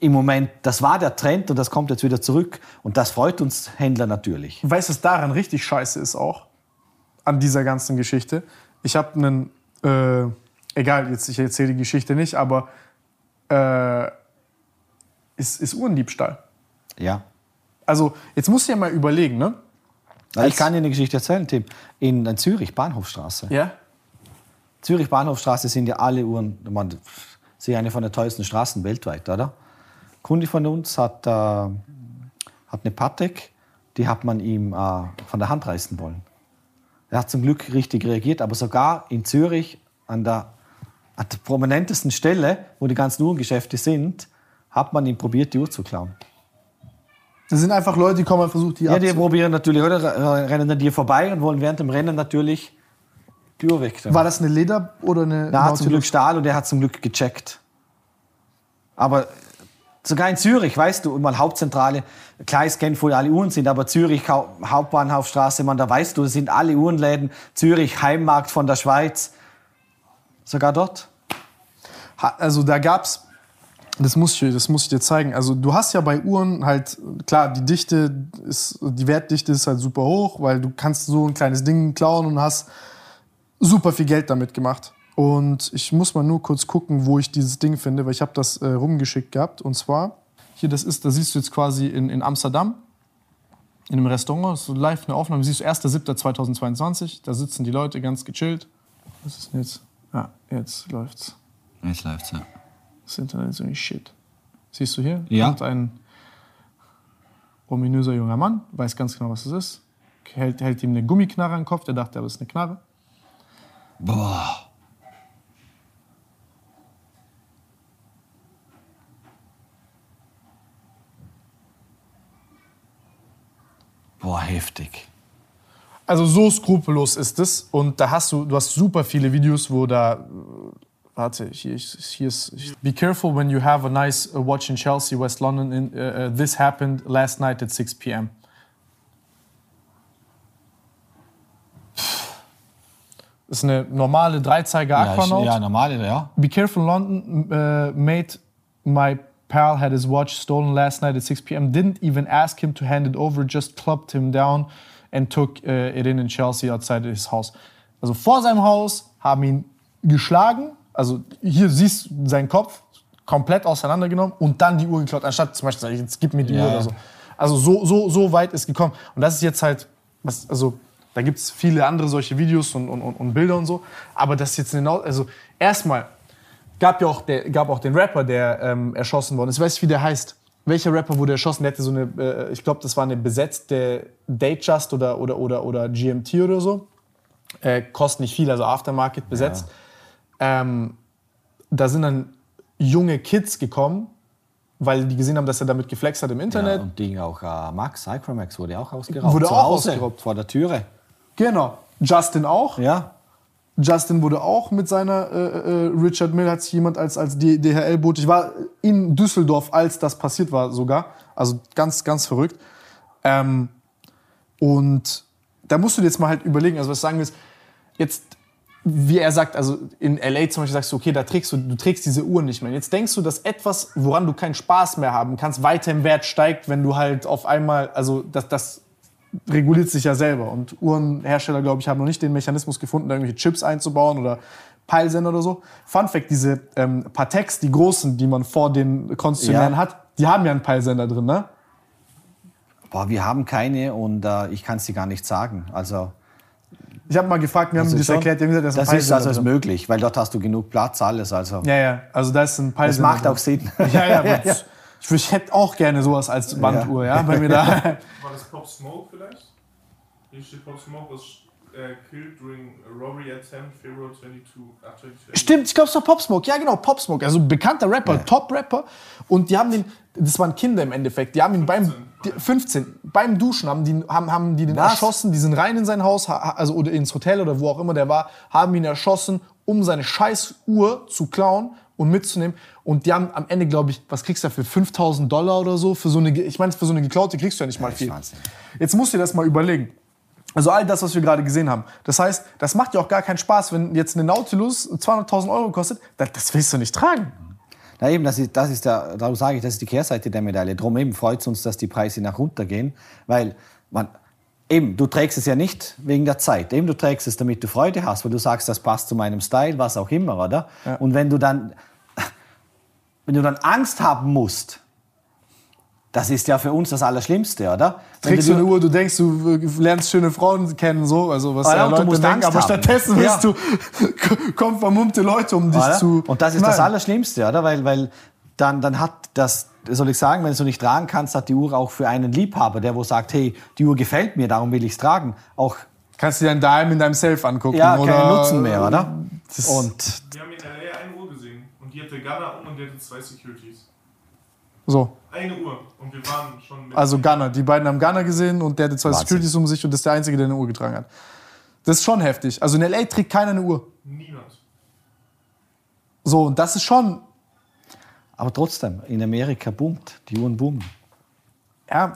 im Moment, das war der Trend und das kommt jetzt wieder zurück. Und das freut uns Händler natürlich. Weißt du, was daran richtig scheiße ist auch? An dieser ganzen Geschichte. Ich habe einen, äh, egal, jetzt ich erzähle die Geschichte nicht, aber äh, ist, ist Uhrendiebstahl. Ja. Also, jetzt musst du ja mal überlegen, ne? ich kann dir eine Geschichte erzählen, Tim. In, in Zürich, Bahnhofstraße. Ja. Zürich Bahnhofstraße sind ja alle Uhren, man, sie eine von den teuersten Straßen weltweit, oder? Kunde von uns hat, äh, hat eine Patek, die hat man ihm äh, von der Hand reißen wollen. Er hat zum Glück richtig reagiert, aber sogar in Zürich an der, an der prominentesten Stelle, wo die ganzen Uhrengeschäfte sind, hat man ihm probiert, die Uhr zu klauen. Das sind einfach Leute, die kommen und versuchen, die Ja, die probieren natürlich, oder? Rennen an dir vorbei und wollen während dem Rennen natürlich die Uhr weg. War das eine Leder oder eine hat zum? Glück Stahl und er hat zum Glück gecheckt. Aber sogar in Zürich, weißt du, mal Hauptzentrale, klar, ich kenne, wo alle Uhren sind, aber Zürich, Hau- Hauptbahnhofstraße, man, da weißt du, das sind alle Uhrenläden. Zürich, Heimmarkt von der Schweiz. Sogar dort. Also da gab's, das muss ich, das muss ich dir zeigen. Also du hast ja bei Uhren halt, klar, die Dichte ist, die Wertdichte ist halt super hoch, weil du kannst so ein kleines Ding klauen und hast super viel Geld damit gemacht. Und ich muss mal nur kurz gucken, wo ich dieses Ding finde, weil ich habe das äh, rumgeschickt gehabt. Und zwar, hier, das ist, da siehst du jetzt quasi in, in Amsterdam, in einem Restaurant, so live eine Aufnahme, siehst du 1.7.2022, da sitzen die Leute ganz gechillt. Was ist denn jetzt? Ah, jetzt läuft's. Jetzt läuft's, ja. Das Internet ist irgendwie shit. Siehst du hier? Ja. Kommt ein ominöser junger Mann, weiß ganz genau, was es ist. Hält, hält ihm eine Gummiknarre an den Kopf, der dachte, das ist eine Knarre. Boah. Boah, heftig. Also so skrupellos ist es. Und da hast du, du hast super viele Videos, wo da. Warte, hier ist, hier ist. Be careful when you have a nice uh, watch in Chelsea, West London. In, uh, uh, this happened last night at 6 p.m. Das ist eine normale Dreizeiger Ja, ich, Aquanaut. ja, normale, ja. Be careful, London. Uh, mate, my pal had his watch stolen last night at 6 p.m. Didn't even ask him to hand it over, just clubbed him down and took uh, it in in Chelsea outside his house. Also vor seinem Haus haben ihn geschlagen. Also hier siehst du seinen Kopf komplett auseinandergenommen und dann die Uhr geklaut, anstatt zum Beispiel zu sagen, jetzt gib mir die Ja. Uhr oder so. Also so, so, so weit ist gekommen. Und das ist jetzt halt, was, also da gibt es viele andere solche Videos und, und, und, und Bilder und so. Aber das ist jetzt genau, also erstmal gab ja auch, der, gab auch den Rapper, der ähm, erschossen worden ist. Ich weiß nicht, wie der heißt. Welcher Rapper wurde erschossen? Der hatte so eine, äh, ich glaube, das war eine besetzte Datejust oder, oder, oder, oder GMT oder so. Äh, kostet nicht viel, also Aftermarket besetzt. Ähm, da sind dann junge Kids gekommen, weil die gesehen haben, dass er damit geflext hat im ja Internet. und Ding auch äh, Max, Icromax wurde auch ausgeraubt. Wurde Zu auch Hause, ausgeraubt. Vor der Türe. Genau. Justin auch. Ja. Justin wurde auch mit seiner äh, äh, Richard Mill hat sich jemand als als D- DHL-Boot. Ich war in Düsseldorf, als das passiert war sogar. Also ganz ganz verrückt. Ähm, und da musst du dir jetzt mal halt überlegen. Also was sagen wir jetzt? Jetzt wie er sagt, also in LA zum Beispiel sagst du, okay, da trägst du, du trägst diese Uhr nicht mehr. Jetzt denkst du, dass etwas, woran du keinen Spaß mehr haben kannst, weiter im Wert steigt, wenn du halt auf einmal, also das, das reguliert sich ja selber. Und Uhrenhersteller, glaube ich, haben noch nicht den Mechanismus gefunden, da irgendwelche Chips einzubauen oder Peilsender oder so. Fun Fact, diese ähm, Pateks, die großen, die man vor den Konzessionären Ja. hat, die haben ja einen Peilsender drin, ne? Boah, wir haben keine und äh, ich kann es dir gar nicht sagen. Also, Ich habe mal gefragt, wir haben das das schon- erklärt, die haben gesagt, da ist ein das ist also ist möglich, weil dort hast du genug Platz, alles. Also, Ja, ja, also da ist ein das Peilsender macht drin. auch Sinn. Ja, ja, aber Ich, ich hätte auch gerne sowas als Banduhr, ja, bei mir da. War das Pop Smoke vielleicht? Hier steht Pop Smoke was äh, killed during a robbery attempt February 22. Ach, 22. Stimmt, ich glaube, es war Pop Smoke. Ja, genau, Pop Smoke. Also bekannter Rapper, Top-Rapper. Und die haben den, das waren Kinder im Endeffekt, die haben ihn beim, 15. die, 15, beim Duschen haben die, haben, haben die den Was? erschossen, die sind rein in sein Haus, ha- also oder ins Hotel oder wo auch immer der war, haben ihn erschossen, um seine scheiß Uhr zu klauen und mitzunehmen. Und die haben am Ende, glaube ich, was kriegst du dafür? 5000 Dollar oder so? Für so eine, ich meine, für so eine geklaute kriegst du ja nicht mal viel. Jetzt musst du dir das mal überlegen. Also all das, was wir gerade gesehen haben. Das heißt, das macht ja auch gar keinen Spaß, wenn jetzt eine Nautilus 200.000 Euro kostet. Das, das willst du nicht tragen. Na eben, das ist, das ist der, darum sage ich, das ist die Kehrseite der Medaille. Drum eben freut es uns, dass die Preise nach runter gehen, weil man, eben, du trägst es ja nicht wegen der Zeit. Eben, du trägst es, damit du Freude hast, weil du sagst, das passt zu meinem Style, was auch immer, oder? Und wenn du dann, wenn du dann Angst haben musst, das ist ja für uns das Allerschlimmste, oder? Trägst du eine Uhr, du denkst, du äh, lernst schöne Frauen kennen, so, also was Ah ja, ja, Leute denken, Angst aber haben. stattdessen Ja. du, kommen vermummte Leute, um dich Oder? zu. Und das ist das Nein. Allerschlimmste, oder? Weil, weil dann, dann hat das, soll ich sagen, wenn du es nicht tragen kannst, hat die Uhr auch für einen Liebhaber, der wo sagt, hey, die Uhr gefällt mir, darum will ich es tragen, auch Kannst du dir dann daheim in deinem Self angucken. ja, oder keinen Nutzen mehr, oder? Das- Und Wir haben in LA eine Uhr gesehen und die hatte Gunner um und die hatte zwei Securities. So, Eine Uhr und wir waren schon mit. also Gunner. Die beiden haben Gunner gesehen und der hatte zwei Wahnsinn. Securities um sich und das ist der Einzige, der eine Uhr getragen hat. Das ist schon heftig. Also in L.A. trägt keiner eine Uhr. Niemand. So, und das ist schon, aber trotzdem, in Amerika boomt, die Uhren boomen. ja?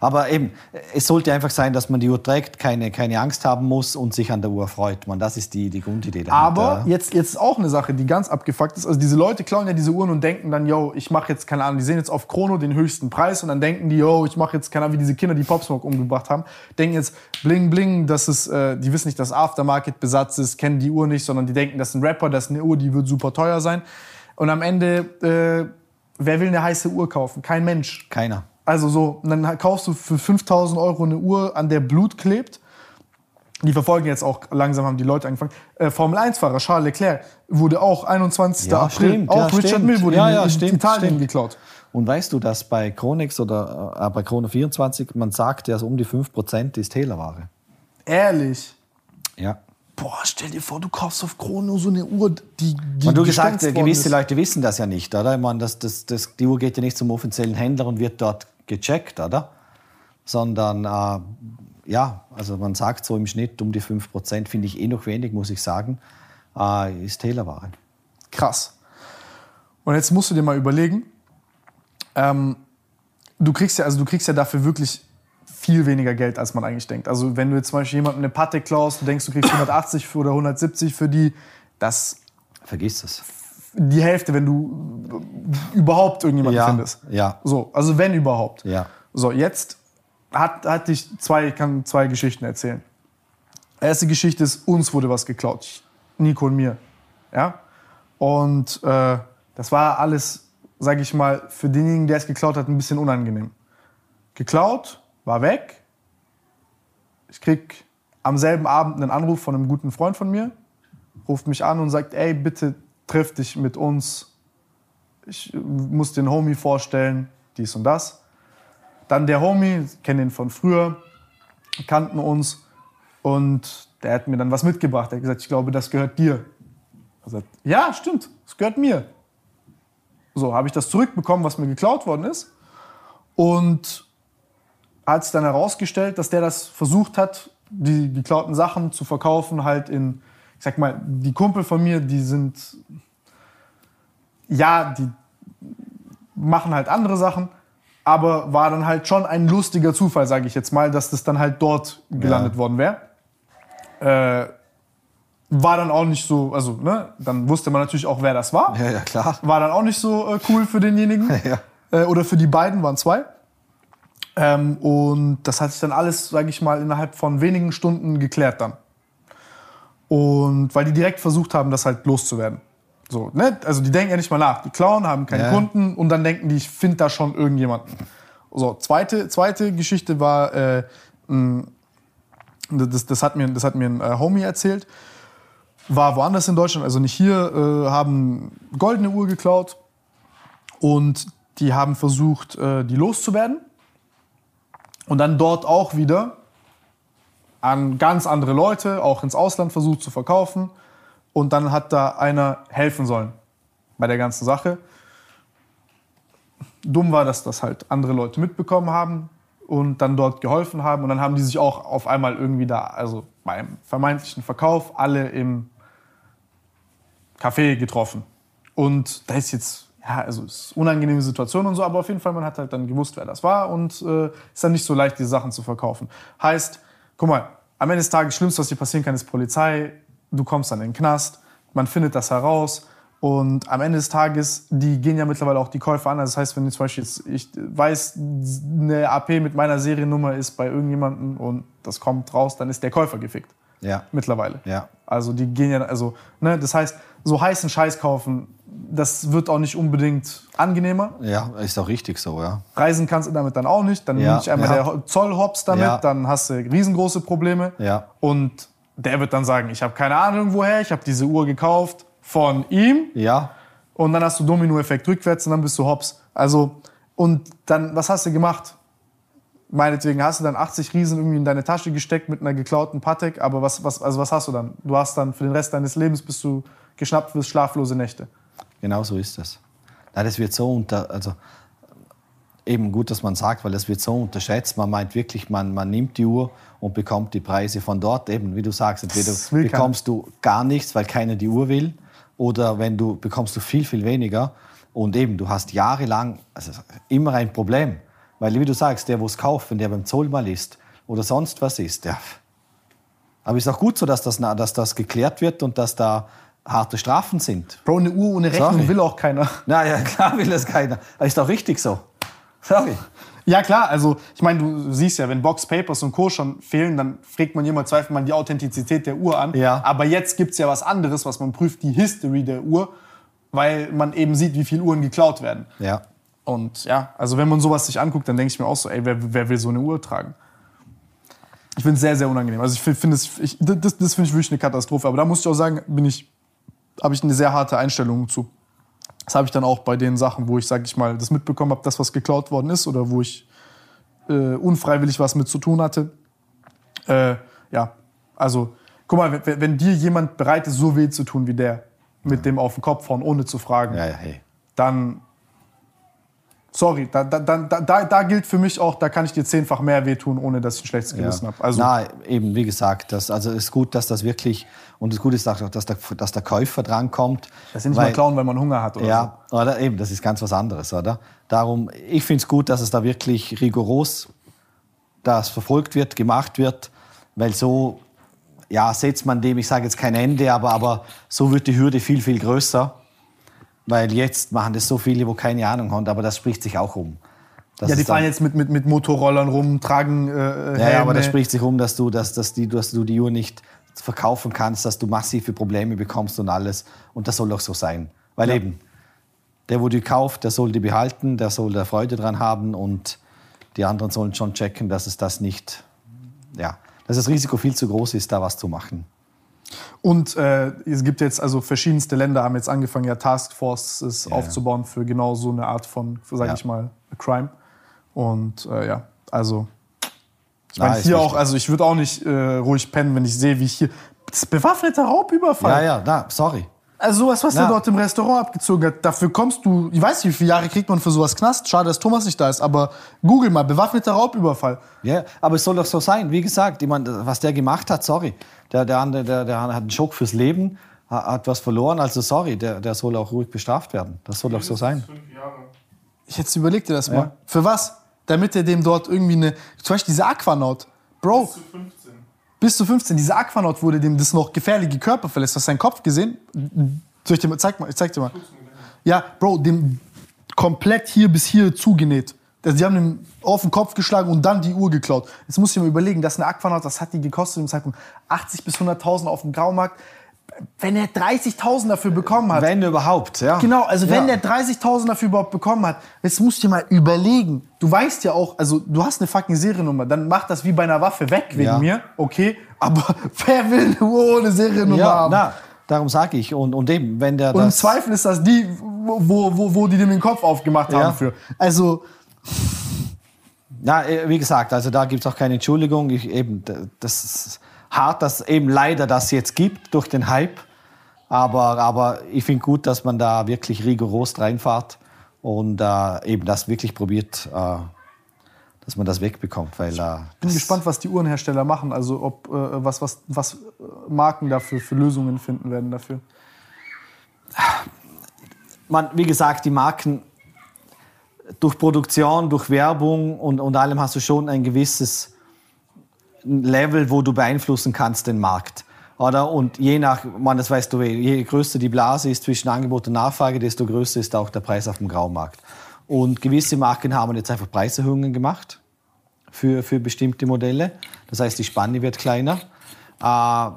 Aber eben, es sollte einfach sein, dass man die Uhr trägt, keine, keine Angst haben muss und sich an der Uhr freut. Man, das ist die, die Grundidee dahinter. Aber jetzt, jetzt ist auch eine Sache, die ganz abgefuckt ist. Also diese Leute klauen ja diese Uhren und denken dann, yo, ich mache jetzt, keine Ahnung, die sehen jetzt auf Chrono den höchsten Preis und dann denken die, yo, ich mache jetzt, keine Ahnung, wie diese Kinder, die Pop Smoke umgebracht haben, denken jetzt, bling, bling, das ist, äh, die wissen nicht, dass Aftermarket-Besatz ist, kennen die Uhr nicht, sondern die denken, das ist ein Rapper, das ist eine Uhr, die wird super teuer sein. Und am Ende, äh, wer will eine heiße Uhr kaufen? Kein Mensch. Keiner. Also so, und dann kaufst du für 5000 Euro eine Uhr, an der Blut klebt. Die verfolgen jetzt auch langsam, haben die Leute angefangen. Äh, Formel-1-Fahrer Charles Leclerc wurde auch 21. Ja, April, stimmt, auch ja, Richard stimmt. Mill wurde Ja, ja, in stimmt, Italien stimmt. geklaut. Und weißt du, dass bei Chronix oder äh, bei Chrono 24, man sagt ja, so um die 5% ist Hehlerware. Ehrlich. Ja. Boah, stell dir vor, du kaufst auf Krone so eine Uhr, die, die Und du gesagt, gewisse ist. Leute wissen das ja nicht, oder? Ich meine, das, das, das, die Uhr geht ja nicht zum offiziellen Händler und wird dort gecheckt, oder? Sondern, äh, ja, also man sagt so im Schnitt um die 5%, finde ich eh noch wenig, muss ich sagen, äh, ist Hehlerware. Krass. Und jetzt musst du dir mal überlegen, ähm, du kriegst ja, also du kriegst ja dafür wirklich viel weniger Geld, als man eigentlich denkt. Also wenn du jetzt zum Beispiel jemandem eine Patte klaust, du denkst, du kriegst 180 für oder 170 für die, das Vergiss es. die Hälfte, wenn du überhaupt irgendjemanden Ja, findest. ja. So, also wenn überhaupt. Ja. So, jetzt hat, hatte ich zwei, ich kann zwei Geschichten erzählen. Erste Geschichte ist, uns wurde was geklaut. Nico und mir. Ja? Und äh, das war alles, sage ich mal, für denjenigen, der es geklaut hat, ein bisschen unangenehm. Geklaut, war weg. Ich krieg am selben Abend einen Anruf von einem guten Freund von mir, ruft mich an und sagt, ey, bitte triff dich mit uns. Ich muss den Homie vorstellen, dies und das. Dann der Homie, kenne ihn von früher, kannten uns und der hat mir dann was mitgebracht. Er hat gesagt, ich glaube, das gehört dir. Habe gesagt, ja, stimmt, es gehört mir. So, habe ich das zurückbekommen, was mir geklaut worden ist. Und hat sich dann herausgestellt, dass der das versucht hat, die geklauten Sachen zu verkaufen, halt in, ich sag mal, die Kumpel von mir, die sind, ja, die machen halt andere Sachen, aber war dann halt schon ein lustiger Zufall, sage ich jetzt mal, dass das dann halt dort gelandet worden wäre. Äh, war dann auch nicht so, also, ne, dann wusste man natürlich auch, wer das war. Ja, ja, klar. War dann auch nicht so äh, cool für denjenigen. Ja. Äh, oder für die beiden, waren zwei. Ähm, und das hat sich dann alles, sage ich mal, innerhalb von wenigen Stunden geklärt dann. Und weil die direkt versucht haben, das halt loszuwerden. So, ne? Also die denken ja nicht mal nach. Die klauen, haben keine Ja. Kunden und dann denken die, ich finde da schon irgendjemanden. So, zweite, zweite Geschichte war, äh, das, das, hat mir, das hat mir ein äh, Homie erzählt. War woanders in Deutschland, also nicht hier, äh, haben goldene Uhr geklaut und die haben versucht, äh, die loszuwerden. Und dann dort auch wieder an ganz andere Leute, auch ins Ausland versucht zu verkaufen. Und dann hat da einer helfen sollen bei der ganzen Sache. Dumm war, dass das halt andere Leute mitbekommen haben und dann dort geholfen haben. Und dann haben die sich auch auf einmal irgendwie da, also beim vermeintlichen Verkauf, alle im Café getroffen. Und da ist jetzt, ja, also es ist eine unangenehme Situation und so, aber auf jeden Fall, man hat halt dann gewusst, wer das war und äh, ist dann nicht so leicht, diese Sachen zu verkaufen. Heißt, guck mal, am Ende des Tages, das Schlimmste, was dir passieren kann, ist Polizei. Du kommst dann in den Knast, man findet das heraus und am Ende des Tages, die gehen ja mittlerweile auch die Käufer an. Also das heißt, wenn du zum Beispiel jetzt, ich weiß, eine AP mit meiner Seriennummer ist bei irgendjemandem und das kommt raus, dann ist der Käufer gefickt. Ja. Mittlerweile. Ja. Also die gehen ja, also, ne, das heißt, so heißen Scheiß kaufen, das wird auch nicht unbedingt angenehmer. Ja, ist auch richtig so, ja. Reisen kannst du damit dann auch nicht. Dann Ja, nimmt dich einmal ja. der Zoll hops damit, Ja. dann hast du riesengroße Probleme. Ja. Und der wird dann sagen, ich habe keine Ahnung woher, ich habe diese Uhr gekauft von ihm. Ja, Und dann hast du Dominoeffekt rückwärts und dann bist du hops. Also, und dann, was hast du gemacht? Meinetwegen hast du dann 80 Riesen irgendwie in deine Tasche gesteckt mit einer geklauten Patek, aber was, was, also was hast du dann? Du hast dann für den Rest deines Lebens bist du geschnappt wirst, schlaflose Nächte. Genau so ist das. Nein, das wird so unter, also eben gut, dass man sagt, weil das wird so unterschätzt. Man meint wirklich, man, man nimmt die Uhr und bekommt die Preise von dort. Eben, wie du sagst, entweder keiner. bekommst du gar nichts, weil keiner die Uhr will, oder wenn du bekommst du viel viel weniger. Und eben, du hast jahrelang also immer ein Problem, weil wie du sagst, der, wo es kauft, wenn der beim Zoll mal ist oder sonst was ist, der. Aber ist auch gut so, dass das, dass das geklärt wird und dass da harte Strafen sind. Bro, eine Uhr ohne Rechnung Sorry. will auch keiner. Na ja, klar will das keiner. Aber ist doch richtig so. Sorry. Ja klar, also ich meine, du siehst ja, wenn Box Papers und Co. schon fehlen, dann fragt man jemand, zweifelt man die Authentizität der Uhr an. Ja. Aber jetzt gibt's ja was anderes, was man prüft, die History der Uhr, weil man eben sieht, wie viele Uhren geklaut werden. Ja. Und ja, also wenn man sowas sich anguckt, dann denke ich mir auch so, ey, wer, wer will so eine Uhr tragen? Ich finde es sehr, sehr unangenehm. Also ich finde find es, ich, das, das finde ich wirklich eine Katastrophe. Aber da muss ich auch sagen, bin ich, habe ich eine sehr harte Einstellung zu. Das habe ich dann auch bei den Sachen, wo ich, sage ich mal, das mitbekommen habe, dass was geklaut worden ist oder wo ich äh, unfreiwillig was mit zu tun hatte. Äh, ja, also Guck mal, wenn, wenn dir jemand bereit ist, so weh zu tun wie der, mit dem auf den Kopf hauen, ohne zu fragen, Ja, ja, hey. dann. Sorry, da, da, da, da, gilt für mich auch, da kann ich dir zehnfach mehr wehtun, ohne dass ich ein schlechtes Gewissen Ja. habe. Also, Na, eben, wie gesagt, das, also ist gut, dass das wirklich, und das Gute ist auch, dass der, dass der Käufer drankommt. das sind nicht mal weil- klauen, weil man Hunger hat oder Ja, oder eben, das ist ganz was anderes, oder? Darum, ich finde es gut, dass es da wirklich rigoros das verfolgt wird, gemacht wird, weil so, ja, setzt man dem, ich sage jetzt kein Ende, aber, aber so wird die Hürde viel, viel größer, weil jetzt machen das so viele, wo keine Ahnung haben, aber das spricht sich auch um. Das Ja, die fahren jetzt mit, mit, mit Motorrollern rum, tragen äh, ja, ja, aber das spricht sich um, dass du, dass, dass die, dass du die Uhr nicht verkaufen kannst, dass du massive Probleme bekommst und alles. Und das soll auch so sein. Weil eben, der, wo die kauft, der soll die behalten, der soll da Freude dran haben und die anderen sollen schon checken, dass es das nicht, ja, dass das Risiko viel zu groß ist, da was zu machen. Und äh, es gibt jetzt also verschiedenste Länder haben jetzt angefangen, ja Taskforces Ja, aufzubauen für genau so eine Art von, sage Ja. ich mal, Crime. Und äh, ja, also ich meine hier auch, also ich würde auch nicht äh, ruhig pennen, wenn ich sehe, wie ich hier das ist bewaffneter Raubüberfall. Ja, ja, na, sorry. Also sowas, was Ja. der dort im Restaurant abgezogen hat, dafür kommst du, ich weiß nicht, wie viele Jahre kriegt man für sowas Knast. Schade, dass Thomas nicht da ist, aber google mal, bewaffneter Raubüberfall. Ja, aber es soll doch so sein. Wie gesagt, ich meine, was der gemacht hat, sorry. Der, der andere, der, der hat einen Schock fürs Leben, ha- hat was verloren. Also sorry, der, der soll auch ruhig bestraft werden. Das soll doch so sein. Fünf Jahre. Ich jetzt überleg dir das Ja. mal. Für was? Damit er dem dort irgendwie eine, zum Beispiel diese Aquanaut. Bro, Bis zu 15. bis zu 15, diese Aquanaut wurde dem das noch gefährliche Körper verlässt. Hast du seinen Kopf gesehen? Soll ich zeig mal, ich zeig dir mal. Ja, Bro, dem komplett hier bis hier zugenäht. Also die haben ihm auf den Kopf geschlagen und dann die Uhr geklaut. Jetzt muss ich mir überlegen, das ist eine Aquanaut, das hat die gekostet im Zeitpunkt 80 bis 100.000 auf dem Graumarkt. Wenn er 30.000 dafür bekommen hat, Wenn überhaupt, ja. Genau, also wenn ja. der 30.000 dafür überhaupt bekommen hat, jetzt musst du dir mal überlegen. Du weißt ja auch, also du hast eine fucking Seriennummer, dann mach das wie bei einer Waffe weg wegen Ja. mir, okay? Aber wer will eine Uhr ohne Seriennummer Ja, haben? na, darum sage ich. Und, und eben, wenn der Und im. Zweifel ist das die, wo, wo, wo die dem den Kopf aufgemacht haben für. Also, Ja, äh, wie gesagt, also da gibt es auch keine Entschuldigung. Ich, eben, das ist hart, dass eben leider das jetzt gibt durch den Hype. Aber, aber ich finde gut, dass man da wirklich rigoros reinfahrt und äh, eben das wirklich probiert, äh, dass man das wegbekommt. Weil, äh, bin das- gespannt, was die Uhrenhersteller machen, also ob äh, was, was, was äh, Marken dafür für Lösungen finden werden dafür. man, wie gesagt, die Marken durch Produktion, durch Werbung und, und allem hast du schon ein gewisses Level, wo du beeinflussen kannst den Markt. Oder? Und je nach, man, das weißt du, eh, je größer die Blase ist zwischen Angebot und Nachfrage, desto größer ist auch der Preis auf dem Graumarkt. Und gewisse Marken haben jetzt einfach Preiserhöhungen gemacht für, für bestimmte Modelle. Das heißt, die Spanne wird kleiner. Äh,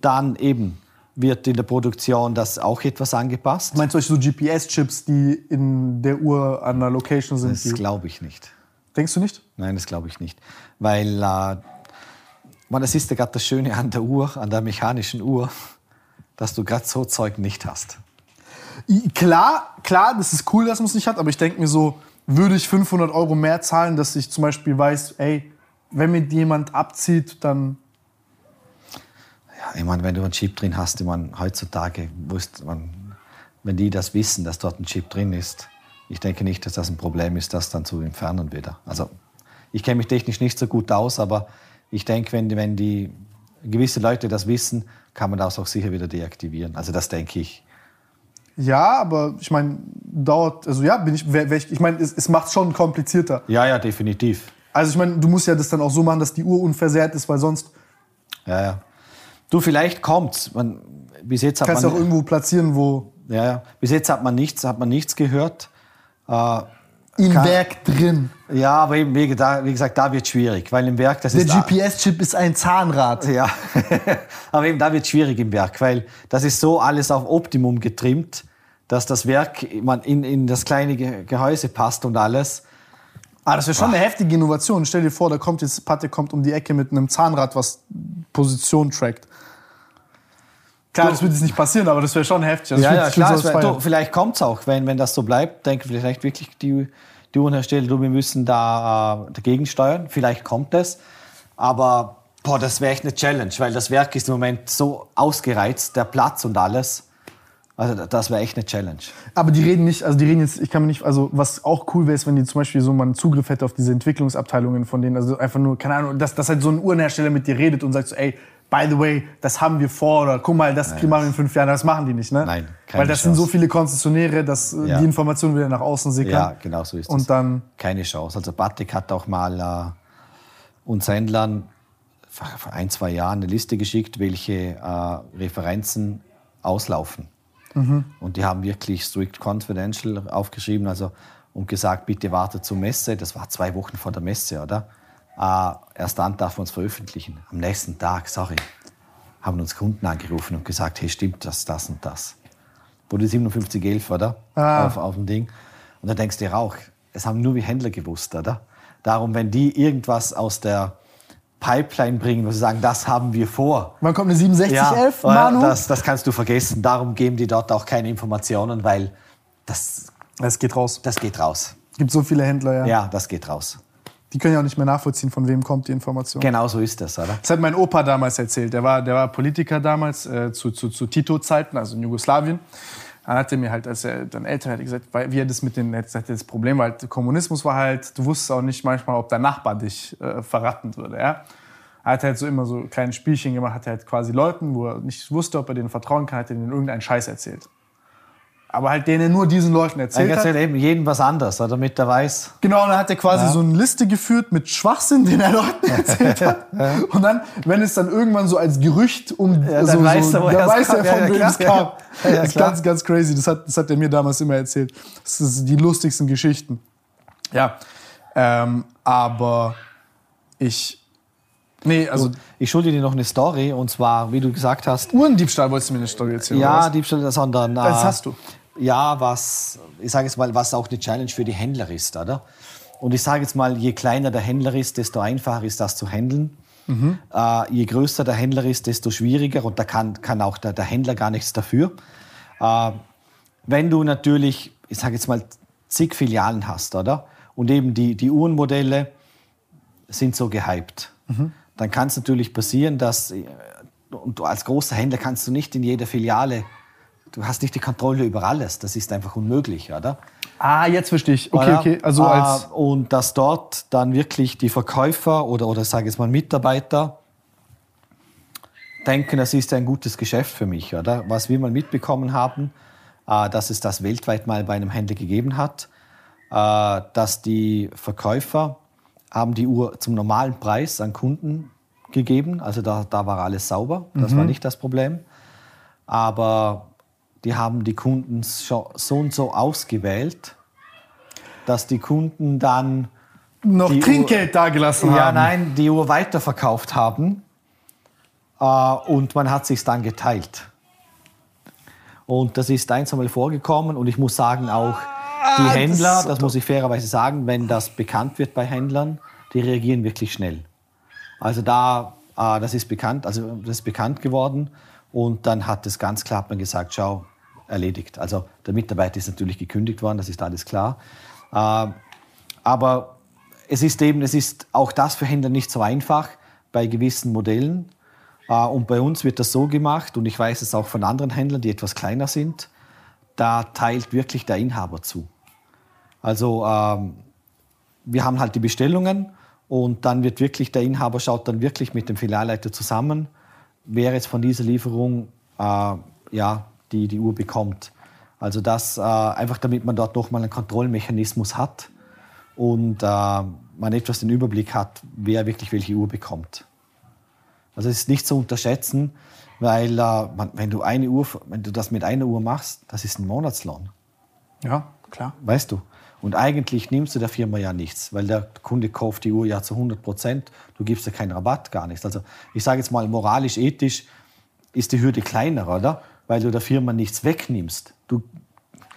dann eben wird in der Produktion das auch etwas angepasst. Meinst du so GPS-Chips, die in der Uhr an der Location sind? Das glaube ich nicht. denkst du nicht? Nein, das glaube ich nicht. Weil, äh, man, das ist ja gerade das Schöne an der Uhr, an der mechanischen Uhr, dass du gerade so Zeug nicht hast. Klar, klar, das ist cool, dass man es nicht hat, aber ich denke mir so, würde ich 500 Euro mehr zahlen, dass ich zum Beispiel weiß, ey, wenn mir jemand abzieht, dann Ja, ich meine, wenn du einen Chip drin hast, ich meine, heutzutage, wusst man, wenn die das wissen, dass dort ein Chip drin ist, ich denke nicht, dass das ein Problem ist, das dann zu entfernen wieder. Also, ich kenne mich technisch nicht so gut aus, aber ich denke, wenn, die- wenn die gewisse Leute das wissen, kann man das auch sicher wieder deaktivieren. Also, das denke ich. ja, aber ich meine, dauert, also ja, bin ich, wär, wär ich, ich meine, es, es macht schon komplizierter. Ja, ja, definitiv. Also ich meine, du musst ja das dann auch so machen, dass die Uhr unversehrt ist, weil sonst Ja, ja. Du, vielleicht kommt's. Man, bis jetzt hat kannst du auch man, irgendwo platzieren, wo ja, ja. Bis jetzt hat man nichts, hat man nichts gehört. Äh, im Kann- Werk drin. ja, aber eben, wie, gesagt, da wird schwierig, weil im Werk, das Der ist GPS-Chip ist ein Zahnrad. Ja, aber eben da wird schwierig im Werk, weil das ist so alles auf Optimum getrimmt, dass das Werk man in, in das kleine Ge- Gehäuse passt und alles. Ah, das wäre schon eine heftige Innovation. Stell dir vor, da kommt jetzt Patte kommt um die Ecke mit einem Zahnrad, was Position trackt. Klar, das wird jetzt nicht passieren, aber das wäre schon heftig. Also Ja, ja, klar. Es wär, du, vielleicht kommt es auch, wenn, wenn das so bleibt. Denke vielleicht wirklich die, die Uhrenhersteller, du, wir müssen da äh, dagegen steuern. Vielleicht kommt es. Aber Boah, das wäre echt eine Challenge, weil das Werk ist im Moment so ausgereizt, der Platz und alles. Also das wäre echt eine Challenge. Aber die reden nicht, also die reden jetzt, ich kann mir nicht, also was auch cool wäre, ist, wenn die zum Beispiel so mal einen Zugriff hätte auf diese Entwicklungsabteilungen von denen, also einfach nur, keine Ahnung, dass, dass halt so ein Uhrenhersteller mit dir redet und sagt so, ey, by the way, das haben wir vor oder guck mal, das kriegen wir in fünf Jahren, das machen die nicht, ne? Nein, keine Weil das Chance. sind so viele Konzessionäre, dass äh, Ja. die Informationen wieder nach außen sickern. Ja, genau so ist es. Und dann, Keine Chance. Also Batik hat auch mal äh, uns Händlern vor ein, zwei Jahren eine Liste geschickt, welche äh, Referenzen auslaufen. Und die haben wirklich strict confidential aufgeschrieben, also und gesagt, bitte wartet zur Messe. Das war zwei Wochen vor der Messe, oder? Äh, erst dann darf man es veröffentlichen. Am nächsten Tag, sorry, haben uns Kunden angerufen und gesagt, hey, stimmt das, das und das. Wurde 5711, oder? Ah. Auf, auf dem Ding. Und da denkst du dir auch, es haben nur wir Händler gewusst, oder? Darum, wenn die irgendwas aus der Pipeline bringen, wo sie sagen, das haben wir vor. wann kommt eine 6711, ja, Manu? das, das kannst du vergessen. Darum geben die dort auch keine Informationen, weil das, Es geht raus. das geht raus. Es gibt so viele Händler, ja. Ja, das geht raus. Die können ja auch nicht mehr nachvollziehen, von wem kommt die Information. Genau so ist das, oder? Das hat mein Opa damals erzählt. Der war, der war Politiker damals äh, zu, zu, zu Tito-Zeiten, also in Jugoslawien. Dann hat er mir halt, als er dann älter hat, gesagt, wie er das mit den, er gesagt, das Problem war halt, der Kommunismus war halt, du wusstest auch nicht manchmal, ob dein Nachbar dich äh, verraten würde. Ja? Er hat halt so immer so kleine Spielchen gemacht, hat halt quasi Leuten, wo er nicht wusste, ob er denen vertrauen kann, hat er denen irgendeinen Scheiß erzählt. Aber halt denen er nur diesen Leuten Er erzählt hat. erzählt eben jedem was anderes, damit er weiß. Genau, und dann hat er quasi so eine Liste geführt mit Schwachsinn, den er Leuten erzählt hat. Und dann, wenn es dann irgendwann so als Gerücht um dann so, weiß so, er, dann weiß er, Ja, von ja, wem es kam. Ja, das ja, ist ganz, ganz crazy. Das hat, das hat er mir damals immer erzählt. Das sind die lustigsten Geschichten. Ja, ähm, aber ich, nee, also Ich schulde dir noch eine Story, und zwar, wie du gesagt hast, Uhrendiebstahl wolltest du mir eine Story erzählen. ja? Diebstahl, sondern. äh, Das hast du. Ja, was, ich sage jetzt mal, was auch eine Challenge für die Händler ist, oder? Und ich sage jetzt mal, je kleiner der Händler ist, desto einfacher ist das zu handeln. Äh, je größer der Händler ist, desto schwieriger und da kann, kann auch der, der Händler gar nichts dafür. Äh, wenn du natürlich, ich sage jetzt mal, zig Filialen hast, oder? Und eben die, die Uhrenmodelle sind so gehypt. Dann kann es natürlich passieren, dass, äh, und du als großer Händler kannst du nicht in jeder Filiale, du hast nicht die Kontrolle über alles. Das ist einfach unmöglich, oder? Ah, jetzt verstehe ich. Okay, Oder? okay. Also Äh, als, Und dass dort dann wirklich die Verkäufer oder, oder sage ich jetzt mal Mitarbeiter denken, das ist ein gutes Geschäft für mich, oder? Was wir mal mitbekommen haben, äh, dass es das weltweit mal bei einem Händler gegeben hat, äh, dass die Verkäufer haben die Uhr zum normalen Preis an Kunden gegeben, also da, da war alles sauber, das war nicht das Problem. Aber die haben die Kunden so, und so ausgewählt, dass die Kunden dann noch Trinkgeld dagelassen ja, haben. nein, die Uhr weiterverkauft haben äh, und man hat sich dann geteilt. Und das ist ein, zwei Mal vorgekommen und ich muss sagen, auch die Ah, Händler, das, muss ich fairerweise sagen, wenn das bekannt wird bei Händlern, die reagieren wirklich schnell. Also da, äh, das ist bekannt, also das ist bekannt geworden und dann hat es ganz klar hat man gesagt, schau, erledigt. Also der Mitarbeiter ist natürlich gekündigt worden, das ist alles klar. Äh, aber es ist eben, es ist auch das für Händler nicht so einfach bei gewissen Modellen. Äh, Und bei uns wird das so gemacht, und ich weiß es auch von anderen Händlern, die etwas kleiner sind, da teilt wirklich der Inhaber zu. Also ähm, wir haben halt die Bestellungen und dann wird wirklich, der Inhaber schaut dann wirklich mit dem Filialleiter zusammen, wer jetzt von dieser Lieferung äh, ja, die, die Uhr bekommt. Also das äh, einfach, damit man dort nochmal einen Kontrollmechanismus hat und äh, man etwas den Überblick hat, wer wirklich welche Uhr bekommt. Also es ist nicht zu unterschätzen, weil äh, man, wenn du eine Uhr, wenn du das mit einer Uhr machst, das ist ein Monatslohn, Ja, klar. weißt du. Und eigentlich nimmst du der Firma ja nichts, weil der Kunde kauft die Uhr ja zu 100 Prozent. Du gibst ja keinen Rabatt, gar nichts. Also ich sage jetzt mal moralisch, ethisch ist die Hürde kleiner, oder? Weil du der Firma nichts wegnimmst. Du,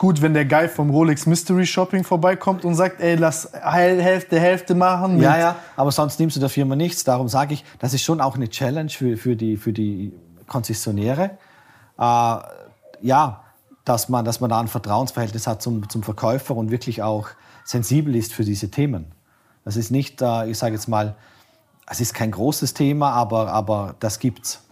Gut, wenn der Guy vom Rolex Mystery Shopping vorbeikommt und sagt, ey, lass Hälfte, Hälfte machen. Ja, ja, aber sonst nimmst du der Firma nichts. Darum sage ich, das ist schon auch eine Challenge für, für, die, für die Konzessionäre. Äh, ja, dass man, dass man da ein Vertrauensverhältnis hat zum, zum Verkäufer und wirklich auch sensibel ist für diese Themen. Das ist nicht, äh, ich sage jetzt mal, es ist kein großes Thema, aber, aber das gibt's.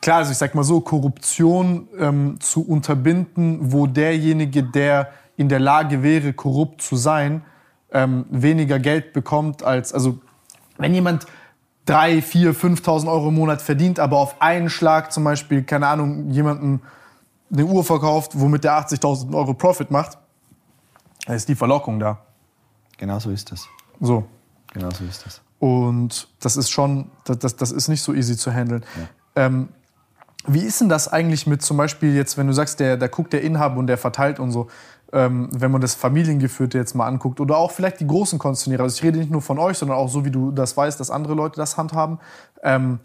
Klar, also ich sag mal so, Korruption ähm, zu unterbinden, wo derjenige, der in der Lage wäre, korrupt zu sein, ähm, weniger Geld bekommt als, also wenn jemand 3, 4, 5.000 Euro im Monat verdient, aber auf einen Schlag zum Beispiel, keine Ahnung, jemanden eine Uhr verkauft, womit der 80.000 Euro Profit macht, dann ist die Verlockung da. Genau so ist das. So. Genau so ist das. Und das ist schon, das, das, das ist nicht so easy zu handeln. Ähm, wie ist denn das eigentlich mit zum Beispiel jetzt, wenn du sagst, der, der guckt der Inhaber und der verteilt und so, ähm, wenn man das Familiengeführte jetzt mal anguckt oder auch vielleicht die großen Konzessionäre, also ich rede nicht nur von euch, sondern auch so, wie du das weißt, dass andere Leute das handhaben, ähm,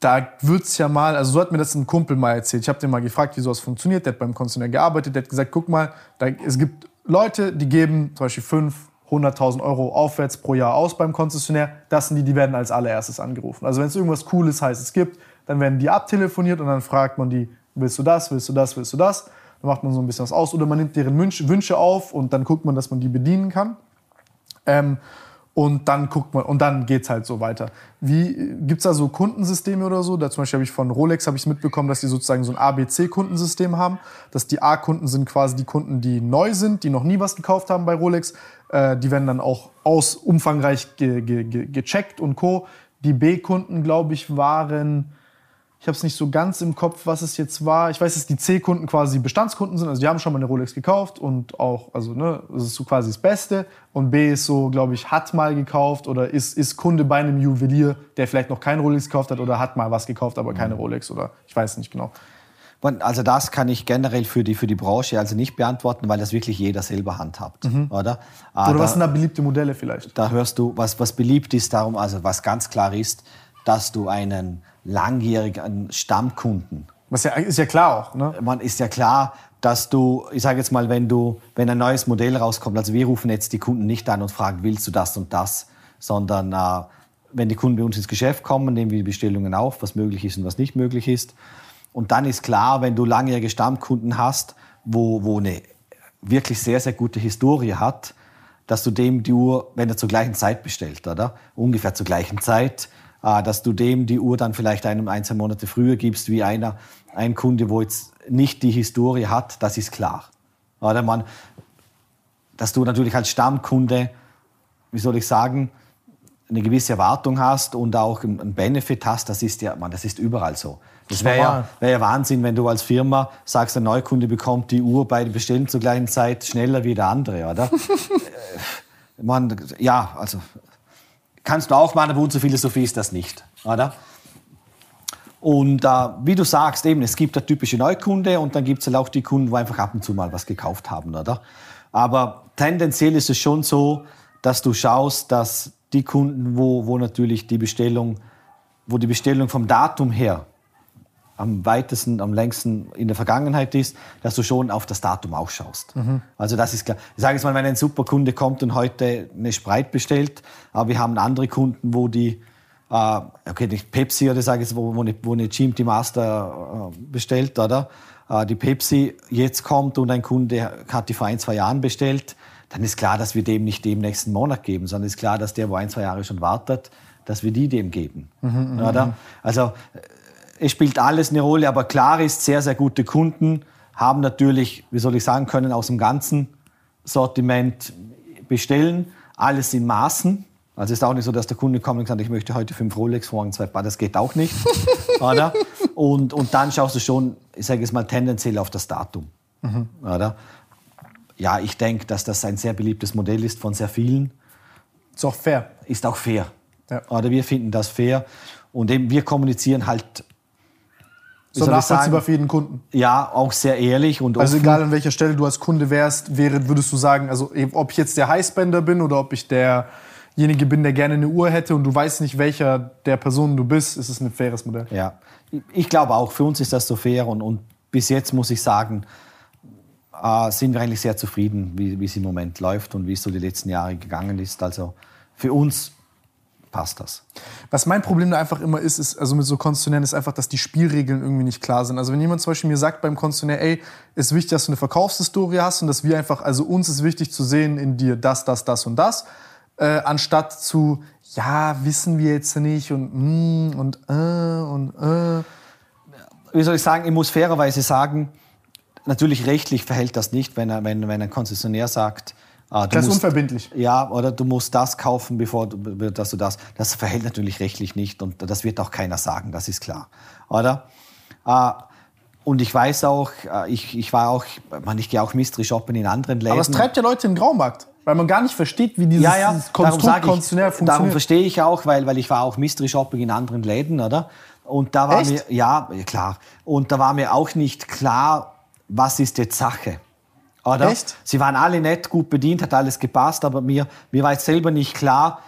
da wird's ja mal, also so hat mir das ein Kumpel mal erzählt. Ich habe den mal gefragt, wie sowas funktioniert. Der hat beim Konzessionär gearbeitet. Der hat gesagt, guck mal, da, es gibt Leute, die geben zum Beispiel 5, 100.000 Euro aufwärts pro Jahr aus beim Konzessionär. Das sind die, die werden als allererstes angerufen. Also wenn es irgendwas Cooles heißt, es gibt, dann werden die abtelefoniert und dann fragt man die, willst du das, willst du das, willst du das? Dann macht man so ein bisschen was aus oder man nimmt deren Wünsch- Wünsche auf und dann guckt man, dass man die bedienen kann. Ähm, und dann guckt man und dann geht's halt so weiter. Wie gibt's da so Kundensysteme oder so? Da zum Beispiel habe ich von Rolex habe ich mitbekommen, dass die sozusagen so ein ABC-Kundensystem haben. Dass die A-Kunden sind quasi die Kunden, die neu sind, die noch nie was gekauft haben bei Rolex. Äh, die werden dann auch aus umfangreich ge ge ge gecheckt und co. Die B-Kunden, glaube ich, waren ich habe es nicht so ganz im Kopf, was es jetzt war. Ich weiß, dass die C-Kunden quasi Bestandskunden sind. Also die haben schon mal eine Rolex gekauft und auch, also ne, das ist so quasi das Beste. Und B ist so, glaube ich, hat mal gekauft oder ist, ist Kunde bei einem Juwelier, der vielleicht noch kein Rolex gekauft hat oder hat mal was gekauft, aber keine Rolex oder ich weiß nicht genau. Also das kann ich generell für die, für die Branche also nicht beantworten, weil das wirklich jeder selber handhabt, oder? Ah, Oder da- was sind da beliebte Modelle vielleicht? da hörst du, was, was beliebt ist, darum, also was ganz klar ist, dass du einen langjährigen Stammkunden, Was ja, ist ja klar auch, ne? man ist ja klar, dass du, ich sage jetzt mal, wenn du, wenn ein neues Modell rauskommt, also wir rufen jetzt die Kunden nicht an und fragen, willst du das und das, sondern äh, wenn die Kunden bei uns ins Geschäft kommen, nehmen wir die Bestellungen auf, was möglich ist und was nicht möglich ist. Und dann ist klar, wenn du langjährige Stammkunden hast, wo, wo eine wirklich sehr, sehr gute Historie hat, dass du dem die Uhr, wenn er zur gleichen Zeit bestellt, oder? Ungefähr zur gleichen Zeit, dass du dem die Uhr dann vielleicht einem ein, zwei Monate früher gibst, wie einer, ein Kunde, wo jetzt nicht die Historie hat, das ist klar. Oder man, dass du natürlich als Stammkunde, wie soll ich sagen, eine gewisse Erwartung hast und auch einen Benefit hast, das ist ja, man, das ist überall so. Das wäre ja, wär ja Wahnsinn, wenn du als Firma sagst, ein Neukunde bekommt die Uhr bei Bestellen zur gleichen Zeit schneller wie der andere, oder? Man, ja, also kannst du auch machen, aber unsere Philosophie ist das nicht, oder? Und äh, wie du sagst, eben, es gibt der typische Neukunde und dann gibt es halt auch die Kunden, wo einfach ab und zu mal was gekauft haben, oder? Aber tendenziell ist es schon so, dass du schaust, dass die Kunden, wo, wo natürlich die Bestellung, wo die Bestellung vom Datum her am weitesten, am längsten in der Vergangenheit ist, dass du schon auf das Datum auch schaust. Also das ist klar. Ich sage jetzt mal, wenn ein Superkunde kommt und heute eine Sprite bestellt, aber wir haben andere Kunden, wo die, äh, okay, nicht Pepsi oder sage ich jetzt, wo, wo eine, wo eine GMT Master äh, bestellt, oder? Äh, die Pepsi jetzt kommt und ein Kunde hat die vor ein, zwei Jahren bestellt, dann ist klar, dass wir dem nicht dem nächsten Monat geben, sondern ist klar, dass der, wo ein, zwei Jahre schon wartet, dass wir die dem geben. oder? Also es spielt alles eine Rolle, aber klar ist, sehr, sehr gute Kunden haben natürlich, wie soll ich sagen können, aus dem ganzen Sortiment bestellen, alles in Maßen. Also es ist auch nicht so, dass der Kunde kommt und sagt, ich möchte heute fünf Rolex, morgen zwei Paar, das geht auch nicht. oder? Und, und dann schaust du schon, ich sage jetzt mal, tendenziell auf das Datum. Oder? Ja, ich denke, dass das ein sehr beliebtes Modell ist von sehr vielen Ist auch fair. ist auch fair. Ja. Oder wir finden das fair. Und eben wir kommunizieren halt, So nachvollziehbar für jeden Kunden. ja, auch sehr ehrlich und Also offen. egal an welcher Stelle du als Kunde wärst, wäre, würdest du sagen, also eben, ob ich jetzt der Highspender bin oder ob ich derjenige bin, der gerne eine Uhr hätte und du weißt nicht, welcher der Personen du bist, ist es ein faires Modell. Ja, ich glaube auch, für uns ist das so fair und, und bis jetzt muss ich sagen, äh, sind wir eigentlich sehr zufrieden, wie wie es im Moment läuft und wie es so die letzten Jahre gegangen ist. Also für uns passt das. Was mein Problem da einfach immer ist, ist, also mit so Konzessionären, ist einfach, dass die Spielregeln irgendwie nicht klar sind. Also wenn jemand zum Beispiel mir sagt beim Konzessionär, ey, ist wichtig, dass du eine Verkaufshistorie hast und dass wir einfach, also uns ist wichtig zu sehen in dir das, das, das und das, äh, anstatt zu, ja, wissen wir jetzt nicht und mm, und äh, und äh. wie soll ich sagen, ich muss fairerweise sagen, natürlich rechtlich verhält das nicht, wenn, er, wenn, wenn ein Konzessionär sagt, ah, Das ist musst, unverbindlich. ja, oder du musst das kaufen, bevor du, dass du das. Das verhält natürlich rechtlich nicht und das wird auch keiner sagen, das ist klar, oder? Äh, und ich weiß auch, äh, ich, ich war auch, man, ich gehe auch Mystery shoppen in anderen Läden. Aber es treibt ja Leute in den Graumarkt, weil man gar nicht versteht, wie dieses, ja, ja, dieses darum, Konstrukt konzessionär ich, darum funktioniert. verstehe ich auch, weil, weil ich war auch Mystery Shopping in anderen Läden, oder? Und da war Echt? mir, ja, klar. Und da war mir auch nicht klar, was ist jetzt Sache. Oder? Echt? Sie waren alle nett, gut bedient, hat alles gepasst, aber mir, mir war jetzt selber nicht klar,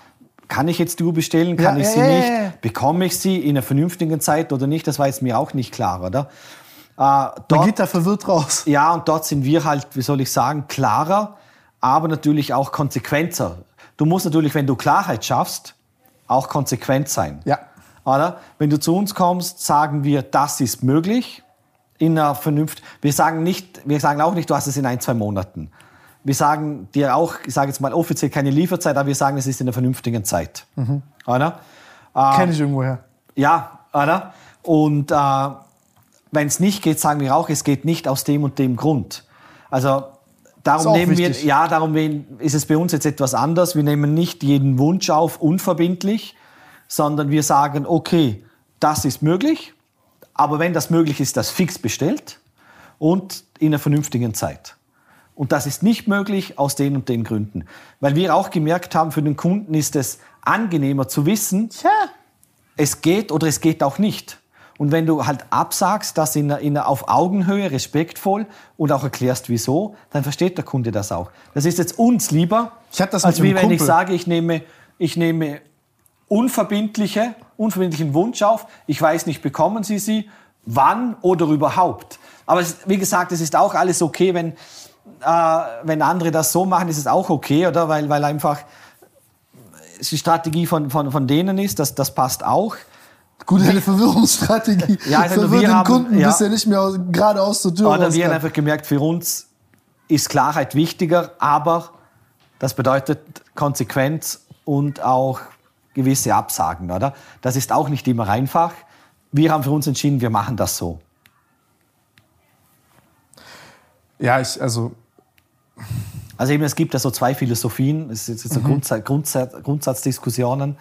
kann ich jetzt die Uhr bestellen, kann Ja, ich sie ja, nicht, bekomme ich sie in einer vernünftigen Zeit oder nicht, das war jetzt mir auch nicht klar, oder? Äh, Man dort- geht da verwirrt raus. ja, und dort sind wir halt, wie soll ich sagen, klarer, aber natürlich auch konsequenter. Du musst natürlich, wenn du Klarheit schaffst, auch konsequent sein. Ja. Oder? Wenn du zu uns kommst, sagen wir, das ist möglich in einer Vernunft. Wir sagen nicht, wir sagen auch nicht, du hast es in ein, zwei Monaten. Wir sagen dir auch, ich sage jetzt mal offiziell keine Lieferzeit, aber wir sagen, es ist in einer vernünftigen Zeit. Oder? Kenne ich irgendwoher. Ja, oder? Und äh, wenn es nicht geht, sagen wir auch, es geht nicht aus dem und dem Grund. Also darum nehmen wir, wichtig. ja, darum ist es bei uns jetzt etwas anders. Wir nehmen nicht jeden Wunsch auf unverbindlich, sondern wir sagen, okay, das ist möglich, aber wenn das möglich ist, das fix bestellt und in einer vernünftigen Zeit. Und das ist nicht möglich aus den und den Gründen. Weil wir auch gemerkt haben, für den Kunden ist es angenehmer zu wissen, Ja. es geht oder es geht auch nicht. Und wenn du halt absagst, das in, in, auf Augenhöhe, respektvoll und auch erklärst, wieso, dann versteht der Kunde das auch. Das ist jetzt uns lieber, Ich als wie wenn ich Kumpel. sage, ich nehme, ich nehme unverbindliche, unverbindlichen Wunsch auf. Ich weiß nicht, bekommen Sie sie, wann oder überhaupt. Aber es, wie gesagt, es ist auch alles okay, wenn, äh, wenn andere das so machen, ist es auch okay, oder? Weil, weil einfach die Strategie von, von, von denen ist, das, das passt auch. Gut, eine Verwirrungsstrategie. Ja, also Verwirrt wir den haben- Kunden, ja. bis er nicht mehr aus- geradeaus zur Tür Oder wir haben einfach gemerkt, für uns ist Klarheit wichtiger, aber das bedeutet Konsequenz und auch gewisse Absagen, oder? Das ist auch nicht immer einfach. Wir haben für uns entschieden, wir machen das so. Ja, ich, also, Also eben, es gibt ja so zwei Philosophien, es ist jetzt so Grundsatz, Grundsatz, Grundsatzdiskussionen.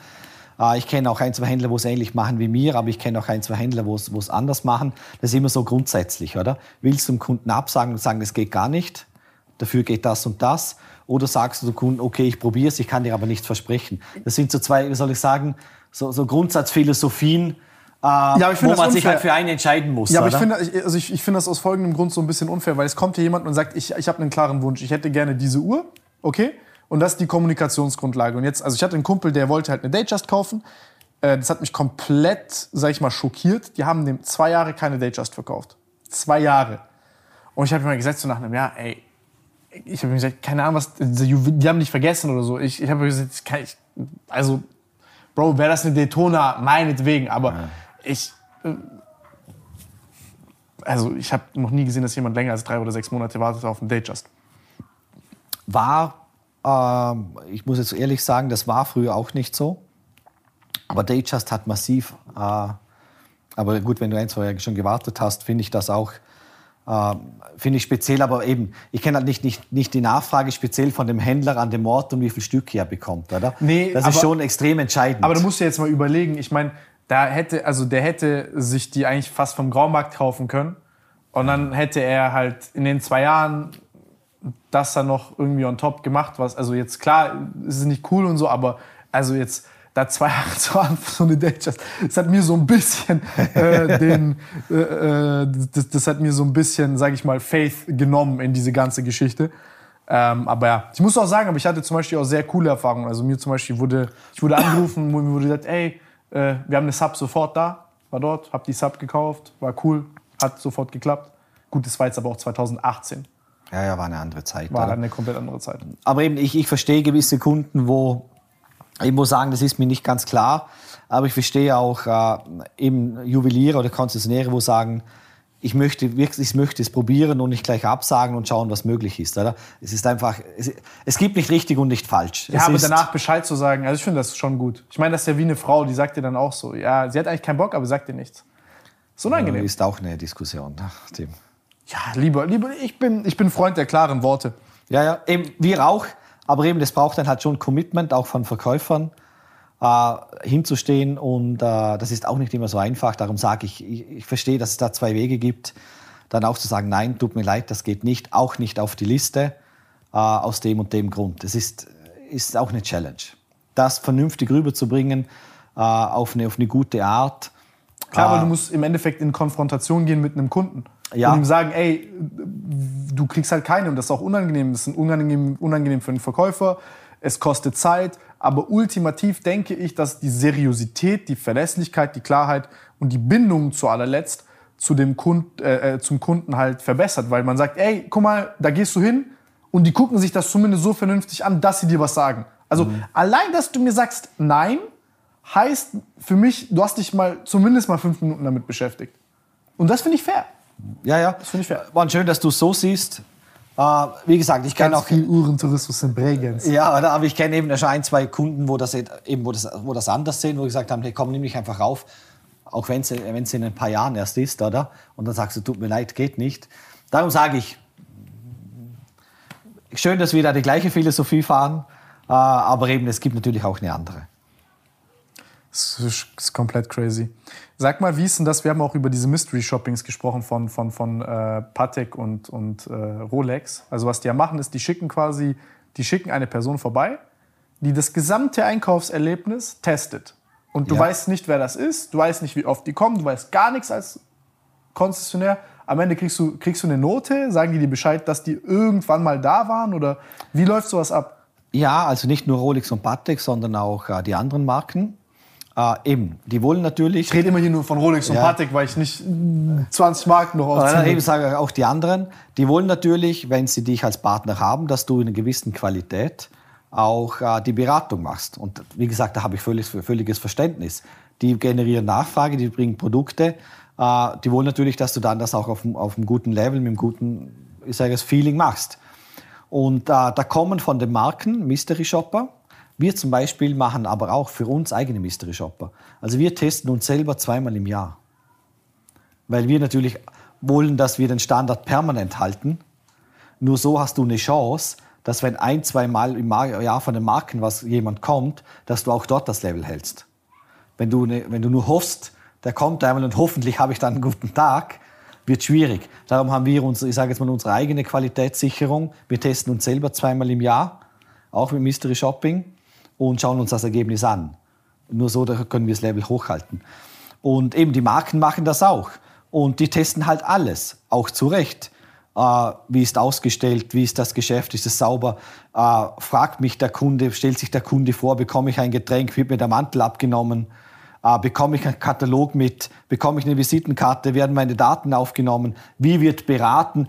Äh, Ich kenne auch ein, zwei Händler, wo es ähnlich machen wie mir, aber ich kenne auch ein, zwei Händler, wo es wo es anders machen. Das ist immer so grundsätzlich, oder? Willst du dem Kunden absagen und sagen, das geht gar nicht, dafür geht das und das? Oder sagst du dem Kunden, okay, ich probiere es, ich kann dir aber nichts versprechen. Das sind so zwei, wie soll ich sagen, so, so Grundsatzphilosophien, äh, finde wo man sich halt für einen entscheiden muss. ja, aber ich oder? finde, ich, also ich, ich finde das aus folgendem Grund so ein bisschen unfair, weil es kommt hier jemand und sagt, ich, ich habe einen klaren Wunsch, ich hätte gerne diese Uhr, okay? Und das ist die Kommunikationsgrundlage. Und jetzt, also ich hatte einen Kumpel, der wollte halt eine Datejust kaufen. Äh, Das hat mich komplett, sag ich mal, schockiert. Die haben dem zwei Jahre keine Datejust verkauft. Zwei Jahre. Und ich habe mir gesagt, so nach einem Jahr, ey, ich habe mir gesagt, keine Ahnung, was, die haben dich vergessen oder so. Ich, ich habe mir gesagt, kann, ich, also, Bro, wäre das eine Daytona, meinetwegen, aber ich, äh, also ich habe noch nie gesehen, dass jemand länger als drei oder sechs Monate wartet auf einen Datejust. war, ähm, ich muss jetzt ehrlich sagen, das war früher auch nicht so. Aber Datejust hat massiv, äh, aber gut, wenn du ein, zwei Jahre schon gewartet hast, finde ich das auch, äh, finde ich speziell, aber eben, ich kenne halt nicht, nicht, nicht die Nachfrage speziell von dem Händler an dem Ort und wie viel Stück er bekommt, oder? Nee, das ist aber- schon extrem entscheidend. Aber du musst dir jetzt mal überlegen, ich meine, da hätte, also der hätte sich die eigentlich fast vom Graumarkt kaufen können. Und dann hätte er halt in den zwei Jahren das dann noch irgendwie on top gemacht, was, also jetzt klar, es ist nicht cool und so, aber also jetzt da zwei Jahre zu haben für so eine Datejust, das hat mir so ein bisschen äh, den, äh, äh, das, das hat mir so ein bisschen, sag ich mal, Faith genommen in diese ganze Geschichte. Ähm, aber ja, ich muss auch sagen, aber ich hatte zum Beispiel auch sehr coole Erfahrungen. Also mir zum Beispiel wurde, ich wurde angerufen, mir wurde gesagt, ey, äh, wir haben eine Sub sofort da, war dort, hab die Sub gekauft, war cool, hat sofort geklappt. Gut, das war jetzt aber auch 2018, ja, ja, war eine andere Zeit. war oder? eine komplett andere Zeit. aber eben, ich, ich verstehe gewisse Kunden, wo ich muss sagen, das ist mir nicht ganz klar, aber ich verstehe auch äh, eben Juweliere oder Konzessionäre, wo sagen, ich möchte wirklich, ich möchte es probieren und nicht gleich absagen und schauen, was möglich ist. Oder? Es ist einfach, es, es gibt nicht richtig und nicht falsch. Ja, es aber danach Bescheid zu sagen, also ich finde das schon gut. Ich meine, das ist ja wie eine Frau, die sagt dir dann auch so, ja, sie hat eigentlich keinen Bock, aber sagt dir nichts. Ist unangenehm. ist auch eine Diskussion. Tim. Ja, lieber, lieber, ich bin, ich bin Freund der klaren Worte. Ja, ja, eben, wir auch. Aber eben, das braucht dann halt schon Commitment, auch von Verkäufern, äh, hinzustehen. Und äh, das ist auch nicht immer so einfach. Darum sage ich, ich, ich verstehe, dass es da zwei Wege gibt. Dann auch zu sagen, nein, tut mir leid, das geht nicht, auch nicht auf die Liste, äh, aus dem und dem Grund. Das ist, ist auch eine Challenge. Das vernünftig rüberzubringen, äh, auf, eine, auf eine gute Art. Klar, aber du musst im Endeffekt in Konfrontation gehen mit einem Kunden. Ja. Und ihm sagen, ey, du kriegst halt keine und das ist auch unangenehm. Das ist unangenehm, unangenehm für den Verkäufer. Es kostet Zeit. Aber ultimativ denke ich, dass die Seriosität, die Verlässlichkeit, die Klarheit und die Bindung zu allerletzt zu dem Kund, äh, äh, zum Kunden halt verbessert. Weil man sagt, ey, guck mal, da gehst du hin und die gucken sich das zumindest so vernünftig an, dass sie dir was sagen. Also allein, dass du mir sagst, nein, heißt für mich, du hast dich mal zumindest mal fünf Minuten damit beschäftigt. Und das finde ich fair. Ja, ja. Das finde ich fair. War schön, dass du es so siehst. Äh, wie gesagt, ich kenne auch viel Uhrentourismus in Bregenz. Ja, aber ich kenne eben schon ein, zwei Kunden, wo das, eben, wo das, wo das anders sehen, wo gesagt haben, hey, komm, nimm mich einfach rauf, auch wenn es in ein paar Jahren erst ist, oder? Und dann sagst du, tut mir leid, geht nicht. Darum sage ich, schön, dass wir da die gleiche Philosophie fahren, äh, aber eben, es gibt natürlich auch eine andere. Das ist komplett crazy. Sag mal, wie ist denn das? Wir haben auch über diese Mystery Shoppings gesprochen von, von, von äh, Patek und, und äh, Rolex. Also was die ja machen, ist, die schicken quasi, die schicken eine Person vorbei, die das gesamte Einkaufserlebnis testet. Und du Ja. weißt nicht, wer das ist, du weißt nicht, wie oft die kommen, du weißt gar nichts als Konzessionär. Am Ende kriegst du, kriegst du eine Note, sagen die dir Bescheid, dass die irgendwann mal da waren oder wie läuft sowas ab? Ja, also nicht nur Rolex und Patek, sondern auch äh, die anderen Marken. Äh, eben, die wollen natürlich. Ich rede immer hier nur von Rolex und Ja. Patek, weil ich nicht mm, 20 Marken noch aufziehe. eben sage auch die anderen, die wollen natürlich, wenn sie dich als Partner haben, dass du in einer gewissen Qualität auch äh, die Beratung machst. Und wie gesagt, da habe ich völlig, völliges Verständnis. Die generieren Nachfrage, die bringen Produkte. Äh, die wollen natürlich, dass du dann das auch auf, einem- auf einem guten Level, mit einem guten ich sage es, Feeling machst. Und äh, da kommen von den Marken Mystery Shopper. Wir zum Beispiel machen aber auch für uns eigene Mystery Shopper. Also wir testen uns selber zweimal im Jahr weil wir natürlich wollen, dass wir den Standard permanent halten. Nur so hast du eine Chance, dass wenn ein, zwei Mal im Jahr von den Marken was jemand kommt, dass du auch dort das Level hältst. Wenn du, ne, wenn du nur hoffst, der kommt einmal und hoffentlich habe ich dann einen guten Tag, wird schwierig. Darum haben wir uns, ich sage jetzt mal, unsere eigene Qualitätssicherung. Wir testen uns selber zweimal im Jahr, auch mit Mystery Shopping und schauen uns das Ergebnis an. Nur so können wir das Level hochhalten. Und eben die Marken machen das auch. Und die testen halt alles, auch zu Recht. Äh, wie ist ausgestellt, wie ist das Geschäft, ist es sauber? Äh, fragt mich der Kunde, stellt sich der Kunde vor, bekomme ich ein Getränk, wird mir der Mantel abgenommen? Äh, bekomme ich einen Katalog mit? Bekomme ich eine Visitenkarte? Werden meine Daten aufgenommen? Wie wird beraten?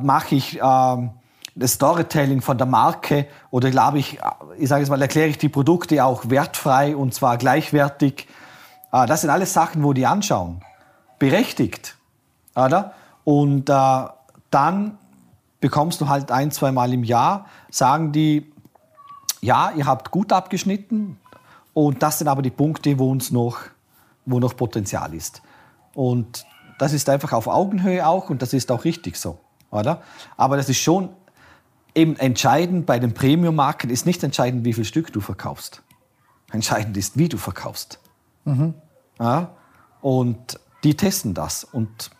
Mache ich ähm, das Storytelling von der Marke oder glaube ich, ich sage jetzt mal, erkläre ich die Produkte auch wertfrei und zwar gleichwertig? Äh, das sind alles Sachen, wo die anschauen. Berechtigt. Oder? Und äh, dann bekommst du halt ein, zwei Mal im Jahr, sagen die, ja, ihr habt gut abgeschnitten und das sind aber die Punkte, wo uns noch, wo noch Potenzial ist. Und das ist einfach auf Augenhöhe auch und das ist auch richtig so, oder? Aber das ist schon eben entscheidend bei den Premium-Marken ist nicht entscheidend, wie viel Stück du verkaufst. Entscheidend ist, wie du verkaufst. Ja? Und die testen das und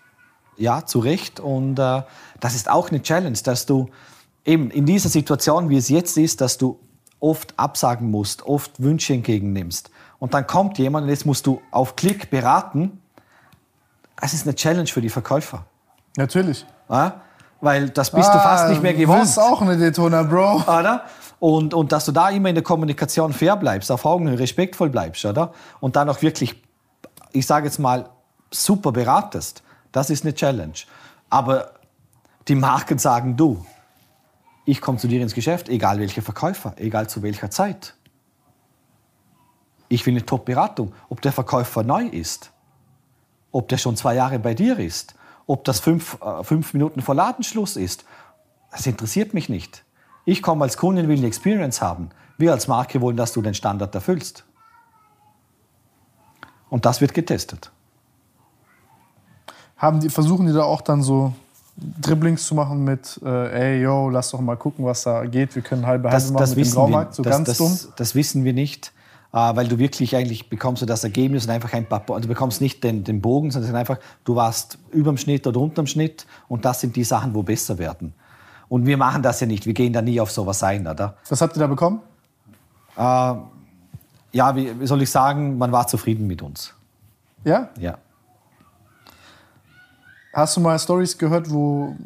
ja, zu Recht. Und äh, das ist auch eine Challenge, dass du eben in dieser Situation, wie es jetzt ist, dass du oft absagen musst, oft Wünsche entgegennimmst. Und dann kommt jemand und jetzt musst du auf Klick beraten. Es ist eine Challenge für die Verkäufer. Natürlich. Ja? Weil das bist du fast nicht mehr gewohnt. Das ist auch eine Daytona, Bro. Oder? Und, und dass du da immer in der Kommunikation fair bleibst, auf Augenhöhe, respektvoll bleibst, oder? Und dann auch wirklich, ich sage jetzt mal, super beratest. Das ist eine Challenge. Aber die Marken sagen, du, ich komme zu dir ins Geschäft, egal welcher Verkäufer, egal zu welcher Zeit. Ich will eine Top-Beratung. Ob der Verkäufer neu ist, ob der schon zwei Jahre bei dir ist, Ob das fünf, äh, fünf Minuten vor Ladenschluss ist, das interessiert mich nicht. Ich komme als Kunde und will eine Experience haben. Wir als Marke wollen, dass du den Standard erfüllst. Und das wird getestet. Haben die, versuchen die da auch dann so Dribblings zu machen mit, äh, ey, yo, lass doch mal gucken, was da geht. Wir können halbe halbe Das, machen das, mit dem wissen wir, so das, ganz das, dumm. das wissen wir nicht, weil du wirklich eigentlich bekommst du das Ergebnis und einfach ein paar, du bekommst nicht den, den Bogen, sondern einfach, du warst überm Schnitt oder unterm Schnitt und das sind die Sachen, wo besser werden. Und wir machen das ja nicht, wir gehen da nie auf sowas ein, oder? Was habt ihr da bekommen? Äh, ja, wie, wie soll ich sagen, man war zufrieden mit uns. Ja? Ja. Hast du mal Stories gehört, wo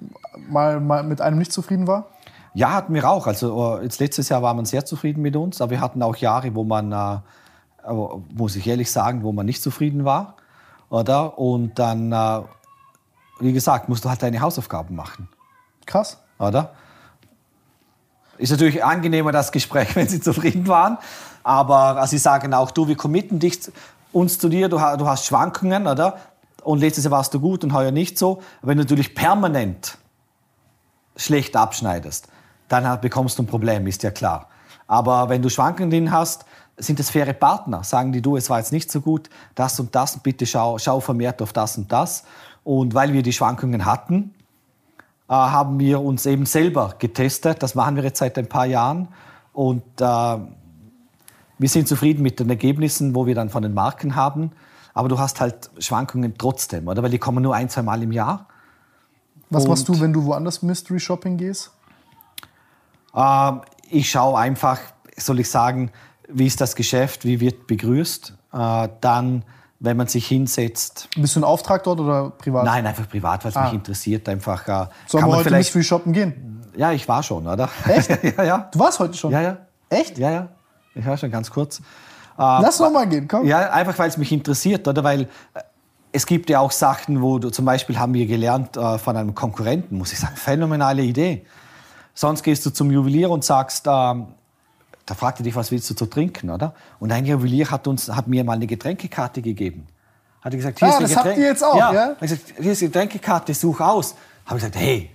mal, mal mit einem nicht zufrieden war? Ja, hatten wir auch. Also äh, jetzt letztes Jahr war man sehr zufrieden mit uns, aber wir hatten auch Jahre, wo man, äh, muss ich ehrlich sagen, wo man nicht zufrieden war, oder? Und dann, äh, wie gesagt, musst du halt deine Hausaufgaben machen, Krass. oder? Ist natürlich angenehmer das Gespräch, wenn sie zufrieden waren, aber äh, sie sagen auch, du, wir committen dich uns zu dir, du, du hast Schwankungen, oder? Und letztes Jahr warst du gut und heuer nicht so. Wenn du natürlich permanent schlecht abschneidest, dann bekommst du ein Problem, ist ja klar. Aber wenn du Schwankungen hast, sind es faire Partner. Sagen die, du, es war jetzt nicht so gut, das und das, bitte schau, schau vermehrt auf das und das. Und weil wir die Schwankungen hatten, äh, haben wir uns eben selber getestet. Das machen wir jetzt seit ein paar Jahren. Und äh, wir sind zufrieden mit den Ergebnissen, wo wir dann von den Marken haben. Aber du hast halt Schwankungen trotzdem, oder? Weil die kommen nur ein, zwei Mal im Jahr. Was Und- machst du, wenn du woanders Mystery Shopping gehst? Ähm, ich schaue einfach, soll ich sagen, wie ist das Geschäft, wie wird begrüßt. Äh, dann, wenn man sich hinsetzt, Bist du ein Auftrag dort oder privat? nein, einfach privat, weil es Ah. mich interessiert, einfach. Äh, Sollen kann wir man heute vielleicht. Mystery Shoppen gehen? Ja, ich war schon, oder? Echt? ja, ja. Du warst heute schon? Ja, ja. Echt? Ja, ja. Ich war schon ganz kurz. Lass noch mal gehen, komm. Ja, einfach weil es mich interessiert, oder? Weil äh, es gibt ja auch Sachen, wo du zum Beispiel haben wir gelernt äh, von einem Konkurrenten, muss ich sagen, phänomenale Idee. Sonst gehst du zum Juwelier und sagst, ähm, da fragt er dich, was willst du zu trinken, oder? Und ein Juwelier hat, uns, hat mir mal eine Getränkekarte gegeben. Hat er gesagt, hier Ah, ist eine das habt Getränk- ihr jetzt auch, ja? Hat gesagt, hier ist die Getränkekarte, such aus. Habe ich gesagt, hey,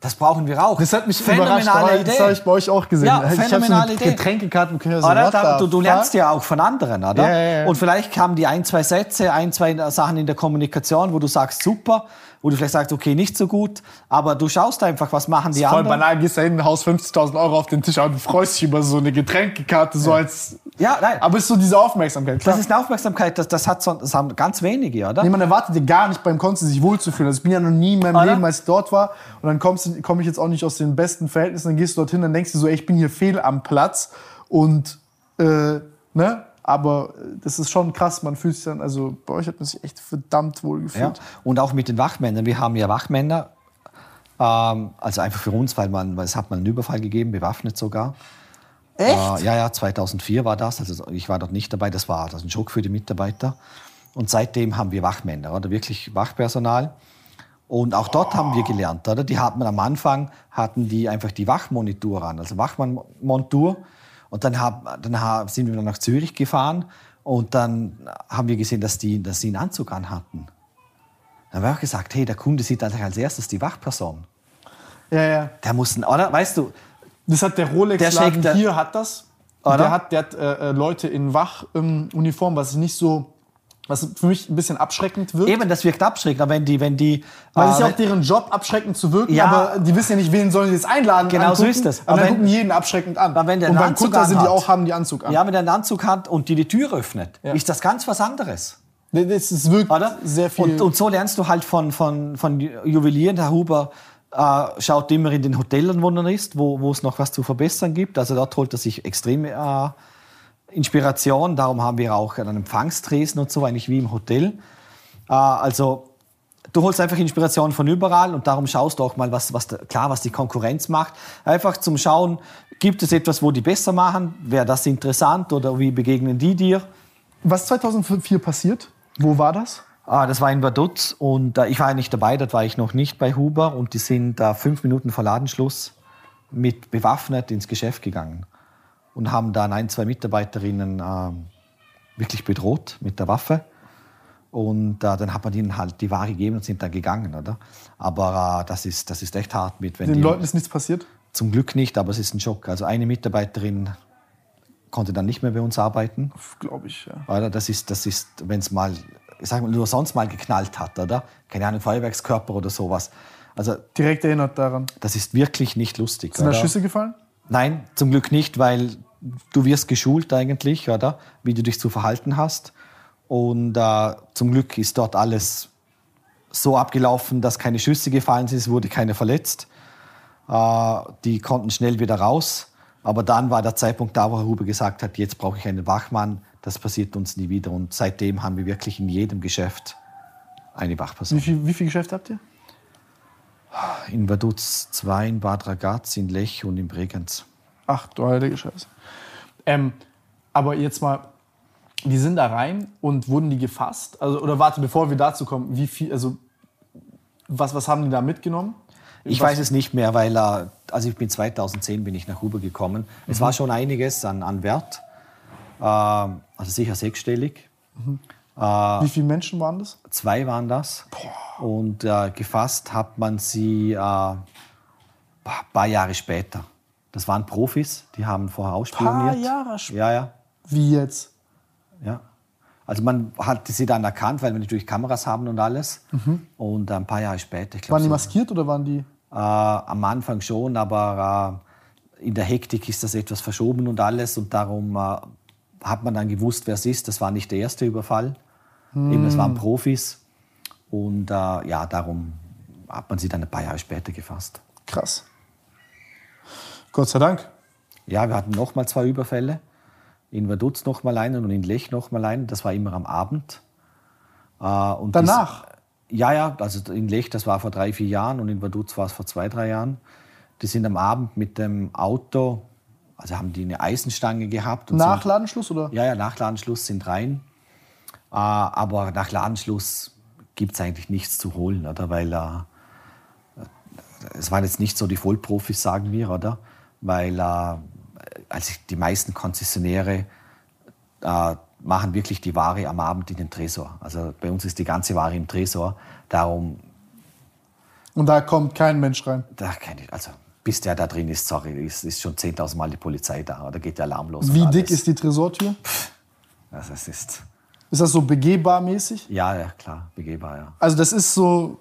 das brauchen wir auch. Das hat mich überrascht. aber Phänomenale Das habe ich bei euch auch gesehen. Ja, ich habe so phänomenale eine Idee. Getränkekarten. können so, Oder? Da, du, du lernst ja auch von anderen, oder? Ja, ja, ja. Und vielleicht haben die ein, zwei Sätze, ein, zwei Sachen in der Kommunikation, wo du sagst, super, wo du vielleicht sagst, okay, nicht so gut, aber du schaust einfach, was machen die Voll anderen. banal, gehst da hin, haust 50.000 Euro auf den Tisch und freust dich über so eine Getränkekarte, so als. Ja, nein. Aber es ist so diese Aufmerksamkeit. Klar. das ist eine Aufmerksamkeit, das, das, hat so, das haben ganz wenige, oder? Nee, man erwartet dir gar nicht beim Konzert sich wohlzufühlen. Also ich bin ja noch nie in meinem Oder? Leben, als ich dort war. Und dann komme ich jetzt auch nicht aus den besten Verhältnissen. Dann gehst du dorthin, dann denkst du so, ey, ich bin hier fehl am Platz. Und, äh, ne? Aber äh, das ist schon krass. Man fühlt sich dann, also bei euch hat man sich echt verdammt wohl Ja. gefühlt. Und auch mit den Wachmännern. Wir haben ja Wachmänner, ähm, also einfach für uns, weil, man, weil es hat mal einen Überfall gegeben, bewaffnet sogar. Echt? Äh, ja, ja, 2004 war das. Also ich war dort nicht dabei. Das war das ein Schock für die Mitarbeiter. Und seitdem haben wir Wachmänner, oder wirklich Wachpersonal. Und auch dort haben wir gelernt, oder? Die hatten am Anfang hatten die einfach die Wachmonitor an, also Wachmannmontur. Und dann, hab, dann ha- sind wir nach Zürich gefahren und dann haben wir gesehen, dass die, dass sie einen Anzug anhatten. Dann haben wir auch gesagt, hey, der Kunde sieht eigentlich als erstes die Wachperson. Ja, ja. Der muss, oder? Weißt du, Das hat der Rolex Der Laden schlägt der- hier hat das. Oder? Der hat, der hat äh, äh, Leute in Wachuniform, ähm, was nicht so, was für mich ein bisschen abschreckend wirkt. eben, das wirkt abschreckend, wenn die, wenn die. Weil es ist ja äh, auch deren Job, abschreckend zu wirken, Ja. aber die wissen ja nicht, wen sollen sie jetzt einladen. Genau so angucken, ist es. Aber dann wenn- gucken jeden abschreckend an. Aber wenn der Und beim Anzug Kutter sind die auch, haben die Anzug an. Ja, wenn er einen Anzug hat und die die Tür öffnet, Ja. ist das ganz was anderes. Das ist wirkt Oder? sehr viel. Und, und so lernst du halt von, von, von Juwelieren. Herr Huber äh, schaut immer in den Hotellen, wo er ist, wo, wo es noch was zu verbessern gibt. Also dort holt er sich extrem äh, Inspiration. Darum haben wir auch einen Empfangstresen und so, eigentlich wie im Hotel. Äh, also du holst einfach Inspiration von überall und darum schaust du auch mal, was, was klar, was die Konkurrenz macht. Einfach zum Schauen, gibt es etwas, wo die besser machen? Wäre das interessant oder wie begegnen die dir? Was ist 2004 passiert? Wo war das? Ah, das war in Vaduz und äh, ich war ja nicht dabei, dort war ich noch nicht bei Huber und die sind da fünf Minuten vor Ladenschluss mit bewaffnet ins Geschäft gegangen und haben dann ein, zwei Mitarbeiterinnen ähm, wirklich bedroht mit der Waffe. Und äh, dann hat man ihnen halt die Ware gegeben und sind dann gegangen, oder? Aber äh, das, ist, das ist echt hart mit, wenn Den die, Leuten ist nichts passiert. Zum Glück nicht, aber es ist ein Schock. Also eine Mitarbeiterin konnte dann nicht mehr bei uns arbeiten. Glaube ich, ja. Oder? Das ist, das ist wenn es mal, ich sag mal, nur sonst mal geknallt hat, oder? Keine Ahnung, Feuerwerkskörper oder sowas. Also Direkt erinnert daran. das ist wirklich nicht lustig. Sind da? Schüsse gefallen? Nein, zum Glück nicht, weil du wirst geschult eigentlich, oder? Wie du dich zu verhalten hast. Und äh, zum Glück ist dort alles so abgelaufen, dass keine Schüsse gefallen sind, es wurde keiner verletzt. Äh, die konnten schnell wieder raus. Aber dann war der Zeitpunkt da, wo Herr Huber gesagt hat, jetzt brauche ich einen Wachmann. Das passiert uns nie wieder. Und seitdem haben wir wirklich in jedem Geschäft eine Wachperson. Wie viel, wie viel Geschäfte habt ihr? In Vaduz 2, in Bad Ragaz, in Lech und in Bregenz. Ach du heilige Scheiße. Ähm, aber jetzt mal, die sind da rein und wurden die gefasst? Also, oder warte, bevor wir dazu kommen, wie viel, also was, was haben die da mitgenommen? Ich Was- weiß es nicht mehr, weil äh, also ich bin 2010 bin ich nach Huber gekommen. Es war schon einiges an, an Wert, äh, also sicher sechsstellig. Wie viele Menschen waren das? Zwei waren das. Und äh, gefasst hat man sie äh, ein paar Jahre später. Das waren Profis, die haben vorher ausspioniert. Jahre später. Ja, ja, Wie jetzt? ja. Also man hat sie dann erkannt, weil wir natürlich Kameras haben und alles. Und ein paar Jahre später, ich glaube, Waren die maskiert oder waren die? Äh, am Anfang schon, aber äh, in der Hektik ist das etwas verschoben und alles. Und darum äh, hat man dann gewusst, wer es ist. Das war nicht der erste Überfall. Eben, es waren Profis. Und äh, ja, darum hat man sie dann ein paar Jahre später gefasst. Krass. Gott sei Dank. Ja, wir hatten noch mal zwei Überfälle. In Vaduz noch mal einen und in Lech noch mal einen. Das war immer am Abend. Äh, und Danach? Die, ja, ja, also in Lech, das war vor drei, vier Jahren und in Vaduz war es vor zwei, drei Jahren. Die sind am Abend mit dem Auto, also haben die eine Eisenstange gehabt. Nach sind, Ladenschluss oder? Ja, ja, nach Ladenschluss sind rein. Äh, aber nach Ladenschluss gibt es eigentlich nichts zu holen, oder? Weil äh, es waren jetzt nicht so die Vollprofis, sagen wir, oder? Weil äh, also die meisten Konzessionäre äh, machen wirklich die Ware am Abend in den Tresor. Also bei uns ist die ganze Ware im Tresor. Darum, Und da kommt kein Mensch rein. da kann ich, also bis der da drin ist, sorry, ist, ist schon 10.000 Mal die Polizei da. Da geht der Alarm los. Wie dick ist die Tresortür? Also es ist, Ist das so begehbar mäßig? ja, ja, klar, begehbar, ja. Also das ist so,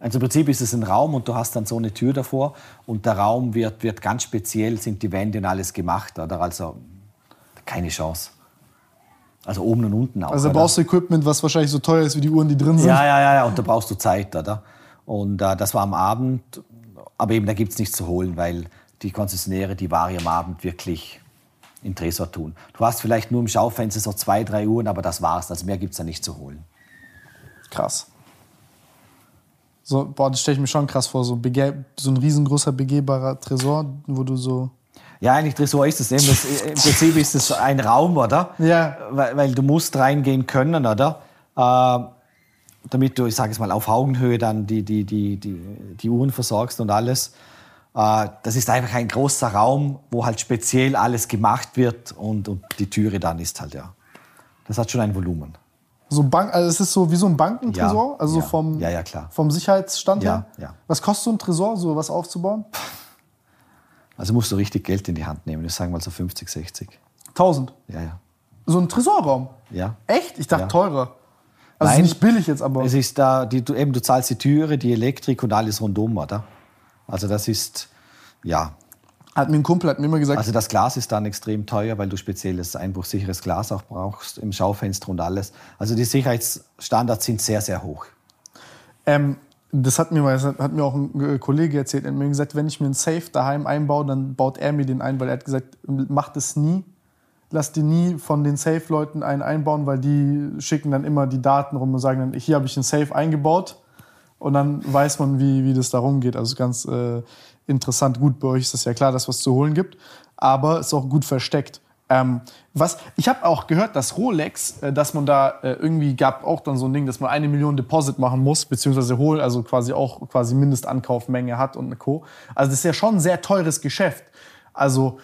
Also im Prinzip ist es ein Raum und du hast dann so eine Tür davor und der Raum wird, wird ganz speziell, sind die Wände und alles gemacht, oder? Also keine Chance. Also oben und unten auch. also da brauchst du Equipment, was wahrscheinlich so teuer ist wie die Uhren, die drin sind. Ja, ja, ja, ja, und da brauchst du Zeit, oder? Und äh, das war am Abend, aber eben da gibt es nichts zu holen, weil die Konzessionäre die Ware am Abend wirklich in Tresor tun. Du hast vielleicht nur im Schaufenster so zwei, drei Uhren, aber das war's. Also mehr gibt es da nicht zu holen. Krass. So, boah, das stelle ich mir schon krass vor, so, so ein riesengroßer begehbarer Tresor, wo du so. Ja, eigentlich Tresor ist es eben. Das, Im Prinzip ist es ein Raum, oder? Ja. Weil, weil du musst reingehen können, oder? Äh, damit du, ich sage es mal, auf Augenhöhe dann die, die, die, die, die Uhren versorgst und alles. Äh, das ist einfach ein großer Raum, wo halt speziell alles gemacht wird und, und die Türe dann ist halt, ja. Das hat schon ein Volumen. So Bank, also es ist so wie so ein Bankentresor, Ja, also ja. vom, Ja, vom Sicherheitsstand Ja, her. ja. Was kostet so ein Tresor, so was aufzubauen? Also musst du richtig Geld in die Hand nehmen. Ich sage mal so 50, 60. 1000. Ja, ja. So ein Tresorraum. Ja. Echt? Ich dachte teurer. Also Nein. nicht billig jetzt, aber. Es ist da, die, du, eben, du zahlst die Türe, die Elektrik und alles rundum, oder? Also das ist, ja. Hat mir ein Kumpel hat mir immer gesagt, Also das Glas ist dann extrem teuer, weil du spezielles einbruchsicheres Glas auch brauchst im Schaufenster und alles. Also die Sicherheitsstandards sind sehr, sehr hoch. ähm, das hat mir, das hat mir auch ein äh, Kollege erzählt. Er hat mir gesagt, wenn ich mir einen Safe daheim einbaue, dann baut er mir den ein, weil er hat gesagt, mach das nie. Lass dir nie von den Safe-Leuten einen einbauen, weil die schicken dann immer die Daten rum und sagen dann, hier habe ich einen Safe eingebaut. Und dann weiß man, wie, wie das da rumgeht. Also ganz äh, interessant. Gut, bei euch ist das ja klar, dass was zu holen gibt. Aber ist auch gut versteckt. Ähm, was, ich habe auch gehört, dass Rolex, äh, dass man da äh, irgendwie gab auch dann so ein Ding, dass man eine Million Deposit machen muss, beziehungsweise holen, also quasi auch quasi Mindestankaufmenge hat und Co. Also das ist ja schon ein sehr teures Geschäft. Also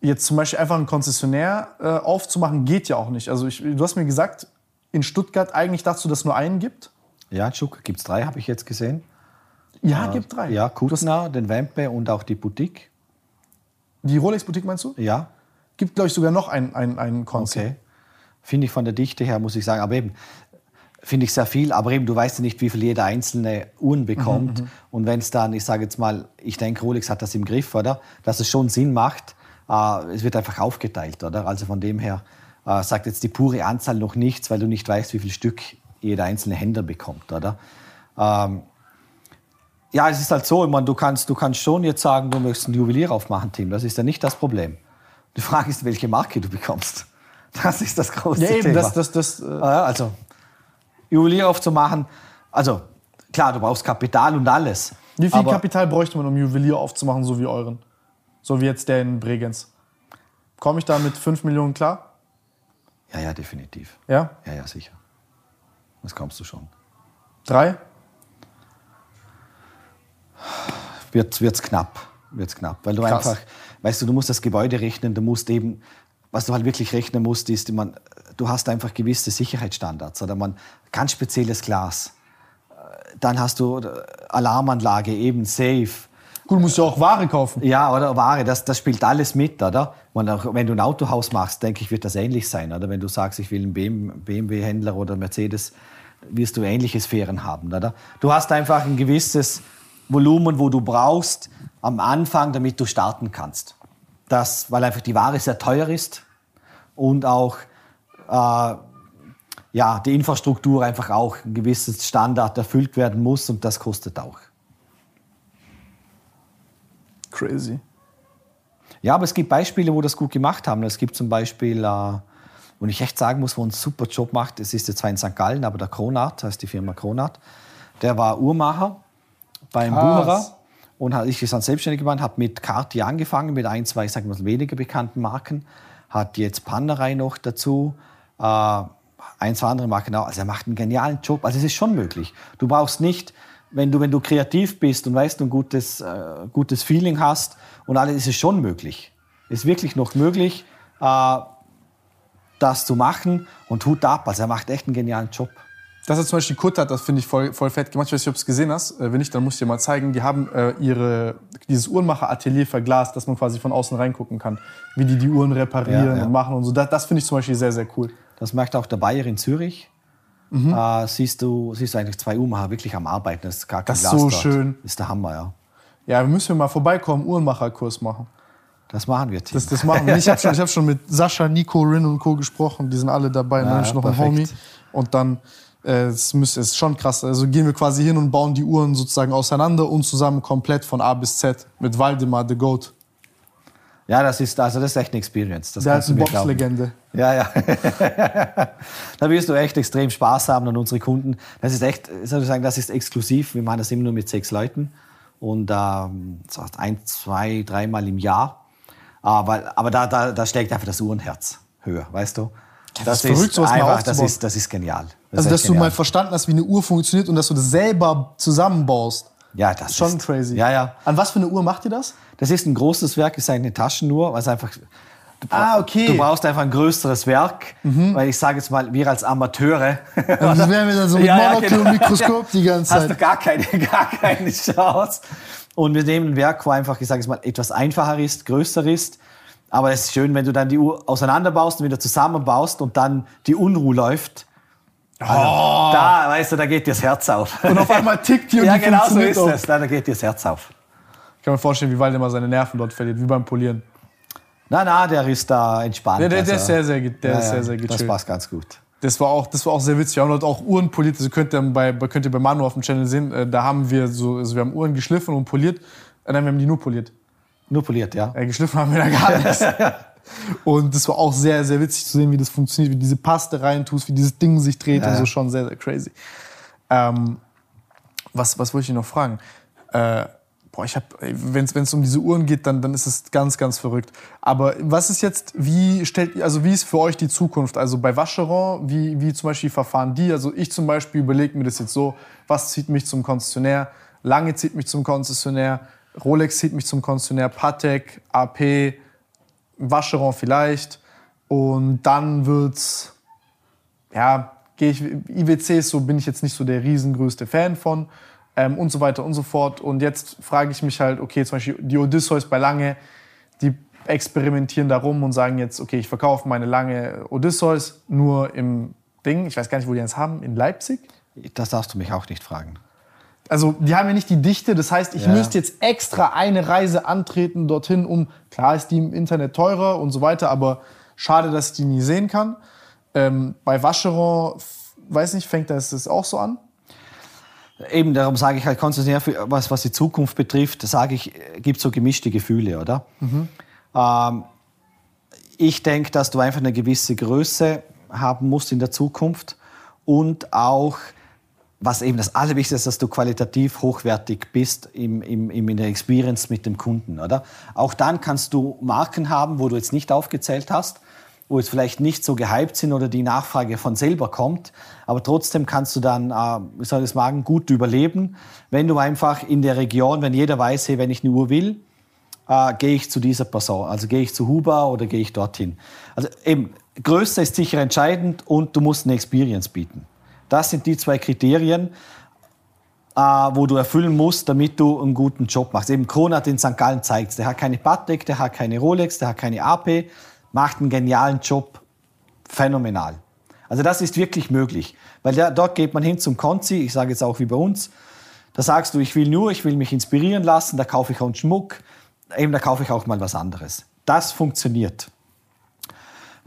jetzt zum Beispiel einfach einen Konzessionär äh, aufzumachen, geht ja auch nicht. Also ich, du hast mir gesagt, in Stuttgart eigentlich dazu, dass es nur einen gibt? Ja, Stuttgart gibt es drei, habe ich jetzt gesehen. Ja, gibt drei. Ja, Kutner, den Wempe und auch die Boutique. Die Rolex-Boutique meinst du? Ja, Gibt, glaube ich, sogar noch einen, einen, einen Konzert. okay. Finde ich von der Dichte her, muss ich sagen. Aber eben, finde ich sehr viel. Aber eben, du weißt ja nicht, wie viel jeder einzelne Uhren bekommt. Und wenn es dann, ich sage jetzt mal, ich denke, Rolex hat das im Griff, oder? Dass es schon Sinn macht. Äh, es wird einfach aufgeteilt, oder? Also von dem her äh, sagt jetzt die pure Anzahl noch nichts, weil du nicht weißt, wie viel Stück jeder einzelne Händler bekommt, oder? Ähm, ja, es ist halt so, ich meine, du kannst, du kannst schon jetzt sagen, du möchtest einen Juwelier aufmachen, Tim. Das ist ja nicht das Problem. Die Frage ist, welche Marke du bekommst. Das ist das große Ja, eben, Thema. das, das, das, äh, Ja, also, Juwelier aufzumachen, also klar, du brauchst Kapital und alles. wie viel Kapital bräuchte man, um Juwelier aufzumachen, so wie euren? So wie jetzt der in Bregenz. Komme ich da mit 5 Millionen klar? Ja, ja, definitiv. Ja? Ja, ja, sicher. Das kommst du schon. Drei? Wird, wird's knapp. Wird's knapp. Weil du Krass. einfach, weißt du, du musst das Gebäude rechnen, du musst eben, was du halt wirklich rechnen musst, ist, man, du hast einfach gewisse Sicherheitsstandards oder man, ganz spezielles Glas. Dann hast du äh, Alarmanlage, eben safe. Gut, du musst ja auch Ware kaufen. Ja, oder Ware, das, das spielt alles mit, oder? Und auch wenn du ein Autohaus machst, denke ich, wird das ähnlich sein, oder? Wenn du sagst, ich will einen BMW-Händler oder Mercedes, wirst du ähnliche Sphären haben, oder? Du hast einfach ein gewisses Volumen, wo du brauchst am Anfang, damit du starten kannst. Das, weil einfach die Ware sehr teuer ist und auch äh, ja, die Infrastruktur einfach auch ein gewisses Standard erfüllt werden muss und das kostet auch. Crazy. Ja, aber es gibt Beispiele, wo das gut gemacht haben. Es gibt zum Beispiel, äh, wo ich echt sagen muss, wo einen super Job macht, es ist jetzt zwar in St. Gallen, aber der Kronart, heißt die Firma Kronart, der war Uhrmacher beim. Bucherer und hat, ich ist dann selbstständig geworden, hat mit Cartier angefangen, mit ein, zwei, ich sag mal, weniger bekannten Marken, hat jetzt Panerai noch dazu, äh, ein, zwei andere Marken auch. Also er macht einen genialen Job. Also es ist schon möglich. Du brauchst nicht, wenn du, wenn du kreativ bist und weißt, du ein gutes, äh, gutes Feeling hast und alles, ist es schon möglich. Ist wirklich noch möglich, äh, das zu machen und Hut ab. Also er macht echt einen genialen Job. Das ist zum Beispiel Kurt hat, das finde ich voll, voll fett gemacht. Ich weiß nicht, ob du es gesehen hast. Äh, wenn nicht, dann muss ich dir mal zeigen. Die haben äh, ihre, dieses Uhrenmacher-Atelier verglast, dass man quasi von außen reingucken kann. Wie die die Uhren reparieren Ja, ja. und machen und so. Das, das finde ich zum Beispiel sehr, sehr cool. Das macht auch der Bayer in Zürich. Äh, siehst, du, siehst du eigentlich zwei Uhrmacher wirklich am Arbeiten. Das ist gar kein Das ist so dort. schön. Das ist der Hammer, ja. Ja, wir müssen mal vorbeikommen, Uhrenmacherkurs machen. Das machen wir, Tim. Das, das machen wir. Ich habe schon, ich hab schon mit Sascha, Nico, Rin und Co. gesprochen. Die sind alle dabei. Ja, dann hab ich ja, noch ein perfekt. Homie. Und dann, es müsste- ist schon krass. Also gehen wir quasi hin und bauen die Uhren sozusagen auseinander und zusammen komplett von A bis Z mit Waldemar, The Goat. Ja, das ist, also das ist echt eine Experience. Das Der kannst ist eine. Boxlegende. Ja, ja. da wirst du echt extrem Spaß haben an unsere Kunden. Das ist echt, soll ich sagen, das ist exklusiv. Wir machen das immer nur mit sechs Leuten und ähm, ein, zwei, dreimal im Jahr. Aber, aber da, da, da schlägt einfach das Uhrenherz höher, weißt du? Das ist verrückt, sowas mal einfach, das ist, das ist genial. Das Also, ist dass echt du mal genial. verstanden hast, wie eine Uhr funktioniert und dass du das selber zusammenbaust. ja, das Schon ist, crazy. Ja, ja. An was für eine Uhr macht ihr das? Das ist ein großes Werk, ist eine Taschenuhr, was einfach. Du Ah, okay. Du brauchst einfach ein größeres Werk, weil ich sage jetzt mal, wir als Amateure Das wären wir dann so mit Ja, ja, genau. und Mikroskop die ganze hast du Zeit. gar keine, gar keine Chance. Und wir nehmen ein Werk, wo einfach, ich sage jetzt mal, etwas einfacher ist, größer ist. Aber es ist schön, wenn du dann die Uhr auseinanderbaust und wieder zusammenbaust und dann die Unruhe läuft. Also, Da, weißt du, da geht dir das Herz auf. Und auf einmal tickt die und ja, die genau so ist auch. es. Da, da geht dir das Herz auf. Ich kann mir vorstellen, wie Waldemar seine Nerven dort verliert, wie beim Polieren. Na, na, der ist da entspannt. Der, der, der Also, ist sehr, sehr, der ja, ist sehr, sehr Das passt ganz gut. Das war auch, das war auch sehr witzig. Wir haben dort auch Uhren poliert. Also könnt ihr bei, bei- könnt ihr bei Manu auf dem Channel sehen. Äh, Da haben wir so, also wir haben Uhren geschliffen und poliert. Äh, Nein, wir haben die nur poliert. Nur poliert, ja. Äh, geschliffen haben wir da gar nichts. Und das war auch sehr, sehr witzig zu sehen, wie das funktioniert, wie diese Paste reintust, wie dieses Ding sich dreht Ja. und so schon sehr, sehr crazy. Ähm, was, was wollte ich noch fragen? Äh, boah, ich habe, wenn es um diese Uhren geht, dann, dann ist es ganz, ganz verrückt. Aber was ist jetzt, wie stellt, also wie ist für euch die Zukunft? Also bei Vacheron, wie, wie zum Beispiel verfahren die? Also ich zum Beispiel überlege mir das jetzt so, was zieht mich zum Konzessionär? Lange zieht mich zum Konzessionär, Rolex zieht mich zum Konzessionär, Patek, AP, Vacheron vielleicht. Und dann wird's, ja, gehe ich, IWCs, so bin ich jetzt nicht so der riesengrößte Fan von ähm, und so weiter und so fort. Und jetzt frage ich mich halt, okay, zum Beispiel die Odysseus bei Lange, die experimentieren da rum und sagen jetzt, okay, ich verkaufe meine Lange Odysseus nur im Ding, ich weiß gar nicht, wo die jetzt haben, in Leipzig? Das darfst du mich auch nicht fragen. Also die haben ja nicht die Dichte, das heißt, ich Ja. müsste jetzt extra eine Reise antreten dorthin, um, klar ist die im Internet teurer und so weiter, aber schade, dass ich die nie sehen kann. Ähm, bei Vacheron, weiß nicht, fängt das, das auch so an? Eben, darum sage ich halt konzentriert, was, was die Zukunft betrifft, sage ich, gibt so gemischte Gefühle, oder? Ähm, ich denke, dass du einfach eine gewisse Größe haben musst in der Zukunft und auch, was eben das Allerwichtigste ist, dass du qualitativ hochwertig bist im, im, im, in der Experience mit dem Kunden, oder? Auch dann kannst du Marken haben, wo du jetzt nicht aufgezählt hast, wo jetzt vielleicht nicht so gehypt sind oder die Nachfrage von selber kommt, aber trotzdem kannst du dann, äh, wie soll ich sagen, gut überleben, wenn du einfach in der Region, wenn jeder weiß, hey, wenn ich eine Uhr will, äh, gehe ich zu dieser Person. Also gehe ich zu Huber oder gehe ich dorthin. Also eben, Größe ist sicher entscheidend und du musst eine Experience bieten. Das sind die zwei Kriterien, äh, wo du erfüllen musst, damit du einen guten Job machst. Eben Kronat in St. Gallen zeigt Der hat keine Patek, der hat keine Rolex, der hat keine AP, macht einen genialen Job. Phänomenal. Also das ist wirklich möglich. Weil der, dort geht man hin zum Konzi, ich sage jetzt auch wie bei uns, da sagst du, ich will nur, ich will mich inspirieren lassen, da kaufe ich auch einen Schmuck, eben da kaufe ich auch mal was anderes. Das funktioniert.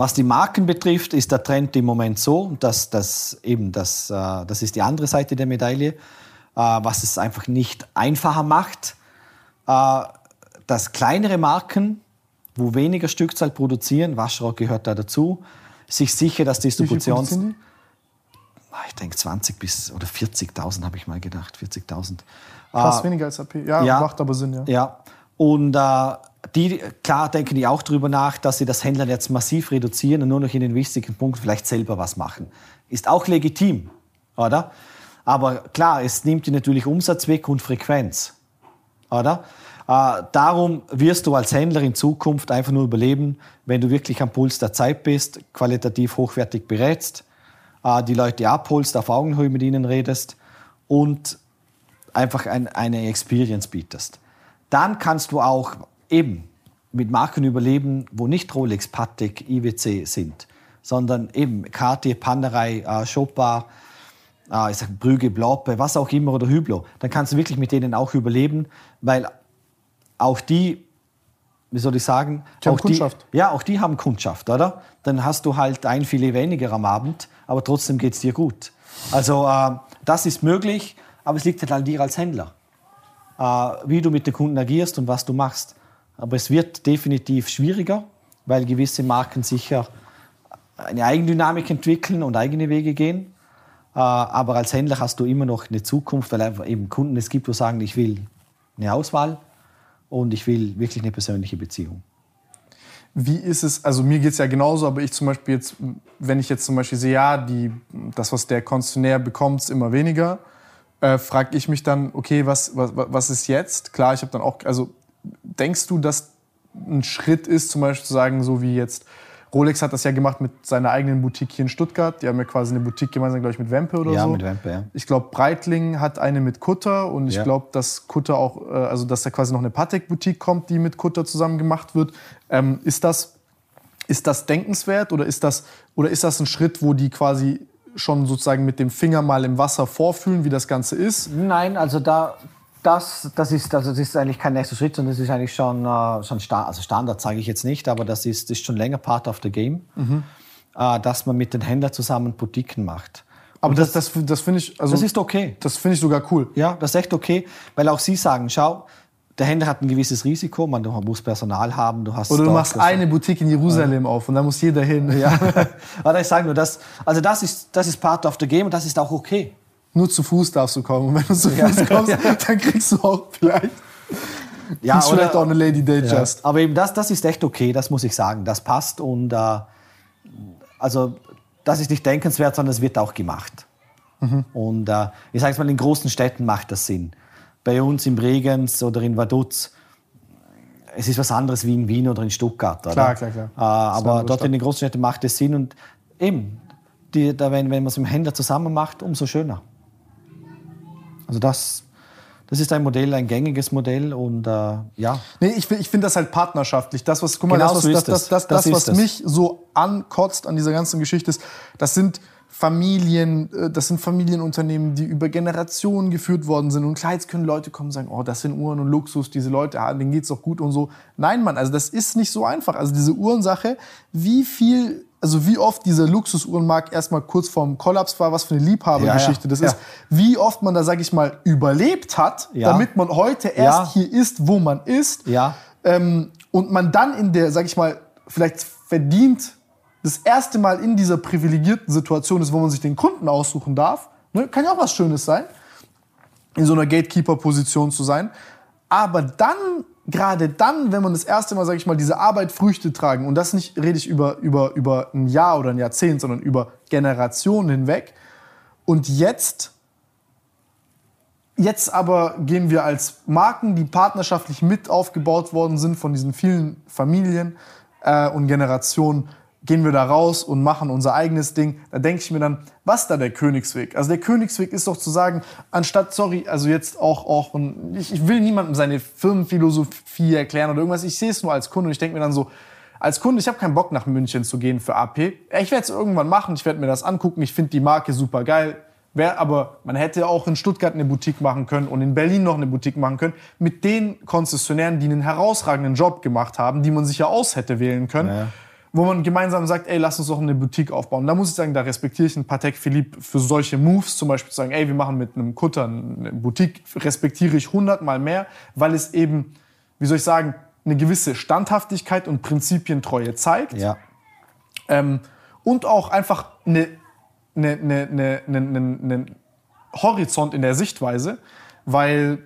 Was die Marken betrifft, ist der Trend im Moment so, dass das eben das, äh, das ist die andere Seite der Medaille, äh, was es einfach nicht einfacher macht, äh, dass kleinere Marken, wo weniger Stückzahl produzieren, Waschrock gehört da dazu, sich sicher das Wie viel Distributions Ah, ich denke 20 bis oder 40.000 habe ich mal gedacht, 40.000. die? Fast Ah, weniger als AP. Ja, ja. macht aber Sinn, ja. ja. Und äh, die, klar denken die auch darüber nach, dass sie das Händlern jetzt massiv reduzieren und nur noch in den wichtigen Punkten vielleicht selber was machen. Ist auch legitim, oder? Aber klar, es nimmt dir natürlich Umsatz weg und Frequenz, oder? Äh, darum wirst du als Händler in Zukunft einfach nur überleben, wenn du wirklich am Puls der Zeit bist, qualitativ hochwertig berätst, äh, die Leute abholst, auf Augenhöhe mit ihnen redest und einfach ein, eine Experience bietest. Dann kannst du auch eben mit Marken überleben, wo nicht Rolex, Patek, IWC sind, sondern eben Cartier, Panerai, äh, Chopin, äh, ich sag Brügge, Bloppe, was auch immer oder Hublot. Dann kannst du wirklich mit denen auch überleben, weil auch die, wie soll ich sagen, Die haben auch Kundschaft. Die, ja, auch die haben Kundschaft, oder? Dann hast du halt ein Filet weniger am Abend, aber trotzdem geht es dir gut. Also äh, das ist möglich, aber es liegt halt an dir als Händler, äh, wie du mit den Kunden agierst und was du machst. Aber es wird definitiv schwieriger, weil gewisse Marken sicher eine Eigendynamik entwickeln und eigene Wege gehen. Äh, aber als Händler hast du immer noch eine Zukunft, weil einfach eben Kunden es gibt, die sagen, ich will eine Auswahl und ich will wirklich eine persönliche Beziehung. Wie ist es, also mir geht es ja genauso, aber ich zum Beispiel jetzt, wenn ich jetzt zum Beispiel sehe, ja, die, das, was der Konzernär bekommt, ist immer weniger, äh, frage ich mich dann, okay, was, was, was ist jetzt? Klar, ich habe dann auch, also denkst du, dass ein Schritt ist, zum Beispiel zu sagen, so wie jetzt, Rolex hat das ja gemacht mit seiner eigenen Boutique hier in Stuttgart. Die haben ja quasi eine Boutique gemeinsam, glaube ich, mit Wempe oder Ja, so. mit Wempe, ja. Ich glaube, Breitling hat eine mit Kutter und ich Ja. glaube, dass Kutter auch, äh, also dass da quasi noch eine Patek-Boutique kommt, die mit Kutter zusammen gemacht wird. Ähm, ist, das, ist das denkenswert oder ist das, oder ist das ein Schritt, wo die quasi schon sozusagen mit dem Finger mal im Wasser vorfühlen, wie das Ganze ist? Nein, also da, das, das, ist, also das ist eigentlich kein nächster Schritt, sondern das ist eigentlich schon, äh, schon Sta also Standard, sage ich jetzt nicht, aber das ist, ist schon länger Part of the Game, äh, dass man mit den Händlern zusammen Boutiquen macht. Aber das, das, das finde ich, also Das ist okay. das finde ich sogar cool. Ja, das ist echt okay, weil auch Sie sagen, schau, der Händler hat ein gewisses Risiko, man, du musst Personal haben, du hast Oder du machst eine Boutique in Jerusalem auf und da muss jeder hin. Ja, aber ich sage nur, das, also das ist, das ist Part of the Game und das ist auch okay. Nur zu Fuß darfst du kommen. Und wenn du zu Fuß kommst, dann kriegst du auch vielleicht, Ja, kriegst vielleicht auch eine Lady Day Ja. Just. Aber eben das, das ist echt okay, das muss ich sagen. Das passt und äh, also das ist nicht denkenswert, sondern es wird auch gemacht. Und äh, ich sage es mal, in großen Städten macht das Sinn. Bei uns in Bregenz oder in Vaduz, es ist was anderes wie in Wien oder in Stuttgart. Oder? Klar, klar, klar. Äh, aber dort Stadt. in den großen Städten macht es Sinn und eben, die, da, wenn, wenn man es mit dem Händler zusammen macht, umso schöner. Also das, das ist ein Modell, ein gängiges Modell und äh, ja. Nee, ich, ich finde das halt partnerschaftlich. Das, was, guck mal, Genau das, was, das, das, das, Das das, was es. mich so ankotzt an dieser ganzen Geschichte ist, das sind Familien, äh, das sind Familienunternehmen, die über Generationen geführt worden sind. Und klar, jetzt können Leute kommen und sagen, oh, das sind Uhren und Luxus, diese Leute, ah, denen geht's doch gut und so. Nein, Mann, also das ist nicht so einfach. Also diese Uhrensache, wie viel, also wie oft dieser Luxusuhrenmarkt erstmal kurz vorm Kollaps war, was für eine Liebhabergeschichte Ja, ja. das Ja. ist, wie oft man da, sag ich mal, überlebt hat, damit man heute erst hier ist, wo man ist. Ja. Ähm, und man dann in der, sag ich mal, vielleicht verdient, das erste Mal in dieser privilegierten Situation ist, wo man sich den Kunden aussuchen darf. Ne? Kann ja auch was Schönes sein, in so einer Gatekeeper-Position zu sein. Aber dann, gerade dann, wenn man das erste Mal, sag ich mal, diese Arbeit Früchte tragen, und das nicht rede ich über, über, über ein Jahr oder ein Jahrzehnt, sondern über Generationen hinweg. Und jetzt Jetzt aber gehen wir als Marken, die partnerschaftlich mit aufgebaut worden sind von diesen vielen Familien äh, und Generationen, gehen wir da raus und machen unser eigenes Ding. Da denke ich mir dann, was da der Königsweg? Also der Königsweg ist doch zu sagen, anstatt, sorry, also jetzt auch, auch ich, ich will niemandem seine Firmenphilosophie erklären oder irgendwas, ich sehe es nur als Kunde und ich denke mir dann so, als Kunde, ich habe keinen Bock nach München zu gehen für AP. Ich werde es irgendwann machen, ich werde mir das angucken, ich finde die Marke super geil. Wär, aber man hätte auch in Stuttgart eine Boutique machen können und in Berlin noch eine Boutique machen können mit den Konzessionären, die einen herausragenden Job gemacht haben, die man sich ja aus hätte wählen können. Ja. Wo man gemeinsam sagt, ey, lass uns doch eine Boutique aufbauen. Da muss ich sagen, da respektiere ich einen Patek Philippe für solche Moves, zum Beispiel zu sagen, ey, wir machen mit einem Kutter eine Boutique, respektiere ich hundertmal mehr, weil es eben, wie soll ich sagen, eine gewisse Standhaftigkeit und Prinzipientreue zeigt Ja. ähm, und auch einfach eine, eine, eine, eine, Horizont in der Sichtweise, weil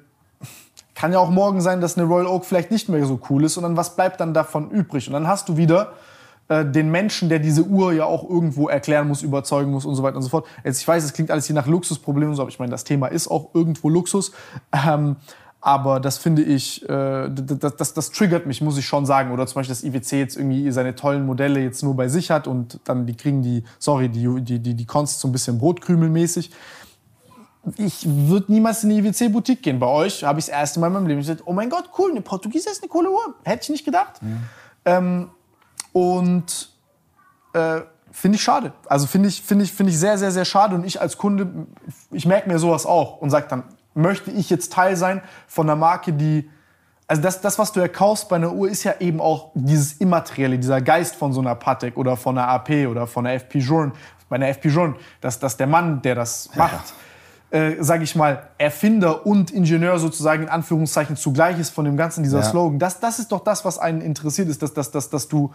kann ja auch morgen sein, dass eine Royal Oak vielleicht nicht mehr so cool ist und dann was bleibt dann davon übrig? Und dann hast du wieder den Menschen, der diese Uhr ja auch irgendwo erklären muss, überzeugen muss und so weiter und so fort. Jetzt, ich weiß, es klingt alles hier nach Luxusproblemen und so, aber ich meine, das Thema ist auch irgendwo Luxus. Ähm, aber das finde ich, äh, das, das, das triggert mich, muss ich schon sagen. Oder zum Beispiel, dass IWC jetzt irgendwie seine tollen Modelle jetzt nur bei sich hat und dann die kriegen die, sorry, die, die, die, die Cons so ein bisschen Brotkrümelmäßig. Ich würde niemals in eine IWC-Boutique gehen. Bei euch habe ich das erste Mal in meinem Leben gesagt, oh mein Gott, cool, eine Portugiese ist eine coole Uhr. Hätte ich nicht gedacht. Ähm, und äh, finde ich schade. Also finde ich, finde ich, finde ich sehr, sehr, sehr schade. Und ich als Kunde, ich merke mir sowas auch und sage dann, möchte ich jetzt Teil sein von einer Marke, die also das, das, was du ja kaufst bei einer Uhr, ist ja eben auch dieses Immaterielle, dieser Geist von so einer Patek oder von einer AP oder von einer FP Journe. Bei einer FP Journe, dass, dass der Mann, der das macht, äh, sage ich mal, Erfinder und Ingenieur sozusagen in Anführungszeichen zugleich ist von dem Ganzen, dieser Ja. Slogan. Das, das ist doch das, was einen interessiert, ist, dass, dass, dass, dass du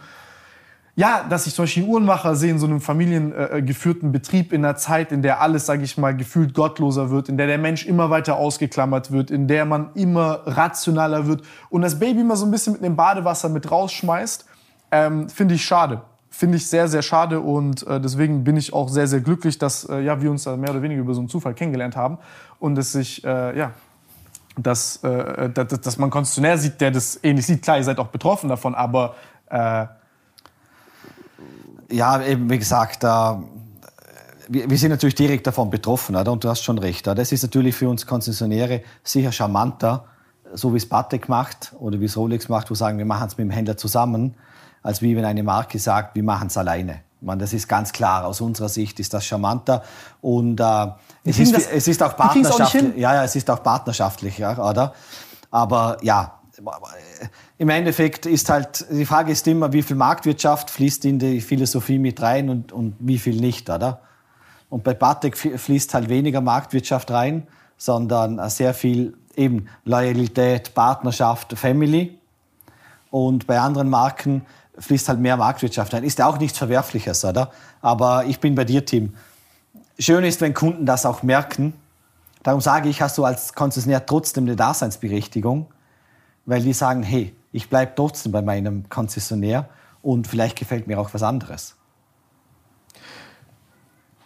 ja, dass ich zum Beispiel Uhrenmacher sehe in so einem familiengeführten äh, geführten Betrieb in einer Zeit, in der alles, sage ich mal, gefühlt gottloser wird, in der der Mensch immer weiter ausgeklammert wird, in der man immer rationaler wird und das Baby immer so ein bisschen mit dem Badewasser mit rausschmeißt, ähm, finde ich schade. Finde ich sehr, sehr schade und äh, deswegen bin ich auch sehr, sehr glücklich, dass äh, ja, wir uns da mehr oder weniger über so einen Zufall kennengelernt haben und dass sich, äh, ja, dass, äh, dass, dass man Konzessionär sieht, der das ähnlich sieht. Klar, ihr seid auch betroffen davon, aber äh, Ja, eben wie gesagt, äh, wir, wir sind natürlich direkt davon betroffen, oder? und du hast schon recht. Oder? Das ist natürlich für uns Konzessionäre sicher charmanter, so wie es Patek macht oder wie es Rolex macht, wo sagen, wir machen es mit dem Händler zusammen, als wie wenn eine Marke sagt, wir machen es alleine. Meine, das ist ganz klar, aus unserer Sicht ist das charmanter und äh, es, ist, das- es ist auch auch partnerschaftlich. hin. Ja, ja, es ist auch partnerschaftlich, ja, oder? Aber ja, im Endeffekt ist halt, die Frage ist immer, wie viel Marktwirtschaft fließt in die Philosophie mit rein und, und wie viel nicht, oder? Und bei Batek fl- fließt halt weniger Marktwirtschaft rein, sondern äh, sehr viel eben Loyalität, Partnerschaft, Family. Und bei anderen Marken fließt halt mehr Marktwirtschaft rein. Ist ja auch nichts Verwerfliches, oder? Aber ich bin bei dir, Tim. Schön ist, wenn Kunden das auch merken. Darum sage ich, hast du als Konzessionär trotzdem eine Daseinsberechtigung, weil die sagen, hey, ich bleibe trotzdem bei meinem Konzessionär und vielleicht gefällt mir auch was anderes.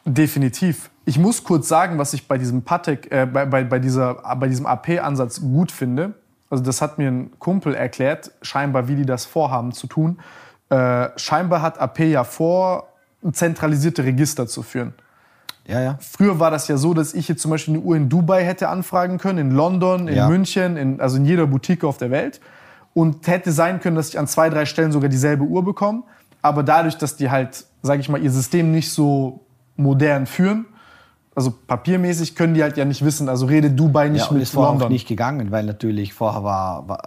Definitiv. Ich muss kurz sagen, was ich bei diesem Patek, äh, bei, bei, bei, dieser, bei diesem AP-Ansatz gut finde. Also das hat mir ein Kumpel erklärt, scheinbar wie die das vorhaben zu tun. Äh, scheinbar hat AP ja vor, zentralisierte Register zu führen. Ja, ja. Früher war das ja so, dass ich jetzt zum Beispiel eine Uhr in Dubai hätte anfragen können, in London, in Ja. München, in, also in jeder Boutique auf der Welt. Und hätte sein können, dass ich an zwei, drei Stellen sogar dieselbe Uhr bekomme. Aber dadurch, dass die halt, sage ich mal, ihr System nicht so modern führen, also papiermäßig, können die halt ja nicht wissen. Also rede Dubai nicht Ja, und mit es war auch London. nicht gegangen, weil natürlich vorher war, war,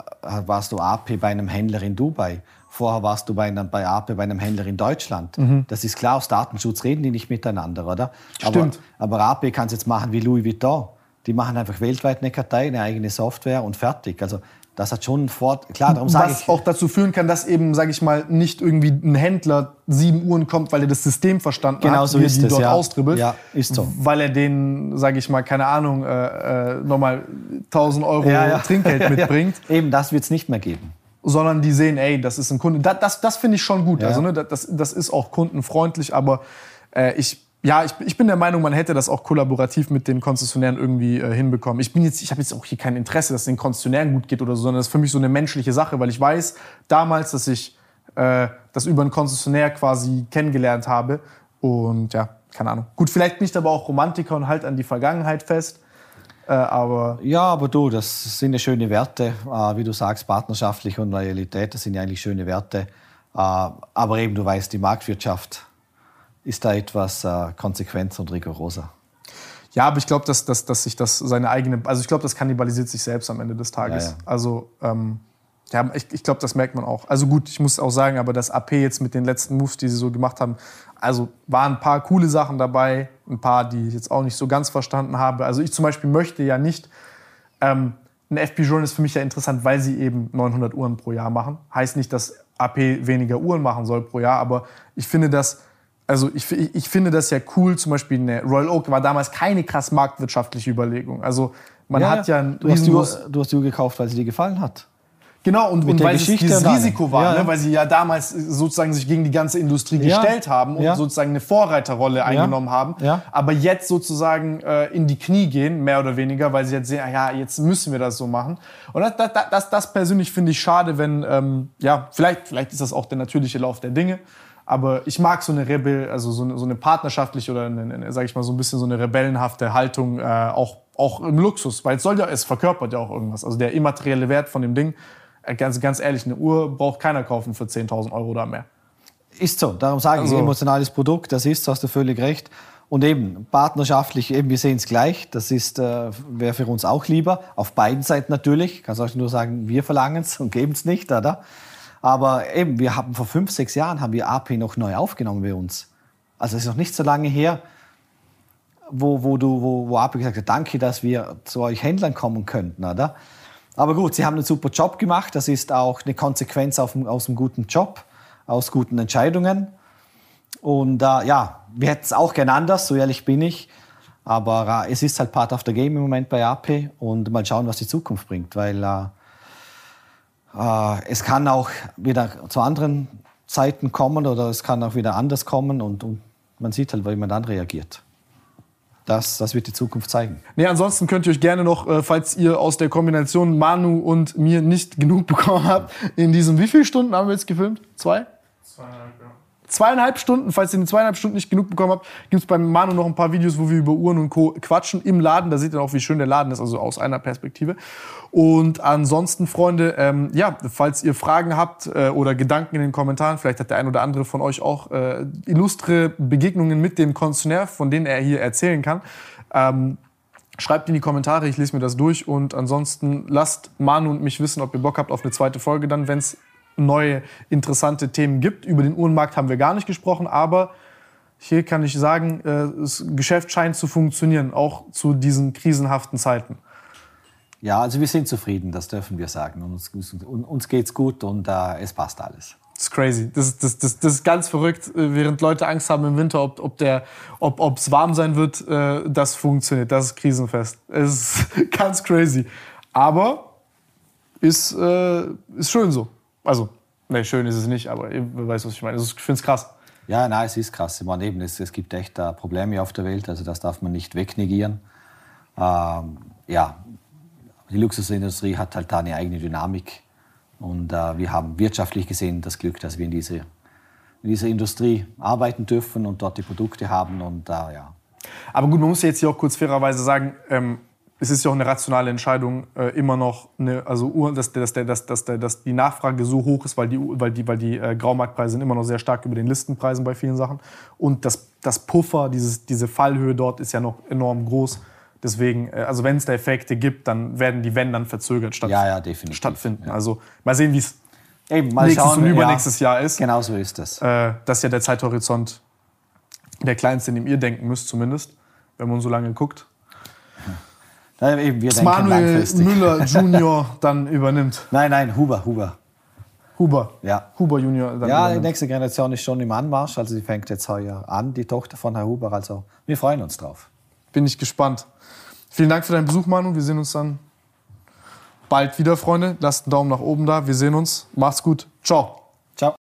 warst du AP bei einem Händler in Dubai. Vorher warst du bei, einem, bei AP bei einem Händler in Deutschland. Das ist klar, aus Datenschutz reden die nicht miteinander, oder? Stimmt. Aber, aber AP kann es jetzt machen wie Louis Vuitton. Die machen einfach weltweit eine Kartei, eine eigene Software und fertig. Also das hat schon Vorteil. Klar, darum sage Was ich. auch dazu führen kann, dass eben, sage ich mal, nicht irgendwie ein Händler sieben Uhren kommt, weil er das System verstanden Genau hat, so wie er die es, dort ja. austribbelt. Ja, ist so. Weil er den, sage ich mal, keine Ahnung, äh, äh, nochmal 1000 Euro Ja, ja. Trinkgeld mitbringt. Eben, das wird es nicht mehr geben. Sondern die sehen, ey, das ist ein Kunde. Das, das, das finde ich schon gut. Ja. Also, ne, das, das ist auch kundenfreundlich, aber äh, ich, ja, ich, ich bin der Meinung, man hätte das auch kollaborativ mit den Konzessionären irgendwie äh, hinbekommen. Ich bin jetzt, ich habe jetzt auch hier kein Interesse, dass es den Konzessionären gut geht oder so, sondern das ist für mich so eine menschliche Sache, weil ich weiß damals, dass ich äh, das über einen Konzessionär quasi kennengelernt habe und ja, keine Ahnung. Gut, vielleicht bin ich aber auch Romantiker und halt an die Vergangenheit fest, äh, aber Ja, aber du, das sind ja schöne Werte, äh, wie du sagst, partnerschaftlich und Loyalität, das sind ja eigentlich schöne Werte. Äh, aber eben, du weißt, die Marktwirtschaft ist da etwas äh, konsequenter und rigoroser. Ja, aber ich glaube, dass, dass, dass sich das seine eigene, also ich glaube, das kannibalisiert sich selbst am Ende des Tages. Ja, ja. Also ähm, ja, ich, ich glaube, das merkt man auch. Also gut, ich muss auch sagen, aber das AP jetzt mit den letzten Moves, die sie so gemacht haben, also waren ein paar coole Sachen dabei, ein paar, die ich jetzt auch nicht so ganz verstanden habe. Also ich zum Beispiel möchte ja nicht, ähm, ein FP Journal ist für mich ja interessant, weil sie eben 900 Uhren pro Jahr machen. Heißt nicht, dass AP weniger Uhren machen soll pro Jahr, aber ich finde das, also ich, ich, finde das ja cool. Zum Beispiel eine Royal Oak war damals keine krass marktwirtschaftliche Überlegung. Also man hat ja ein du, hast die Uhr, du hast die Uhr gekauft, weil sie dir gefallen hat. Genau, und, und weil es Geschichte dieses und allem. Risiko war, Ja. Ne, weil sie ja damals sozusagen sich gegen die ganze Industrie Ja. gestellt haben und Ja. sozusagen eine Vorreiterrolle eingenommen haben. Aber jetzt sozusagen äh, in die Knie gehen, mehr oder weniger, weil sie jetzt sehen, ja, jetzt müssen wir das so machen. Und das, das, das, das persönlich finde ich schade, wenn, ähm, ja, vielleicht, vielleicht ist das auch der natürliche Lauf der Dinge. Aber ich mag so eine Rebell, also so eine, so eine partnerschaftliche oder eine, eine, sag ich mal so ein bisschen so eine rebellenhafte Haltung äh, auch, auch im Luxus, weil es soll ja, es verkörpert ja auch irgendwas. Also der immaterielle Wert von dem Ding, äh, ganz, ganz ehrlich, eine Uhr braucht keiner kaufen für 10.000 Euro oder mehr. Ist so, darum sage ich, Also- emotionales Produkt, das ist, hast du völlig recht. Und eben, partnerschaftlich, eben, wir sehen es gleich, das ist, äh, wäre für uns auch lieber, auf beiden Seiten natürlich. Kannst euch nur sagen, wir verlangen es und geben es nicht, oder? Aber eben, wir haben vor fünf, sechs Jahren haben wir AP noch neu aufgenommen bei uns. Also es ist noch nicht so lange her, wo, wo, du, wo, wo AP gesagt hat, danke, dass wir zu euch Händlern kommen könnten, oder? Aber gut, sie haben einen super Job gemacht. Das ist auch eine Konsequenz auf, aus einem guten Job, aus guten Entscheidungen. Und äh, ja, wir hätten es auch gern anders, so ehrlich bin ich. Aber äh, es ist halt Part of the Game im Moment bei AP und mal schauen, was die Zukunft bringt. Weil äh, äh, es kann auch wieder zu anderen Zeiten kommen oder es kann auch wieder anders kommen und, und man sieht halt, wie man dann reagiert. Das, das wird die Zukunft zeigen. Nee, ansonsten könnt ihr euch gerne noch, äh, falls ihr aus der Kombination Manu und mir nicht genug bekommen habt, in diesen, wie viele Stunden haben wir jetzt gefilmt? Zwei? Zweieinhalb. Zweieinhalb Stunden, falls ihr in zweieinhalb Stunden nicht genug bekommen habt, gibt es beim Manu noch ein paar Videos, wo wir über Uhren und Co. quatschen im Laden. Da seht ihr auch, wie schön der Laden ist, also aus einer Perspektive. Und ansonsten, Freunde, ähm, ja, falls ihr Fragen habt äh, oder Gedanken in den Kommentaren, vielleicht hat der ein oder andere von euch auch äh, illustre Begegnungen mit dem Konzernär, von denen er hier erzählen kann. Ähm, Schreibt in die Kommentare, ich lese mir das durch und ansonsten lasst Manu und mich wissen, ob ihr Bock habt auf eine zweite Folge dann, wenn es neue interessante Themen gibt. Über den Uhrenmarkt haben wir gar nicht gesprochen, aber hier kann ich sagen, äh, das Geschäft scheint zu funktionieren, auch zu diesen krisenhaften Zeiten. Ja, also wir sind zufrieden, das dürfen wir sagen. Uns, uns, geht's gut und äh, es passt alles. Das ist crazy. Das, ist- das, das, das ist ganz verrückt, äh, während Leute Angst haben im Winter, ob, ob der, ob ob's warm sein wird, äh, das funktioniert. Das ist krisenfest. Es ist ganz crazy. Aber ist, äh, ist schön so. Also, ne, schön ist es nicht, aber ihr weißt, was ich meine. Also, Ich finde es krass. Ja, nein, es ist krass. Ich meine, eben, es, es gibt echt äh, Probleme auf der Welt, also das darf man nicht wegnegieren. Ähm, ja, die Luxusindustrie hat halt da eine eigene Dynamik und äh, wir haben wirtschaftlich gesehen das Glück, dass wir in diese in dieser Industrie arbeiten dürfen und dort die Produkte haben. Und äh, ja. Aber gut, man muss jetzt hier auch kurz fairerweise sagen, ähm, es ist ja auch eine rationale Entscheidung, äh, immer noch, eine, also dass, dass, dass, dass, dass die Nachfrage so hoch ist, weil die, weil die, weil die äh, Graumarktpreise sind immer noch sehr stark über den Listenpreisen bei vielen Sachen. Und das, das Puffer, dieses, diese Fallhöhe dort ist ja noch enorm groß. Deswegen, äh, also wenn es da Effekte gibt, dann werden die Wenn dann verzögert statt, Ja, ja, definitiv. stattfinden. Ja. Also mal sehen, wie es nächstes schauen, und ja. übernächstes Jahr ist. Genau so ist es. Äh, das ist ja der Zeithorizont, der kleinste, in dem ihr denken müsst zumindest, wenn man so lange guckt. Ja, eben, wir Manuel. Müller Junior dann übernimmt. Nein, nein, Huber, Huber. Huber. Ja. Huber Junior dann Ja, die übernimmt. nächste Generation ist schon im Anmarsch. Also sie fängt jetzt heuer an, die Tochter von Herr Huber. Also wir freuen uns drauf. Bin ich gespannt. Vielen Dank für deinen Besuch, Manu. Wir sehen uns dann bald wieder, Freunde. Lasst einen Daumen nach oben da. Wir sehen uns. Macht's gut. Ciao.